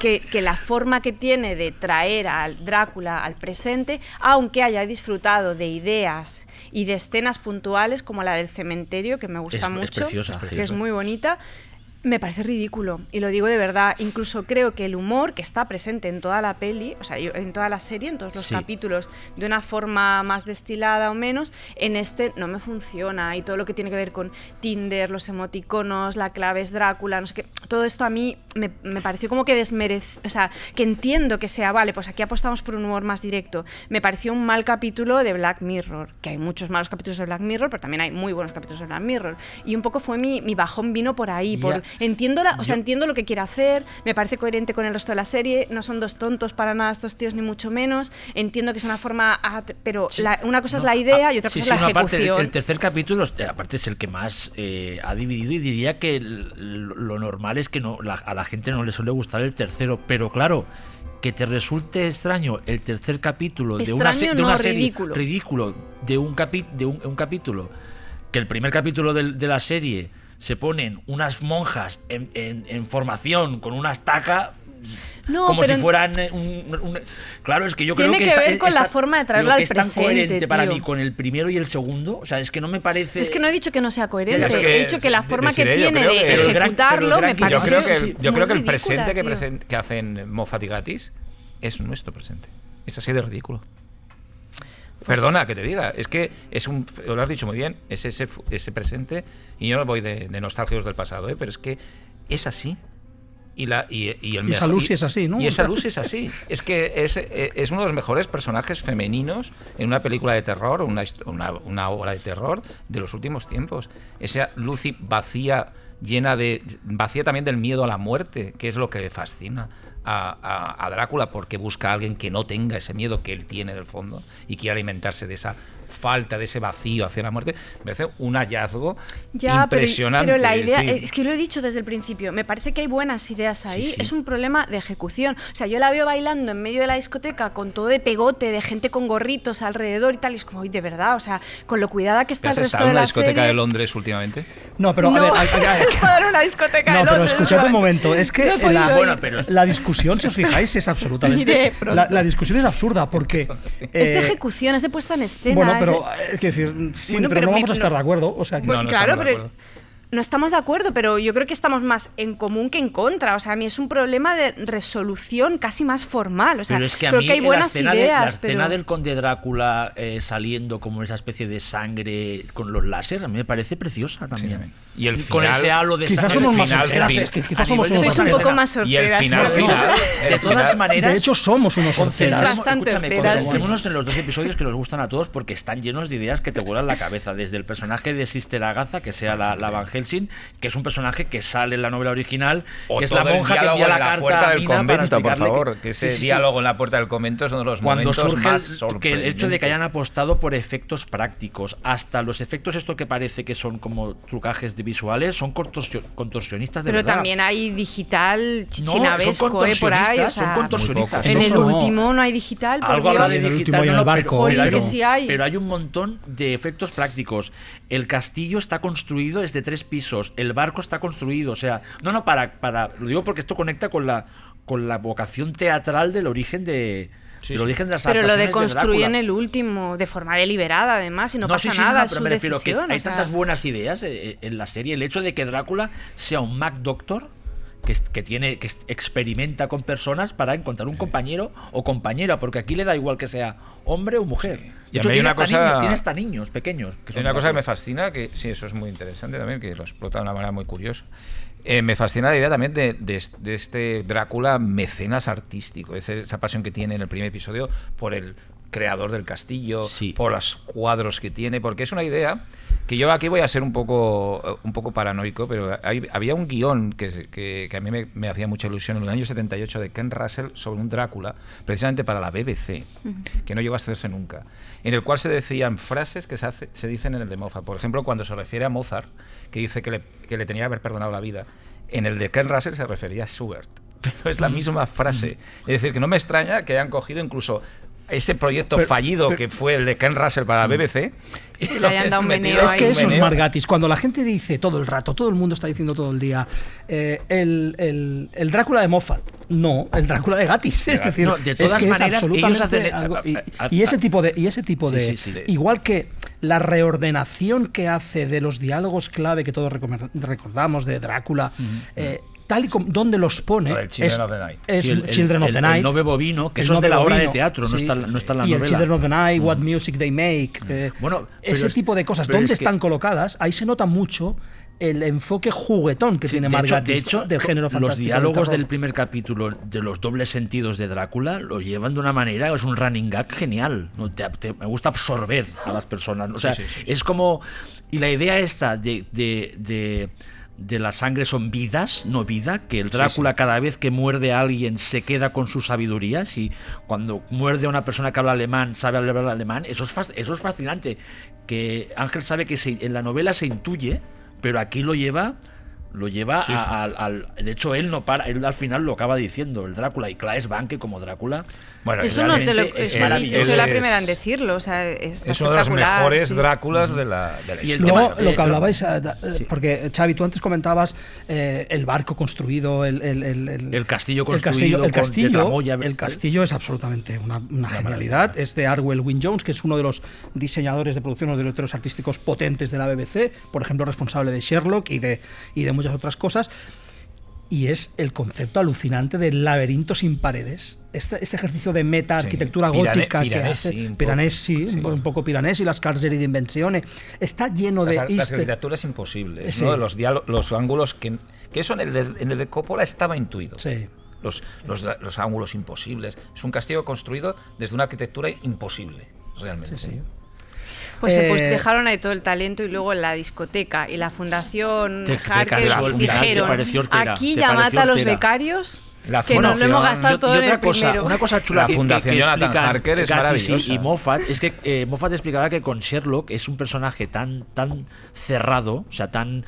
Speaker 3: que, que la forma que tiene de traer al Drácula al presente, aunque haya disfrutado de ideas y de escenas puntuales como la del cementerio, que me gusta
Speaker 6: Es- es
Speaker 3: mucho,
Speaker 6: preciosa,
Speaker 3: que es muy bonita, me parece ridículo y lo digo de verdad. Incluso creo que el humor que está presente en toda la peli, o sea, en toda la serie, en todos los
Speaker 6: Sí.
Speaker 3: capítulos, de una forma más destilada o menos, en este no me funciona. Y todo lo que tiene que ver con Tinder, los emoticonos, la clave es Drácula, no sé qué, todo esto a mí me, me pareció como que desmerece, o sea, que entiendo que sea, vale, pues aquí apostamos por un humor más directo. Me pareció un mal capítulo de Black Mirror, que hay muchos malos capítulos de Black Mirror, pero también hay muy buenos capítulos de Black Mirror. Y un poco fue mi, mi bajón vino por ahí, por
Speaker 6: Ya.
Speaker 3: Entiendo, la, o sea, entiendo lo que quiere hacer, me parece coherente con el resto de la serie, no son dos tontos para nada estos tíos, ni mucho menos. Entiendo que es una forma. pero la- una cosa es la idea y otra
Speaker 6: Sí,
Speaker 3: cosa
Speaker 6: sí,
Speaker 3: es la
Speaker 6: el-
Speaker 3: ejecución.
Speaker 6: el tercer capítulo, aparte, es el que más eh, ha dividido y diría que el- lo normal es que no, la- a la gente no le suele gustar el tercero, pero claro, que te resulte extraño el tercer capítulo de una, se- de una serie
Speaker 3: ridículo.
Speaker 6: ridículo, de un, capi- de un, un capítulo, que el primer capítulo de, la serie se ponen unas monjas en, en- en formación con una estaca
Speaker 3: No,
Speaker 6: como
Speaker 3: pero
Speaker 6: si fueran eh, un, un- claro es que yo creo
Speaker 3: Tiene
Speaker 6: que
Speaker 3: que
Speaker 6: esta-
Speaker 3: ver con
Speaker 6: esta-
Speaker 3: la forma de traerlo
Speaker 6: digo que
Speaker 3: al
Speaker 6: es tan
Speaker 3: presente,
Speaker 6: coherente para
Speaker 3: tío.
Speaker 6: mí con el primero y el segundo o sea es que no me parece
Speaker 3: Es que no he dicho que no sea coherente,
Speaker 4: es que-
Speaker 3: he dicho que la
Speaker 4: de-
Speaker 3: forma que tiene
Speaker 4: creo
Speaker 3: de
Speaker 4: que- el
Speaker 6: gran-
Speaker 3: ejecutarlo
Speaker 6: el
Speaker 3: me
Speaker 6: gran-
Speaker 4: Yo
Speaker 3: parece
Speaker 4: creo que el, yo creo que el
Speaker 3: ridícula,
Speaker 4: presente que,
Speaker 3: tío.
Speaker 4: presen- que hacen Moffat y Gatis es nuestro presente. Es así de ridículo.
Speaker 3: Pues
Speaker 4: Perdona que te diga, es que es un, lo has dicho muy bien, es ese, ese presente, y yo no voy de, de nostálgicos del pasado, ¿eh? pero es que es así. Y, la, y, y el
Speaker 5: Y esa Lucy es así, ¿no?
Speaker 4: Y esa Lucy es así. Es que es, es uno de los mejores personajes femeninos en una película de terror, una, una, una obra de terror de los últimos tiempos. Esa Lucy vacía, llena de. vacía también del miedo a la muerte, que es lo que fascina a, Drácula, porque busca a alguien que no tenga ese miedo que él tiene en el fondo y quiere alimentarse de esa falta, de ese vacío hacia la muerte. Me parece un hallazgo
Speaker 3: Ya, pero,
Speaker 4: impresionante.
Speaker 3: pero la idea,
Speaker 4: decir,
Speaker 3: es que lo he dicho desde el principio, me parece que hay buenas ideas ahí,
Speaker 4: Sí, sí.
Speaker 3: es un problema de ejecución. O sea, yo la veo bailando en medio de la discoteca con todo de pegote, de gente con gorritos alrededor y tal, y es como, "Uy, de verdad, o sea, con lo cuidada que está
Speaker 4: ¿Has
Speaker 3: el resto
Speaker 4: estado
Speaker 3: de
Speaker 4: en la
Speaker 3: la
Speaker 4: discoteca
Speaker 3: serie...
Speaker 4: de Londres últimamente?
Speaker 5: No, pero
Speaker 3: no,
Speaker 5: a ver, hay- hay- hay-
Speaker 3: he estado en una discoteca
Speaker 5: No,
Speaker 3: de
Speaker 5: pero escuchad un momento. Es que
Speaker 3: No
Speaker 5: la,
Speaker 3: ir.
Speaker 6: Bueno, pero-
Speaker 5: la discusión, si os fijáis, es absolutamente. La, la discusión es absurda porque.
Speaker 3: Es de
Speaker 5: eh,
Speaker 3: ejecución, es de puesta en escena.
Speaker 5: Bueno, pero. quiero decir, sí,
Speaker 3: Bueno,
Speaker 5: pero,
Speaker 3: pero
Speaker 5: no
Speaker 3: mi-
Speaker 5: vamos a estar
Speaker 3: no-
Speaker 5: de acuerdo. O sea, que-
Speaker 3: Pues
Speaker 4: No, no
Speaker 3: claro, pero no estamos de acuerdo, pero yo creo que estamos más en común que en contra. O sea, a mí es un problema de resolución casi más formal. O sea,
Speaker 6: pero es que a
Speaker 3: creo
Speaker 6: mí
Speaker 3: que hay
Speaker 6: la
Speaker 3: buenas
Speaker 6: escena, de-
Speaker 3: ideas.
Speaker 6: la escena
Speaker 3: pero...
Speaker 6: del conde Drácula eh, saliendo como esa especie de sangre con los láser a mí me parece preciosa también.
Speaker 4: Y el
Speaker 6: con
Speaker 4: final-
Speaker 6: ese halo de
Speaker 5: Quizás
Speaker 6: sangre
Speaker 5: somos más
Speaker 6: final, fin,
Speaker 5: es que quizás somos
Speaker 6: nivel de
Speaker 5: unos
Speaker 3: Sois un
Speaker 6: escena-
Speaker 3: poco más
Speaker 4: Y el
Speaker 3: sorteras,
Speaker 4: final,
Speaker 6: de
Speaker 4: el
Speaker 6: todas maneras
Speaker 5: de hecho, somos unos
Speaker 3: bastante
Speaker 6: Escúchame, concentrémonos en los dos episodios que nos gustan a todos porque están llenos de ideas que te vuelan la cabeza. Desde el personaje de Sister Agatha, que sea la, la Helsing, que es un personaje que sale en la novela original,
Speaker 4: O
Speaker 6: que es la monja que envía la
Speaker 4: la
Speaker 6: carta
Speaker 4: puerta
Speaker 6: a
Speaker 4: del convento, por
Speaker 6: que-
Speaker 4: favor. Que, ese
Speaker 6: Sí, sí, sí.
Speaker 4: diálogo en la puerta del convento es uno de los
Speaker 6: cuando
Speaker 4: momentos
Speaker 6: surge
Speaker 4: más
Speaker 6: el, que el hecho de que hayan apostado por efectos prácticos, hasta los efectos esto que parece que son como trucajes de visuales, son contorsio- contorsionistas de
Speaker 3: Pero
Speaker 6: verdad.
Speaker 3: también hay digital
Speaker 6: No,
Speaker 3: chinavesco,
Speaker 6: son
Speaker 3: eh, por ahí. O
Speaker 6: son contorsionistas.
Speaker 3: en el
Speaker 5: No, no.
Speaker 3: último no hay digital, por
Speaker 6: Algo
Speaker 3: Dios.
Speaker 6: de digital, no, no,
Speaker 5: barco,
Speaker 6: pero, hay. pero hay un montón de efectos prácticos. El castillo está construido es de tres pisos, el barco está construido, o sea, no, no, para, para, lo digo porque esto conecta con la, con la vocación teatral del origen de, del origen de las
Speaker 3: Pero lo de construir en el último, de forma deliberada además, y no,
Speaker 6: No,
Speaker 3: pasa
Speaker 6: sí, sí,
Speaker 3: nada,
Speaker 6: no,
Speaker 3: es
Speaker 6: pero
Speaker 3: su
Speaker 6: me refiero que
Speaker 3: decisión,
Speaker 6: hay
Speaker 3: o sea.
Speaker 6: tantas buenas ideas eh, en la serie. El hecho de que Drácula sea un Mac Doctor que, tiene que experimenta con personas para encontrar un compañero o compañera, porque aquí le da igual que sea hombre o mujer.
Speaker 4: Y
Speaker 6: De hecho,
Speaker 4: hay
Speaker 6: tiene,
Speaker 4: una
Speaker 6: hasta
Speaker 4: cosa-
Speaker 6: niños, tiene hasta niños pequeños. Que
Speaker 4: Hay una cosa que me fascina, que sí, eso es muy interesante también, que lo explota de una manera muy curiosa. Eh, me fascina la idea también de, de est- de este Drácula mecenas artístico, esa pasión que tiene en el primer episodio por el creador del castillo, por los cuadros que tiene, porque es una idea que yo aquí voy a ser un poco, un poco paranoico, pero hay- había un guion que, que- que a mí me, me hacía mucha ilusión en el año 78 de Ken Russell sobre un Drácula, precisamente para la BBC, que no llegó a hacerse nunca, en el cual se decían frases que se, hace- se dicen en el de Mozart. Por ejemplo, cuando se refiere a Mozart, que dice que le, que le tenía que haber perdonado la vida, en el de Ken Russell se refería a Schubert. Pero es la misma frase. Es decir, que no me extraña que hayan cogido incluso ese proyecto
Speaker 5: Pero-
Speaker 4: fallido
Speaker 5: pero-
Speaker 4: que fue el de Ken Russell para la BBC.
Speaker 3: Y le hayan dado un
Speaker 4: metido
Speaker 3: meneo
Speaker 5: Es que
Speaker 4: un
Speaker 5: eso es
Speaker 4: meneo.
Speaker 5: Margatis. Cuando la gente dice todo el rato, todo el mundo está diciendo todo el día, eh, el, el- el Drácula de Moffat. No, el Drácula de Gatis. Es decir,
Speaker 6: No, de
Speaker 5: es
Speaker 6: todas
Speaker 5: que es
Speaker 6: maneras, ellos
Speaker 5: absolutamente
Speaker 6: hacen-
Speaker 5: algo- y, ese tipo de, y ese tipo
Speaker 6: Sí,
Speaker 5: de,
Speaker 6: sí, sí.
Speaker 5: igual que la reordenación que hace de los diálogos clave que todos recordamos de Drácula, eh, tal y como donde los pone,
Speaker 4: Children
Speaker 5: es,
Speaker 4: of the Night.
Speaker 5: es
Speaker 6: Sí, el- el-
Speaker 5: Children of
Speaker 6: el-
Speaker 5: the
Speaker 6: el
Speaker 5: Night.
Speaker 6: no bebo vino, que
Speaker 5: el
Speaker 6: eso es de la obra de teatro, no está- no está en la
Speaker 5: y el
Speaker 6: novela.
Speaker 5: Children of the Night, What
Speaker 6: Mm.
Speaker 5: Music They Make, eh,
Speaker 6: Bueno,
Speaker 5: ese
Speaker 6: es-
Speaker 5: tipo de cosas, ¿dónde
Speaker 6: es que-
Speaker 5: están colocadas? Ahí se nota mucho el enfoque juguetón que
Speaker 6: Sí,
Speaker 5: tiene
Speaker 6: de hecho, de hecho,
Speaker 5: del género
Speaker 6: los
Speaker 5: fantástico.
Speaker 6: diálogos
Speaker 5: terror.
Speaker 6: del primer capítulo de los dobles sentidos de Drácula lo llevan de una manera, es un running gag genial. ¿no? Te- te- me gusta absorber a las personas. ¿no? O sea,
Speaker 4: Sí, sí, sí,
Speaker 6: es como. Y la idea esta de, de, de, de la sangre son vidas, no vida, que el Drácula cada vez que muerde a alguien se queda con su sabiduría, y cuando muerde a una persona que habla alemán sabe hablar alemán, eso es, eso es fascinante, que Ángel sabe que en la novela se intuye, pero aquí lo lleva lo lleva al, de hecho él no para él al final lo acaba diciendo el Drácula y Claes Banke como Drácula
Speaker 3: bueno eso no te lo es soy la primera en decirlo o sea, es,
Speaker 4: es uno de los mejores Dráculas de la, de la
Speaker 5: y el tema, lo que hablabais eh, eh, porque Xavi tú antes comentabas eh, el barco construido el, el,
Speaker 6: el, castillo construido
Speaker 5: el castillo el castillo, es absolutamente una, una genialidad. es de Arwell Wynne Jones que es uno de los diseñadores de producción o directores artísticos potentes de la BBC por ejemplo responsable de Sherlock y de y de otras cosas. Y es el concepto alucinante del laberinto sin paredes. Este, este ejercicio de meta-arquitectura gótica que hace Piranés, sí, un poco Piranés y las Carceri de Invenciones. Está lleno de...
Speaker 4: Las, las arquitecturas imposibles, ¿no? los, los ángulos que... Que eso en el, de, en el de Coppola estaba intuido.
Speaker 5: Sí.
Speaker 4: Los, los, los, ángulos imposibles. Es un castillo construido desde una arquitectura imposible, realmente.
Speaker 5: Sí, sí.
Speaker 3: Pues, pues eh, dejaron ahí todo el talento y luego la discoteca y la fundación Harker dijeron aquí ya mata a los becarios la que nos lo hemos gastado todo
Speaker 6: otra cosa, Una cosa chula
Speaker 4: la fundación Jonathan Harker es maravillosa.
Speaker 6: Y, Moffat es que eh, Moffat explicaba que con Sherlock es un personaje tan tan cerrado, o sea, tan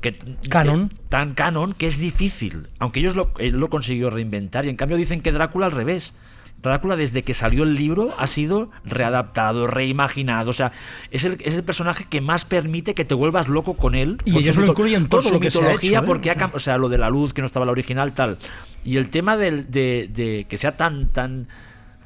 Speaker 6: que,
Speaker 5: canon.
Speaker 6: tan canon que es difícil. Aunque ellos lo consiguió reinventar y en cambio dicen que Drácula al revés Drácula desde que salió el libro ha sido readaptado, reimaginado. O sea, es el, es el personaje que más permite que te vuelvas loco con él.
Speaker 5: Y ellos lo incluyen todo lo que mitología,
Speaker 6: ¿eh? porque ha, o sea, lo de la luz que no estaba la original, tal. Y el tema del, de, de que sea tan, tan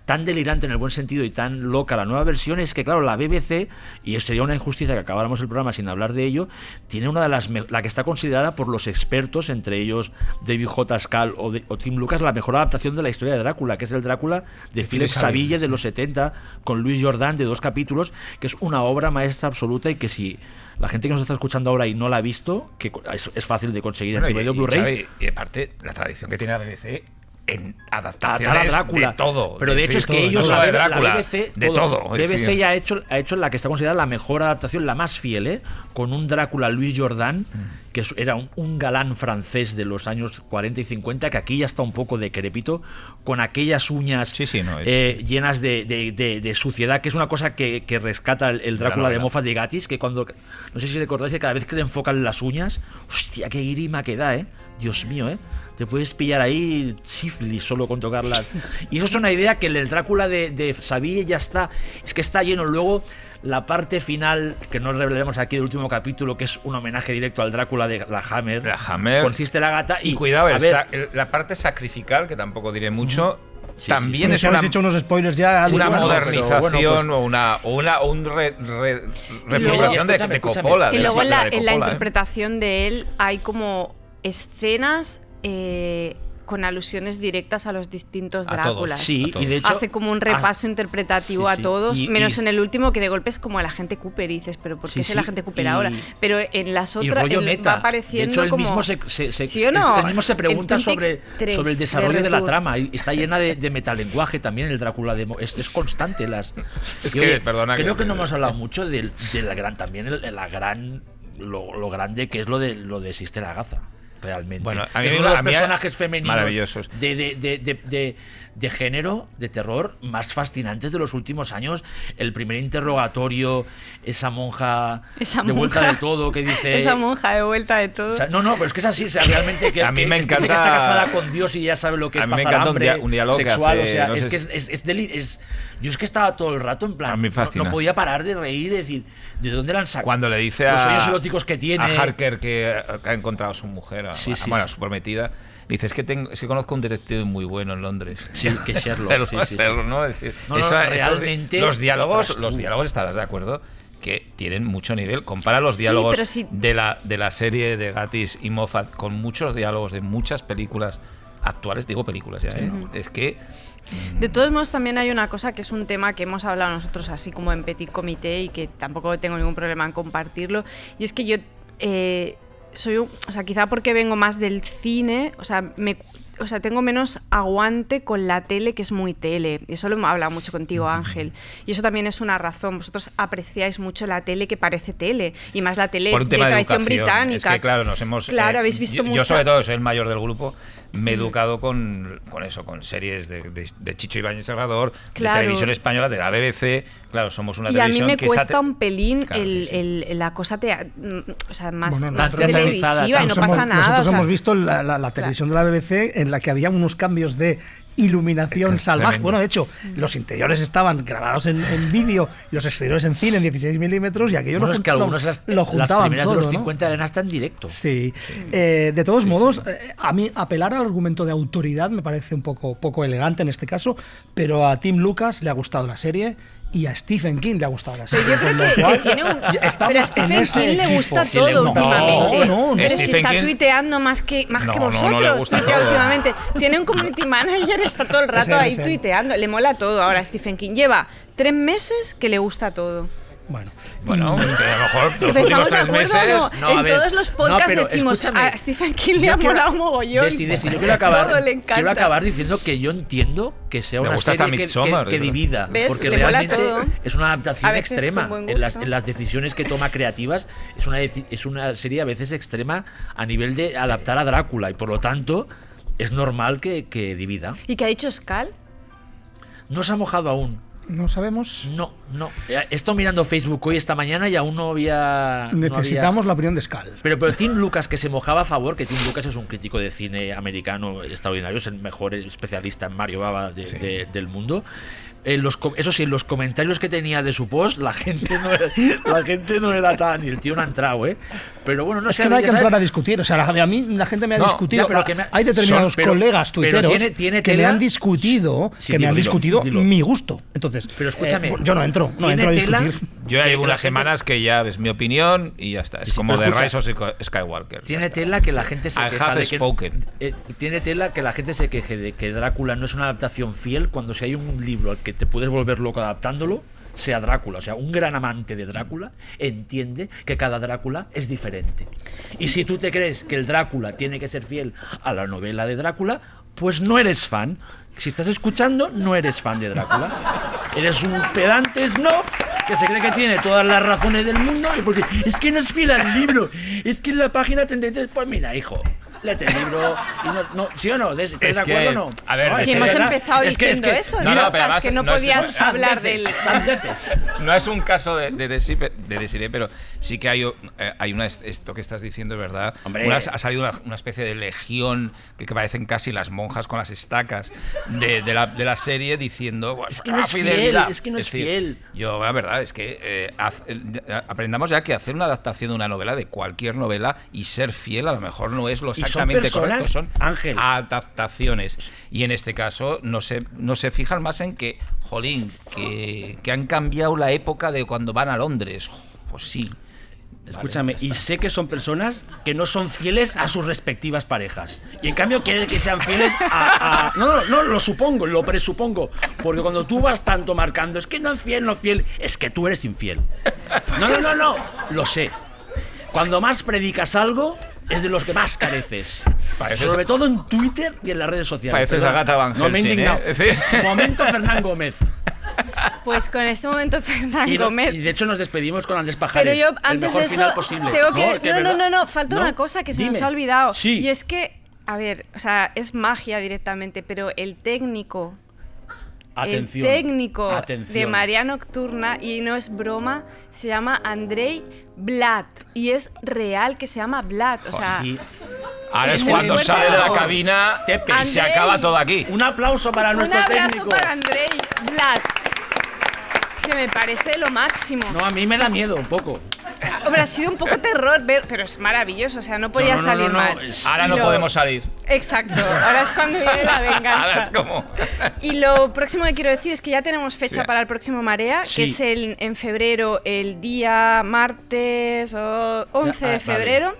Speaker 6: tan delirante en el buen sentido y tan loca la nueva versión es que, claro, la BBC, y sería una injusticia que acabáramos el programa sin hablar de ello, tiene una de las, la que está considerada por los expertos, entre ellos David J. Scal o, Tim Lucas, la mejor adaptación de la historia de Drácula, que es el Drácula de Philip Saville de los 70, con Luis Jordan de dos capítulos, que es una obra maestra absoluta y que si la gente que nos está escuchando ahora y no la ha visto, que es, fácil de conseguir en tu Blu-ray.
Speaker 4: Y aparte, la tradición que tiene la BBC en adaptaciones a Drácula. de todo.
Speaker 6: Pero de, hecho es que ellos,
Speaker 4: la,
Speaker 6: de
Speaker 4: Drácula, BBC, de todo.
Speaker 6: BBC ya ha hecho, ha hecho la que está considerada la mejor adaptación, la más fiel, ¿eh? con un Drácula Luis Jordan, mm. que era un, galán francés de los años 40 y 50, que aquí ya está un poco decrépito, con aquellas uñas eh, llenas de, suciedad, que es una cosa que, rescata el, Drácula de Moffat de Gatis, que cuando, no sé si recordáis que cada vez que le enfocan las uñas, hostia, qué grima que da, ¿eh? Dios mío, ¿eh? Te puedes pillar ahí sífilis solo con tocarlas. Y eso es una idea que el Drácula de, de Saville ya está. Es que está lleno. Luego, la parte final, que no revelaremos aquí del último capítulo, que es un homenaje directo al Drácula de la Hammer.
Speaker 4: La Hammer.
Speaker 6: Consiste la gata. Y,
Speaker 4: cuidado, la parte sacrificial, que tampoco diré mucho. también es
Speaker 5: una, hecho unos spoilers ya
Speaker 4: una modernización pues o una o una un re, reformulación de, de Coppola
Speaker 3: y luego en la, en la ¿eh? interpretación de él hay como escenas eh, con alusiones directas a los distintos Dráculas.
Speaker 6: Sí, y de hecho
Speaker 3: hace como un repaso interpretativo a todos, menos en el último que de golpe es como el agente Cooper y dices, pero ¿por qué es el agente Cooper ahora? Pero en las otras va apareciendo
Speaker 6: de hecho,
Speaker 3: él
Speaker 6: mismo se, mismo se pregunta sobre, sobre el desarrollo de, la trama y está llena de, metalenguaje también el Drácula de es, es constante las
Speaker 4: es que, perdona
Speaker 6: creo que, no hemos hablado mucho de, la gran también la gran lo, grande que es lo de lo de Sister Agatha realmente.
Speaker 4: Bueno, a mí
Speaker 6: es
Speaker 4: uno
Speaker 6: de los personajes femeninos
Speaker 4: maravillosos.
Speaker 6: De, de, de, de, género, de terror, más fascinantes de los últimos años. El primer interrogatorio, esa monja de vuelta de todo que dice.
Speaker 3: Esa monja de vuelta de todo.
Speaker 6: no, no, pero es que es así. O sea, realmente que,
Speaker 4: a mí me encanta,
Speaker 6: que está casada con Dios y ya sabe lo que es pasar hambre un, diálogo sexual. o sea, es que es, es, es, yo es que estaba todo el rato en plan. no, podía parar de reír y decir, ¿de dónde la han sacado?
Speaker 4: Cuando le dice
Speaker 6: a. Los sueños eróticos que tiene.
Speaker 4: A Harker que, ha encontrado a su mujer, a, bueno, a su prometida. Dice, es que, tengo, es que conozco un detective muy bueno en Londres.
Speaker 6: Sí, que Sherlock.
Speaker 4: sí, sí, ¿no? decir, realmente, los diálogos, los diálogos, estarás de acuerdo, que tienen mucho nivel. Compara los diálogos de, la, de la serie de Gatis y Moffat con muchos diálogos de muchas películas actuales, digo películas ya, ¿eh? Es que
Speaker 3: de todos modos, también hay una cosa que es un tema que hemos hablado nosotros así como en Petit Comité y que tampoco tengo ningún problema en compartirlo. Y es que yo eh, soy un, o sea, quizá porque vengo más del cine, o sea, me, o sea, tengo menos aguante con la tele que es muy tele. Y eso lo hemos hablado mucho contigo, Ángel. Y eso también es una razón. Vosotros apreciáis mucho la tele que parece tele. Y más la tele de tradición británica.
Speaker 4: Es que, claro, nos hemos.
Speaker 3: Claro,
Speaker 4: eh,
Speaker 3: habéis visto
Speaker 4: yo,
Speaker 3: mucho.
Speaker 4: yo, sobre todo, soy el mayor del grupo. Me he educado con, con eso, con series de, de- de Chicho Ibáñez Serrador,
Speaker 3: Claro.
Speaker 4: de televisión española, de la BBC. Claro, somos una
Speaker 3: Y a mí
Speaker 4: televisión
Speaker 3: me
Speaker 4: que
Speaker 3: cuesta
Speaker 4: te-
Speaker 3: un pelín
Speaker 4: Claro
Speaker 3: el, el- la cosa mm, o sea, más
Speaker 5: Bueno,
Speaker 3: más televisiva y no pasa nada.
Speaker 5: Nosotros
Speaker 3: o sea,
Speaker 5: hemos visto la, la- la televisión de la BBC en la que había unos cambios de iluminación
Speaker 4: Es
Speaker 5: salvaje.
Speaker 4: tremendo.
Speaker 5: Bueno, de hecho, los interiores estaban grabados en, en vídeo y los exteriores en cine en 16 milímetros y aquello
Speaker 6: Bueno,
Speaker 5: lo,
Speaker 6: es que
Speaker 5: jun- lo-
Speaker 6: algunos las,
Speaker 5: lo
Speaker 6: las
Speaker 5: juntaban
Speaker 6: primeras
Speaker 5: todo,
Speaker 6: de los
Speaker 5: ¿no?
Speaker 6: 50 eran hasta en directo.
Speaker 5: Sí. Eh, de todos modos, eh, a mí apelar al argumento de autoridad me parece un poco, poco elegante en este caso, pero a Tim Lucas le ha gustado la serie y a Stephen King le ha gustado la serie.
Speaker 3: Pero yo creo que, tiene un. Pero a
Speaker 5: en
Speaker 3: Stephen King le gusta todo
Speaker 5: no,
Speaker 3: últimamente.
Speaker 5: no, no.
Speaker 3: pero si está
Speaker 4: King-
Speaker 3: tuiteando más que, más
Speaker 4: No,
Speaker 3: que
Speaker 4: no, no
Speaker 3: vosotros. tuitea últimamente. Tiene un community manager, está todo el rato ahí tuiteando. Le mola todo ahora a Stephen King. Lleva tres meses que le gusta todo.
Speaker 5: Bueno,
Speaker 4: Bueno, es que a lo mejor los últimos
Speaker 3: ¿estamos de
Speaker 4: tres meses.
Speaker 3: no?
Speaker 6: no, a
Speaker 3: en
Speaker 6: ver,
Speaker 3: todos los
Speaker 6: no,
Speaker 3: podcasts
Speaker 6: pero
Speaker 3: decimos a Stephen King le ha molado mogollón.
Speaker 6: Desi, Desi, yo quiero acabar,
Speaker 3: Todo le encanta.
Speaker 6: quiero acabar diciendo que yo entiendo que sea
Speaker 4: Me
Speaker 6: una
Speaker 4: gusta hasta
Speaker 6: serie que, que- que divida.
Speaker 3: ¿Ves?
Speaker 6: Porque
Speaker 3: Le
Speaker 6: realmente es una adaptación extrema. En las, en las decisiones que toma creativas es una, es una serie a veces extrema a nivel de adaptar a Drácula y por lo tanto es normal que, que divida.
Speaker 3: ¿Y qué ha dicho Scal?
Speaker 6: No se ha mojado aún.
Speaker 5: no sabemos.
Speaker 6: No, no. He estado mirando Facebook hoy esta mañana y aún no había... no había-
Speaker 5: Necesitamos la opinión de Scal.
Speaker 6: Pero, pero Tim Lucas, que se mojaba a favor, que Tim Lucas es un crítico de cine americano extraordinario, es el mejor especialista en Mario Baba de- de- del mundo. En los, eso sí, en los comentarios que tenía de su post, la gente no era, la gente no era tan. Y el tío no ha entrado, ¿eh? Pero bueno, no
Speaker 5: es
Speaker 6: sé.
Speaker 5: que no hay que
Speaker 6: sabes-
Speaker 5: entrar a discutir. O sea, a mí la gente me ha
Speaker 6: No,
Speaker 5: discutido.
Speaker 6: ya, pero que me-
Speaker 5: hay determinados
Speaker 6: son- pero-
Speaker 5: colegas
Speaker 6: pero
Speaker 5: tuiteros
Speaker 6: tiene- tiene
Speaker 5: que me han discutido,
Speaker 6: Sí,
Speaker 5: que me
Speaker 6: dilo,
Speaker 5: han
Speaker 6: dilo,
Speaker 5: discutido
Speaker 6: dilo.
Speaker 5: mi gusto. Entonces,
Speaker 6: Pero escúchame,
Speaker 5: eh, yo no entro, no
Speaker 6: ¿tiene
Speaker 5: entro a discutir.
Speaker 4: Yo ya llevo unas semanas que ya ves mi opinión y ya está. Es
Speaker 6: Sí,
Speaker 4: como de Rise of Sky- Skywalker.
Speaker 6: Tiene tela que la gente se
Speaker 4: I
Speaker 6: queja
Speaker 4: have
Speaker 6: de que,
Speaker 4: spoken.
Speaker 6: eh, tiene tela que la gente se queje de que Drácula no es una adaptación fiel cuando si hay un libro al que te puedes volver loco adaptándolo sea Drácula, o sea, un gran amante de Drácula entiende que cada Drácula es diferente. Y si tú te crees que el Drácula tiene que ser fiel a la novela de Drácula, pues no eres fan. Si estás escuchando, no eres fan de Drácula. Eres un pedante snob que se cree que tiene todas las razones del mundo y porque es que no es fiel al libro. Es que en la página 33, pues mira, hijo, léete el libro y no, no ¿sí o no? ¿Estás
Speaker 4: Es
Speaker 6: de
Speaker 4: que,
Speaker 6: acuerdo o no?
Speaker 4: a ver,
Speaker 6: No,
Speaker 4: es
Speaker 3: Si hemos
Speaker 6: verdad.
Speaker 3: empezado
Speaker 6: Es que- es
Speaker 3: diciendo
Speaker 6: que-
Speaker 3: eso,
Speaker 4: no, no, pero además
Speaker 3: que no
Speaker 4: no es-
Speaker 3: podías hablar del.
Speaker 4: No es un caso de, de, Desi- de Desiree, pero sí que hay, eh, hay una. Esto que estás diciendo es verdad.
Speaker 6: Hombre.
Speaker 4: Una- ha salido una, una especie de legión que, que parecen casi las monjas con las estacas de, de la, de la serie diciendo. "Bueno,
Speaker 6: Es que no es fiel,
Speaker 4: fidelidad".
Speaker 6: es que no es fiel.
Speaker 4: Yo, la verdad, es que eh, haz- eh, aprendamos ya que hacer una adaptación de una novela, de cualquier novela, y ser fiel a lo mejor no es lo
Speaker 6: son
Speaker 4: exactamente
Speaker 6: personas,
Speaker 4: correcto. Son
Speaker 6: Ángel.
Speaker 4: adaptaciones. Y en este caso no se, no se fijan más en que, jolín, que, que han cambiado la época de cuando van a Londres. Pues sí.
Speaker 6: Escúchame,
Speaker 4: Vale,
Speaker 6: y sé que son personas que no son fieles a sus respectivas parejas. Y en cambio quieren que sean fieles a... a- No, no, no, lo supongo, lo presupongo. Porque cuando tú vas tanto marcando, es que no es fiel, no es fiel, es que tú eres infiel. No, no, no, no, lo sé. Cuando más predicas algo, es de los que más careces.
Speaker 4: Pareces-
Speaker 6: Sobre todo en Twitter y en las redes sociales.
Speaker 4: Pareces
Speaker 6: Perdón,
Speaker 4: Agatha Van
Speaker 6: No me he
Speaker 4: Helsing,
Speaker 6: indignado.
Speaker 4: ¿eh? Decir-
Speaker 6: Momento Fernán Gómez.
Speaker 3: Pues con este momento, Fernán
Speaker 6: Y, no-
Speaker 3: Gómez.
Speaker 6: y de hecho nos despedimos con Andrés Pajares.
Speaker 3: Pero yo
Speaker 6: el
Speaker 3: antes
Speaker 6: mejor
Speaker 3: de eso
Speaker 6: final posible.
Speaker 3: tengo que no, no, no, no, falta
Speaker 6: ¿No?
Speaker 3: una cosa que se nos ha olvidado
Speaker 6: Sí.
Speaker 3: y es que a ver, o sea, es magia directamente, pero el técnico
Speaker 6: Atención.
Speaker 3: el técnico
Speaker 6: Atención.
Speaker 3: de María Nocturna y no es broma, se llama Andrei Blatt y es real que se llama Blatt, o sea,
Speaker 6: Sí.
Speaker 4: Ahora
Speaker 3: Es
Speaker 4: cuando sale de la cabina
Speaker 6: Tepe.
Speaker 4: y se acaba todo aquí.
Speaker 6: Un aplauso para
Speaker 3: un
Speaker 6: nuestro
Speaker 3: abrazo
Speaker 6: técnico.
Speaker 3: para Andrei Blatt. Que me parece lo máximo.
Speaker 6: No, a mí me da miedo un poco.
Speaker 3: Hombre, ha sido un poco terror, ver, pero es maravilloso, o sea, no podía
Speaker 6: no, no,
Speaker 3: salir
Speaker 6: no,
Speaker 3: mal.
Speaker 6: es-
Speaker 4: Ahora no
Speaker 3: lo-
Speaker 4: podemos salir.
Speaker 3: Exacto, ahora es cuando viene la venganza.
Speaker 4: Ahora es como.
Speaker 3: Y lo próximo que quiero decir es que ya tenemos fecha
Speaker 4: Sí.
Speaker 3: para el próximo Marea,
Speaker 6: Sí.
Speaker 3: que es el, en febrero, el día martes o 11
Speaker 6: Ya, ah,
Speaker 3: de
Speaker 6: vale.
Speaker 3: febrero,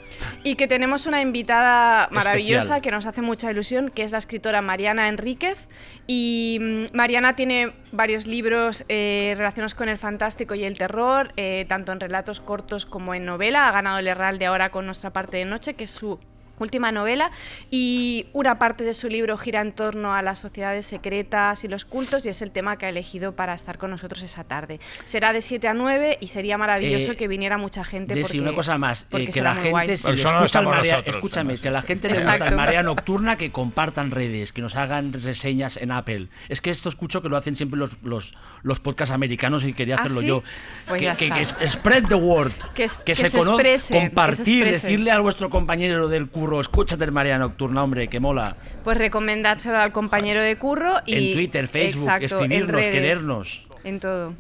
Speaker 3: y que tenemos una invitada maravillosa
Speaker 6: Especial.
Speaker 3: que nos hace mucha ilusión, que es la escritora Mariana Enríquez. Y mm, Mariana tiene varios libros eh, relacionados con el fantástico y el terror, eh, tanto en relatos cortos como en novela. Ha ganado el Herralde ahora con Nuestra parte de noche, que es su última novela y una parte de su libro gira en torno a las sociedades secretas y los cultos y es el tema que ha elegido para estar con nosotros esa tarde. Será de 7 a 9 y sería maravilloso
Speaker 6: Eh,
Speaker 3: que viniera mucha gente porque
Speaker 6: una cosa más, eh, que
Speaker 3: será
Speaker 6: la
Speaker 3: muy
Speaker 6: gente, si
Speaker 4: no
Speaker 6: escucha el
Speaker 4: estamos
Speaker 6: marea-
Speaker 4: nosotros,
Speaker 6: escúchame, que a la gente le gusta el marea nocturna, que compartan redes, que nos hagan reseñas en Apple. Es que esto escucho que lo hacen siempre los, los, los podcasts americanos y quería
Speaker 3: ¿Ah,
Speaker 6: hacerlo
Speaker 3: sí?
Speaker 6: yo.
Speaker 3: Pues
Speaker 6: que, spread the word.
Speaker 3: Que es- que
Speaker 6: se,
Speaker 3: se expresen, que se
Speaker 6: compartir, decirle a vuestro compañero del curro, escúchate el marea nocturna, hombre, que mola.
Speaker 3: Pues recomendárselo al compañero de curro y
Speaker 6: en Twitter, Facebook,
Speaker 3: Exacto, en
Speaker 6: escribirnos,
Speaker 3: redes,
Speaker 6: querernos.
Speaker 3: En todo.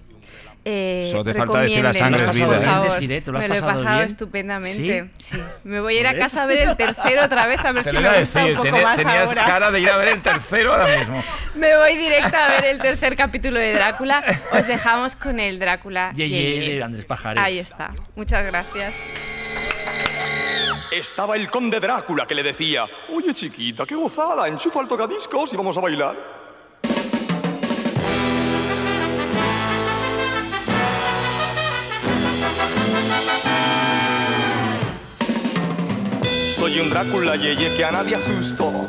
Speaker 3: Eh,
Speaker 4: Solo te falta decir la sangre es vida, ¿eh?
Speaker 3: favor.
Speaker 6: Desiree, ¿te lo has
Speaker 3: me lo he
Speaker 6: pasado
Speaker 3: estupendamente.
Speaker 6: ¿Sí?
Speaker 3: Sí. Me voy a ir a casa a ver el tercero otra vez a ver
Speaker 4: Te
Speaker 3: si me gusta un
Speaker 4: decir,
Speaker 3: poco
Speaker 4: tenía-
Speaker 3: más
Speaker 4: tenías
Speaker 3: ahora.
Speaker 4: cara de ir a ver el tercero ahora mismo.
Speaker 3: Me voy directa a ver el tercer capítulo de Drácula. Os dejamos con el Drácula.
Speaker 6: Ye,
Speaker 3: Ye,
Speaker 6: ye, Andrés Pajares.
Speaker 3: Ahí está. Muchas gracias.
Speaker 13: Estaba el conde Drácula que le decía, oye chiquita, qué gozada, enchufa el tocadiscos y vamos a bailar. Soy un Drácula yeye que a nadie asusto.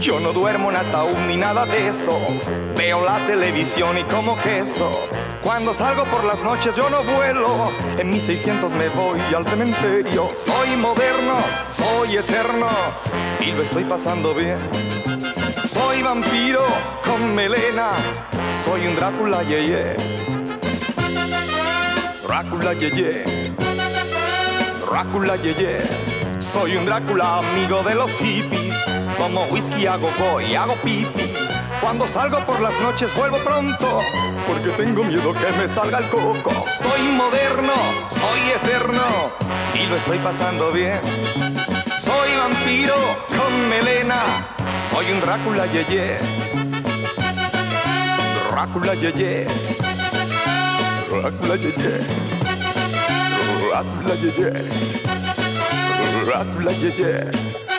Speaker 13: Yo no duermo en ataúd ni nada de eso. Veo la televisión y como queso. Cuando salgo por las noches yo no vuelo. En mis 600 me voy al cementerio. Soy moderno, soy eterno y lo estoy pasando bien. Soy vampiro con melena. Soy un Drácula yeye. Drácula yeye. Drácula yeye. Soy un Drácula amigo de los hippies. Como whisky hago voy, hago pipi. Cuando salgo por las noches vuelvo pronto, porque tengo miedo que me salga el coco. Soy moderno, soy eterno y lo estoy pasando bien. Soy vampiro con melena, soy un Drácula yeye. Drácula yeye. Drácula yeye. Drácula yeye. Drácula yeye.